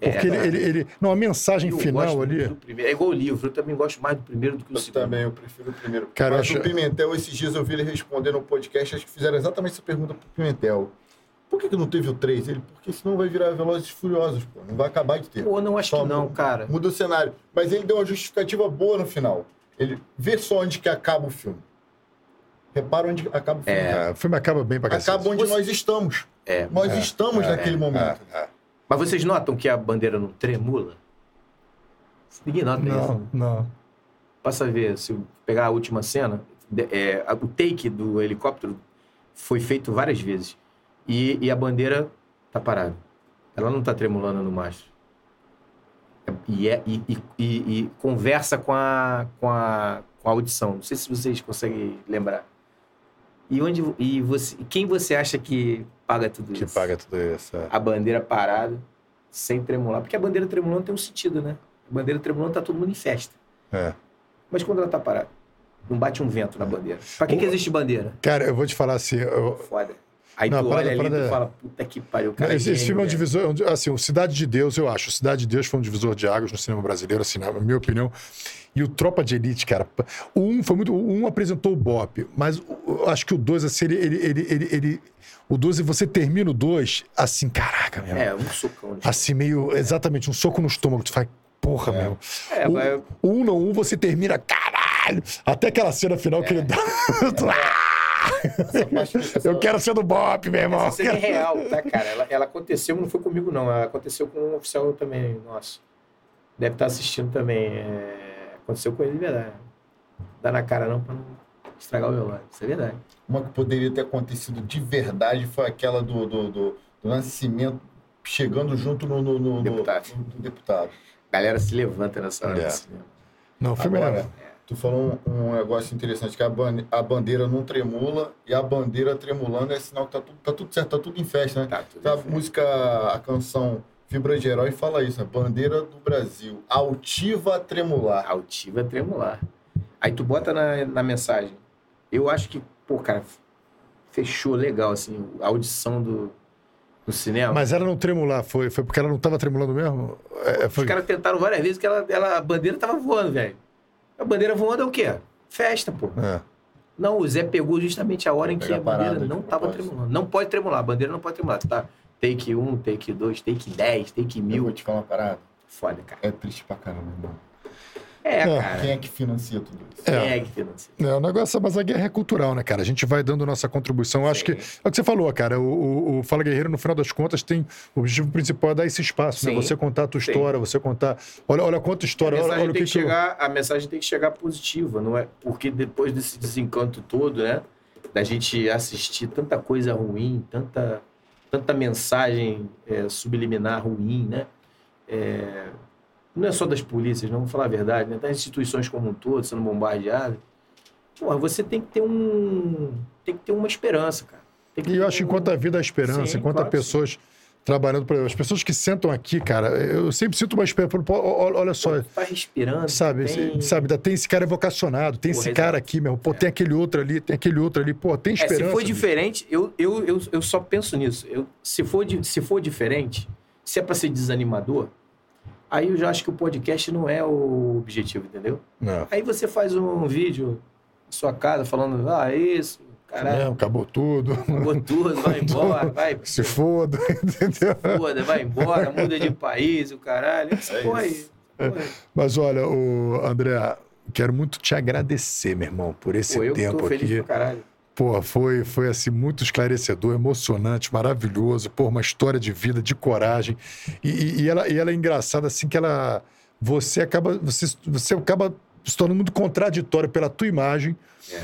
É, Porque ele, cara. ele, ele- Não, a mensagem Eu final ali. do primeiro. É igual o livro. Eu também gosto mais do primeiro do que o Eu segundo. também, eu prefiro o primeiro. Cara, eu Mas acho- o Pimentel, esses dias eu vi ele responder no podcast, acho que fizeram exatamente essa pergunta pro Pimentel. Por que, que não teve o 3? Ele, porque senão vai virar Velozes e Furiosos, pô. Não vai acabar de ter. Pô, não acho Só que não, muda- cara. Muda o cenário. Mas ele deu uma justificativa boa no final. Ele vê só onde que acaba o filme. Repara onde acaba o filme. É, o filme acaba bem pra cacete. Acaba onde Você- nós estamos. É. Nós É, estamos é, naquele momento. É, é. Mas vocês notam que a bandeira não tremula? Ninguém nota isso. Não, não. Passa a ver, se eu pegar a última cena, é, o take do helicóptero foi feito várias vezes. E, e a bandeira tá parada. Ela não tá tremulando no mastro. E, é, e, e- e- e conversa com a, com, a, com a audição. Não sei se vocês conseguem lembrar. E, onde, e você, quem você acha que paga tudo Que isso? paga tudo isso. é. a bandeira parada, sem tremular. Porque a bandeira tremulando tem um sentido, né? A bandeira tremulando tá todo mundo em festa. É. Mas quando ela tá parada, não bate um vento na bandeira. Pra que, que existe bandeira? Cara, eu vou te falar assim. eu- Foda. Aí Não, tu parada- olha ali a e parada é- fala, puta que pariu, cara. esse, esse filme é um divisor. é Assim, o Cidade de Deus, eu acho. Cidade de Deus foi um divisor de águas no cinema brasileiro, assim, na minha opinião. E o Tropa de Elite, cara. O um foi muito. O um apresentou o Bop, mas o- eu acho que o dois, assim, ele. ele, ele, ele, o 12, você termina o 2, assim, caraca, meu. É, um socão. né? Assim, meio. Exatamente, um soco no estômago. Tu faz. Porra, meu. É, o, mas- o um não, um você termina, caralho! Até aquela cena final que ele dá. Eu quero ser do Bop, meu irmão. Essa cena é real, tá, cara? Ela, ela aconteceu, não foi comigo, não. Ela aconteceu com um oficial também, nosso. Deve estar assistindo também. É, Aconteceu com ele de verdade. Dá na cara não pra não estragar o meu lado. Isso é verdade. Uma que poderia ter acontecido de verdade foi aquela do, do, do- do Nascimento chegando junto no, no- no- Deputado. no- no deputado. A galera se levanta nessa hora É. do cinema. Não, Agora, é. Tu falou um, um negócio interessante, que a, ban- a bandeira não tremula e a bandeira tremulando é sinal que tá tudo, tá tudo certo, tá tudo em festa, né? Tá, tudo Tá, a bem. música, a canção Fibra de Herói fala isso, né? Bandeira do Brasil, altiva a tremular. Altiva tremular. Aí tu bota na, na mensagem. Eu acho que, pô, cara, fechou legal, assim, a audição do, do cinema. Mas ela não tremular, foi, foi porque ela não tava tremulando mesmo? É, Os foi... caras tentaram várias vezes que ela, ela, a bandeira tava voando, velho. A bandeira voando é o quê? Festa, pô. É. Não, o Zé pegou justamente a hora em que a parada bandeira de não tava propósito. tremulando. Não pode tremular, a bandeira não pode tremular. Tá? Take 1, take 2, take 10, take Eu mil. vou te falar uma parada, Foda, cara. é triste pra caramba, irmão. É, É. cara. Quem é que financia tudo isso? Quem É. é que financia? É, o negócio, mas a guerra é cultural, né, cara? A gente vai dando nossa contribuição. Eu acho que é o que você falou, cara. O, o- o Fala Guerreiro, no final das contas, tem o objetivo principal é dar esse espaço, né? Sim. Você contar a tua Sim. história, você contar. Olha, olha quanta A história, olha, mensagem, olha o que, que que eu- chegar, a mensagem tem que chegar positiva, não é? Porque depois desse desencanto todo, né? Da gente assistir tanta coisa ruim, tanta, tanta mensagem é, subliminar ruim, né? É, não é só das polícias, não vou falar a verdade, né? Das instituições como um todo sendo bombardeadas. Porra, você tem que ter um. Tem que ter uma esperança, cara. E eu acho que um- enquanto a vida há esperança, Sim, enquanto claro as que sim. pessoas trabalhando para as pessoas que sentam aqui, cara. Eu sempre sinto uma esperança. Pô, Olha só, Tá respirando. sabe, tem- sabe, tem esse cara vocacionado, tem Porra, esse cara aqui, meu. Pô, tem aquele outro ali, tem aquele outro ali. Pô, tem É, esperança. se for diferente, eu, eu, eu, eu só penso nisso. Eu, se, for, se for diferente, se é pra ser desanimador, aí eu já acho que o podcast não é o objetivo, entendeu? Não. Aí você faz um vídeo na sua casa falando, ah, isso, caralho, Não, acabou tudo. acabou tudo, vai embora, vai, Se foda, entendeu? foda, vai embora, muda de país, o caralho. É isso. essa porra aí. Mas olha, o André, quero muito te agradecer, meu irmão, por esse Pô, eu tempo tô feliz aqui. pra caralho. Pô, foi, foi assim, muito esclarecedor, emocionante, maravilhoso. Pô, uma história de vida, de coragem. E, e- ela, e ela é engraçada, assim, que ela. Você acaba. Você, você acaba se tornando muito contraditório pela tua imagem. É.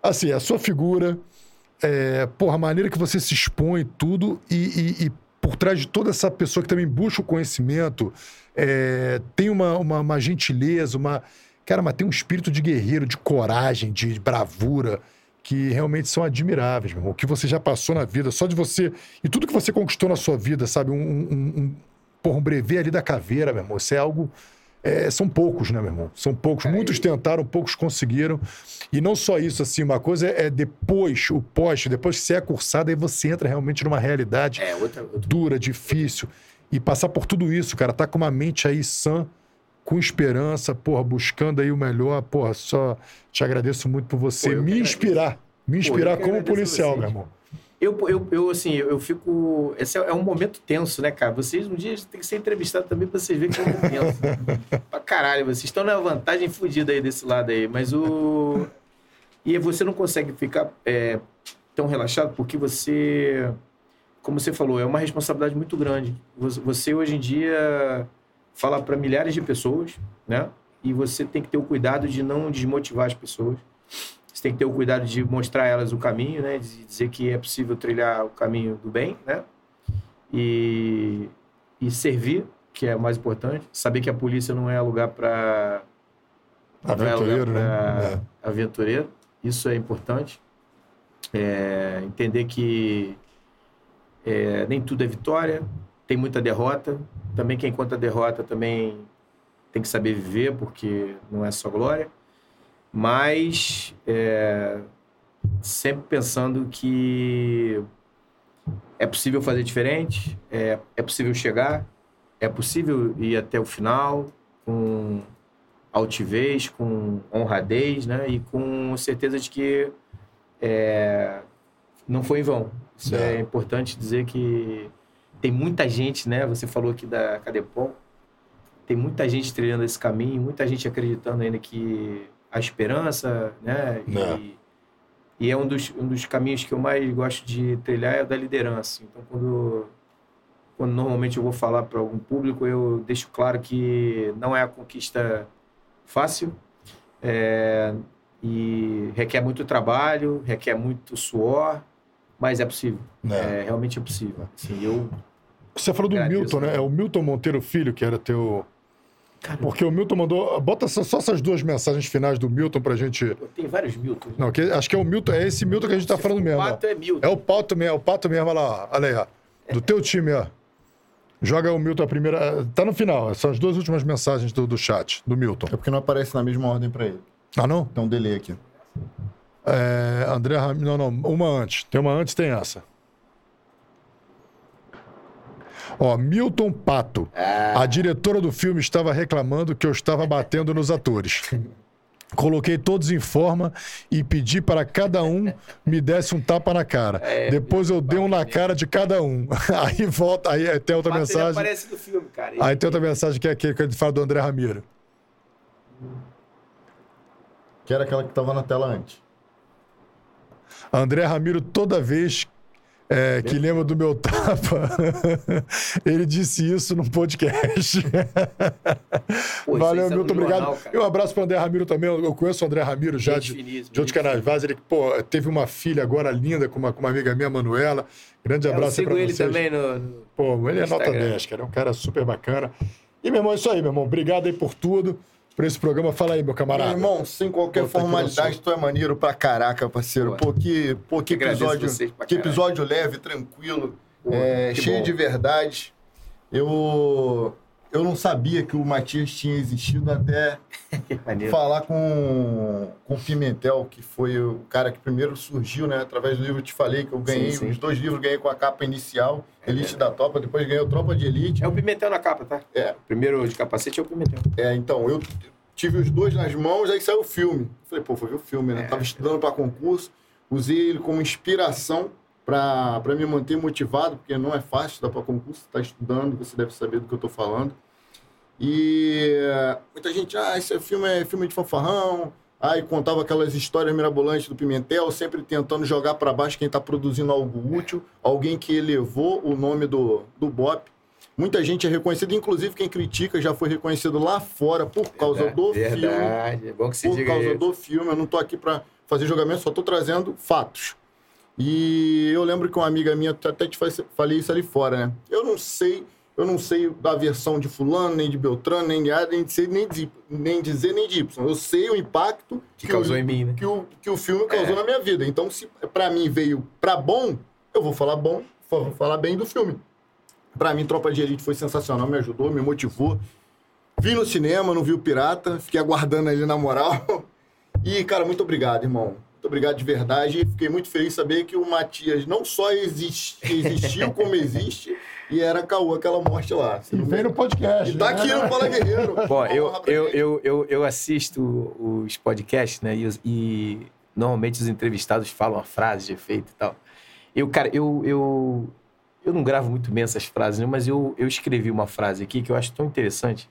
Assim, a sua figura. É, porra, a maneira que você se expõe, tudo. E, e- e por trás de toda essa pessoa que também busca o conhecimento, é, tem uma, uma, uma gentileza, uma. Cara, mas tem um espírito de guerreiro, de coragem, de bravura que realmente são admiráveis, meu irmão. O que você já passou na vida, só de você. E tudo que você conquistou na sua vida, sabe? Um, um, um, porra, um brevet ali da caveira, meu irmão. Isso é algo. é, são poucos, né, meu irmão? São poucos. É, Muitos e- tentaram, poucos conseguiram. E não só isso, assim, uma coisa é depois, o pós, depois que você é cursado, aí você entra realmente numa realidade É, outra, outra dura, difícil. E passar por tudo isso, cara, tá com uma mente aí sã, com esperança, porra, buscando aí o melhor, porra, só te agradeço muito por você Pô, me inspirar, me inspirar que como policial, meu irmão. Eu, eu, eu, assim, eu fico. Esse é é um momento tenso, né, cara? Vocês um dia tem que ser entrevistado também pra vocês verem que é um momento tenso. pra caralho, vocês estão na vantagem fodida aí desse lado aí. Mas o. E você não consegue ficar é, tão relaxado porque você. Como você falou, é uma responsabilidade muito grande. Você hoje em dia fala para milhares de pessoas, né? E você tem que ter o cuidado de não desmotivar as pessoas. Você tem que ter o cuidado de mostrar a elas o caminho, né? De dizer que é possível trilhar o caminho do bem, né? E, e servir, que é o mais importante. Saber que a polícia não é lugar para Aventureiro, não é lugar né? pra aventureiro. Isso é importante. É, entender que é, nem tudo é vitória, tem muita derrota. Também quem conta derrota também tem que saber viver, porque não é só glória. Mas é, sempre pensando que é possível fazer diferente, é, é possível chegar, é possível ir até o final com altivez, com honradez, né? E com certeza de que é, não foi em vão. Isso É. é importante dizer que tem muita gente, né? Você falou aqui da Cadepom, tem muita gente trilhando esse caminho, muita gente acreditando ainda que a esperança, né? É. E, e é um dos, um dos caminhos que eu mais gosto de trilhar é o da liderança. Então, quando, quando normalmente eu vou falar para algum público, eu deixo claro que não é a conquista fácil é, e requer muito trabalho, requer muito suor, mas é possível. Né? É, realmente é possível. Assim, eu, Você falou do Agradeço, Milton, né? né? É o Milton Monteiro Filho, que era teu. cara, Porque o Milton mandou. Bota só, essas duas mensagens finais do Milton pra gente. tem vários Milton. Não, que, acho que é o Milton, é esse Milton que a gente tá Se falando mesmo. ó. Pato é Milton. É o Pato mesmo, é o Pato mesmo, olha lá, ó. olha aí, ó. Do teu time, ó. Joga o Milton a primeira. Tá no final, são as duas últimas mensagens do, do chat, do Milton. É porque não aparece na mesma ordem pra ele. Ah, não? Tem um delay aqui. É, André Ram... Não, não, uma antes. Tem uma antes, tem essa. Ó, Milton Pato. A diretora do filme estava reclamando que eu estava batendo nos atores. Coloquei todos em forma e pedi para cada um me desse um tapa na cara. Depois eu dei um na cara de cada um. Aí volta, aí tem outra mensagem. aparece no filme, cara. Aí tem outra mensagem que é aquele que a gente fala do André Ramiro. Que era aquela que tava na tela antes. André Ramiro, toda vez é, que lembra do meu tapa, ele disse isso num podcast. Pô, Valeu, Milton, obrigado. jornal, e um abraço para o André Ramiro também. Eu eu conheço o André Ramiro já de, finíssima, de outros canais. Vaz, ele pô, teve uma filha agora linda com uma, com uma amiga minha, Manuela. Grande É, Eu abraço aí sigo para ele vocês. também no... Pô, ele é nota Instagram. 10, cara. É um cara super bacana. E, meu irmão, é isso aí, meu irmão. Obrigado aí por tudo, por esse programa. Fala aí, meu Meu camarada. irmão, sem qualquer tá formalidade, tu é maneiro pra caraca, parceiro. Pô, Pô, que, pô, que episódio, que episódio leve, tranquilo. Pô, é, cheio bom. de verdade. Eu, eu não sabia que o Matias tinha existido até falar com, com o Pimentel, que foi o cara que primeiro surgiu, né? Através do livro eu te falei que eu ganhei, Sim, sim. os dois livros ganhei com a capa inicial, Elite da Topa, depois ganhei o Tropa de Elite. É o Pimentel na capa, tá? É. Primeiro de capacete é o Pimentel. É, então, eu tive os dois nas mãos, aí saiu o filme. Falei, pô, foi ver o filme, né? É. Tava estudando para concurso, usei ele como inspiração para me manter motivado, porque não é fácil estudar para concurso, tá estudando, você deve saber do que eu tô falando. E muita gente, ah, esse filme é filme de fanfarrão. Aí contava aquelas histórias mirabolantes do Pimentel, sempre tentando jogar para baixo quem está produzindo algo útil, alguém que elevou o nome do, do BOP. Muita gente é reconhecida, inclusive quem critica já foi reconhecido lá fora por causa do filme Verdade. É bom que se por diga causa isso. do filme. Eu não tô aqui para fazer julgamento, só tô trazendo fatos. E eu lembro que uma amiga minha, até te fa- falei isso ali fora, né? Eu não sei, eu não sei da versão de fulano, nem de Beltrano, nem de A, nem de C, nem de, nem de Z, nem de Y. Eu sei o impacto Que causou o, em mim, né? que o, que o filme causou É. na minha vida. Então, se para mim veio para bom, eu vou falar bom, vou falar bem do filme. Para mim, Tropa de Elite foi sensacional, me ajudou, me motivou. Vi no cinema, não vi o Pirata, fiquei aguardando ali na moral. E, cara, muito obrigado, irmão. Muito obrigado de verdade. Fiquei muito feliz de saber que o Matias não só existe, existiu como existe e era caô aquela morte lá. Você E não vem no podcast. E tá né? aqui no Fala Guerreiro. Bom, eu, eu, eu, eu, eu assisto os podcasts, né? E, e normalmente os entrevistados falam a frase de efeito e tal. Eu, cara, eu, eu, eu não gravo muito bem essas frases, né? Mas eu, eu escrevi uma frase aqui que eu acho tão interessante.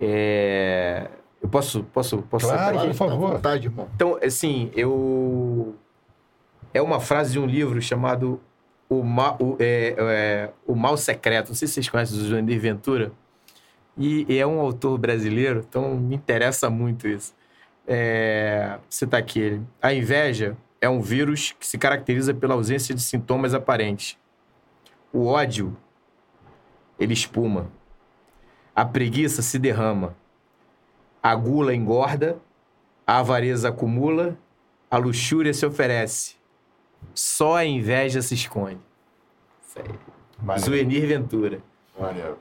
É... Eu posso, posso, posso Claro, por favor. Tá à vontade, irmão. Então, assim, eu. É uma frase de um livro chamado O Mal, o, é, é, o Mal Secreto. Não sei se vocês conhecem o Joandir Ventura. E, e é um autor brasileiro, então me interessa muito isso. É, você tá aqui ele. A inveja é um vírus que se caracteriza pela ausência de sintomas aparentes. O ódio, ele espuma. A preguiça se derrama. A gula engorda a avareza acumula, a luxúria se oferece. Só a inveja se esconde. Isso aí. Maneiro, Zuenir Ventura. maneiro.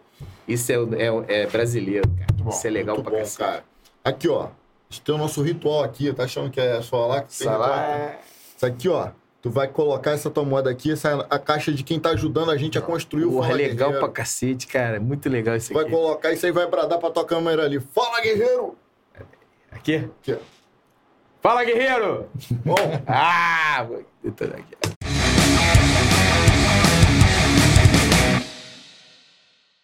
Isso é, é é brasileiro, cara. bom, Isso é legal pra bom, cacete. cara. Aqui, ó. A gente tem o nosso ritual aqui. Tá achando que é só lá que tem Isso é... Isso aqui, ó. Tu vai colocar essa tua moeda aqui, essa é a caixa de quem tá ajudando a gente a construir o Porra, Fala é legal Guerreiro. pra cacete, cara. Muito legal isso Vai aqui. colocar isso aí, vai bradar pra tua câmera ali. Fala, guerreiro! Aqui? Aqui. Fala, guerreiro! Bom, Ah! aqui.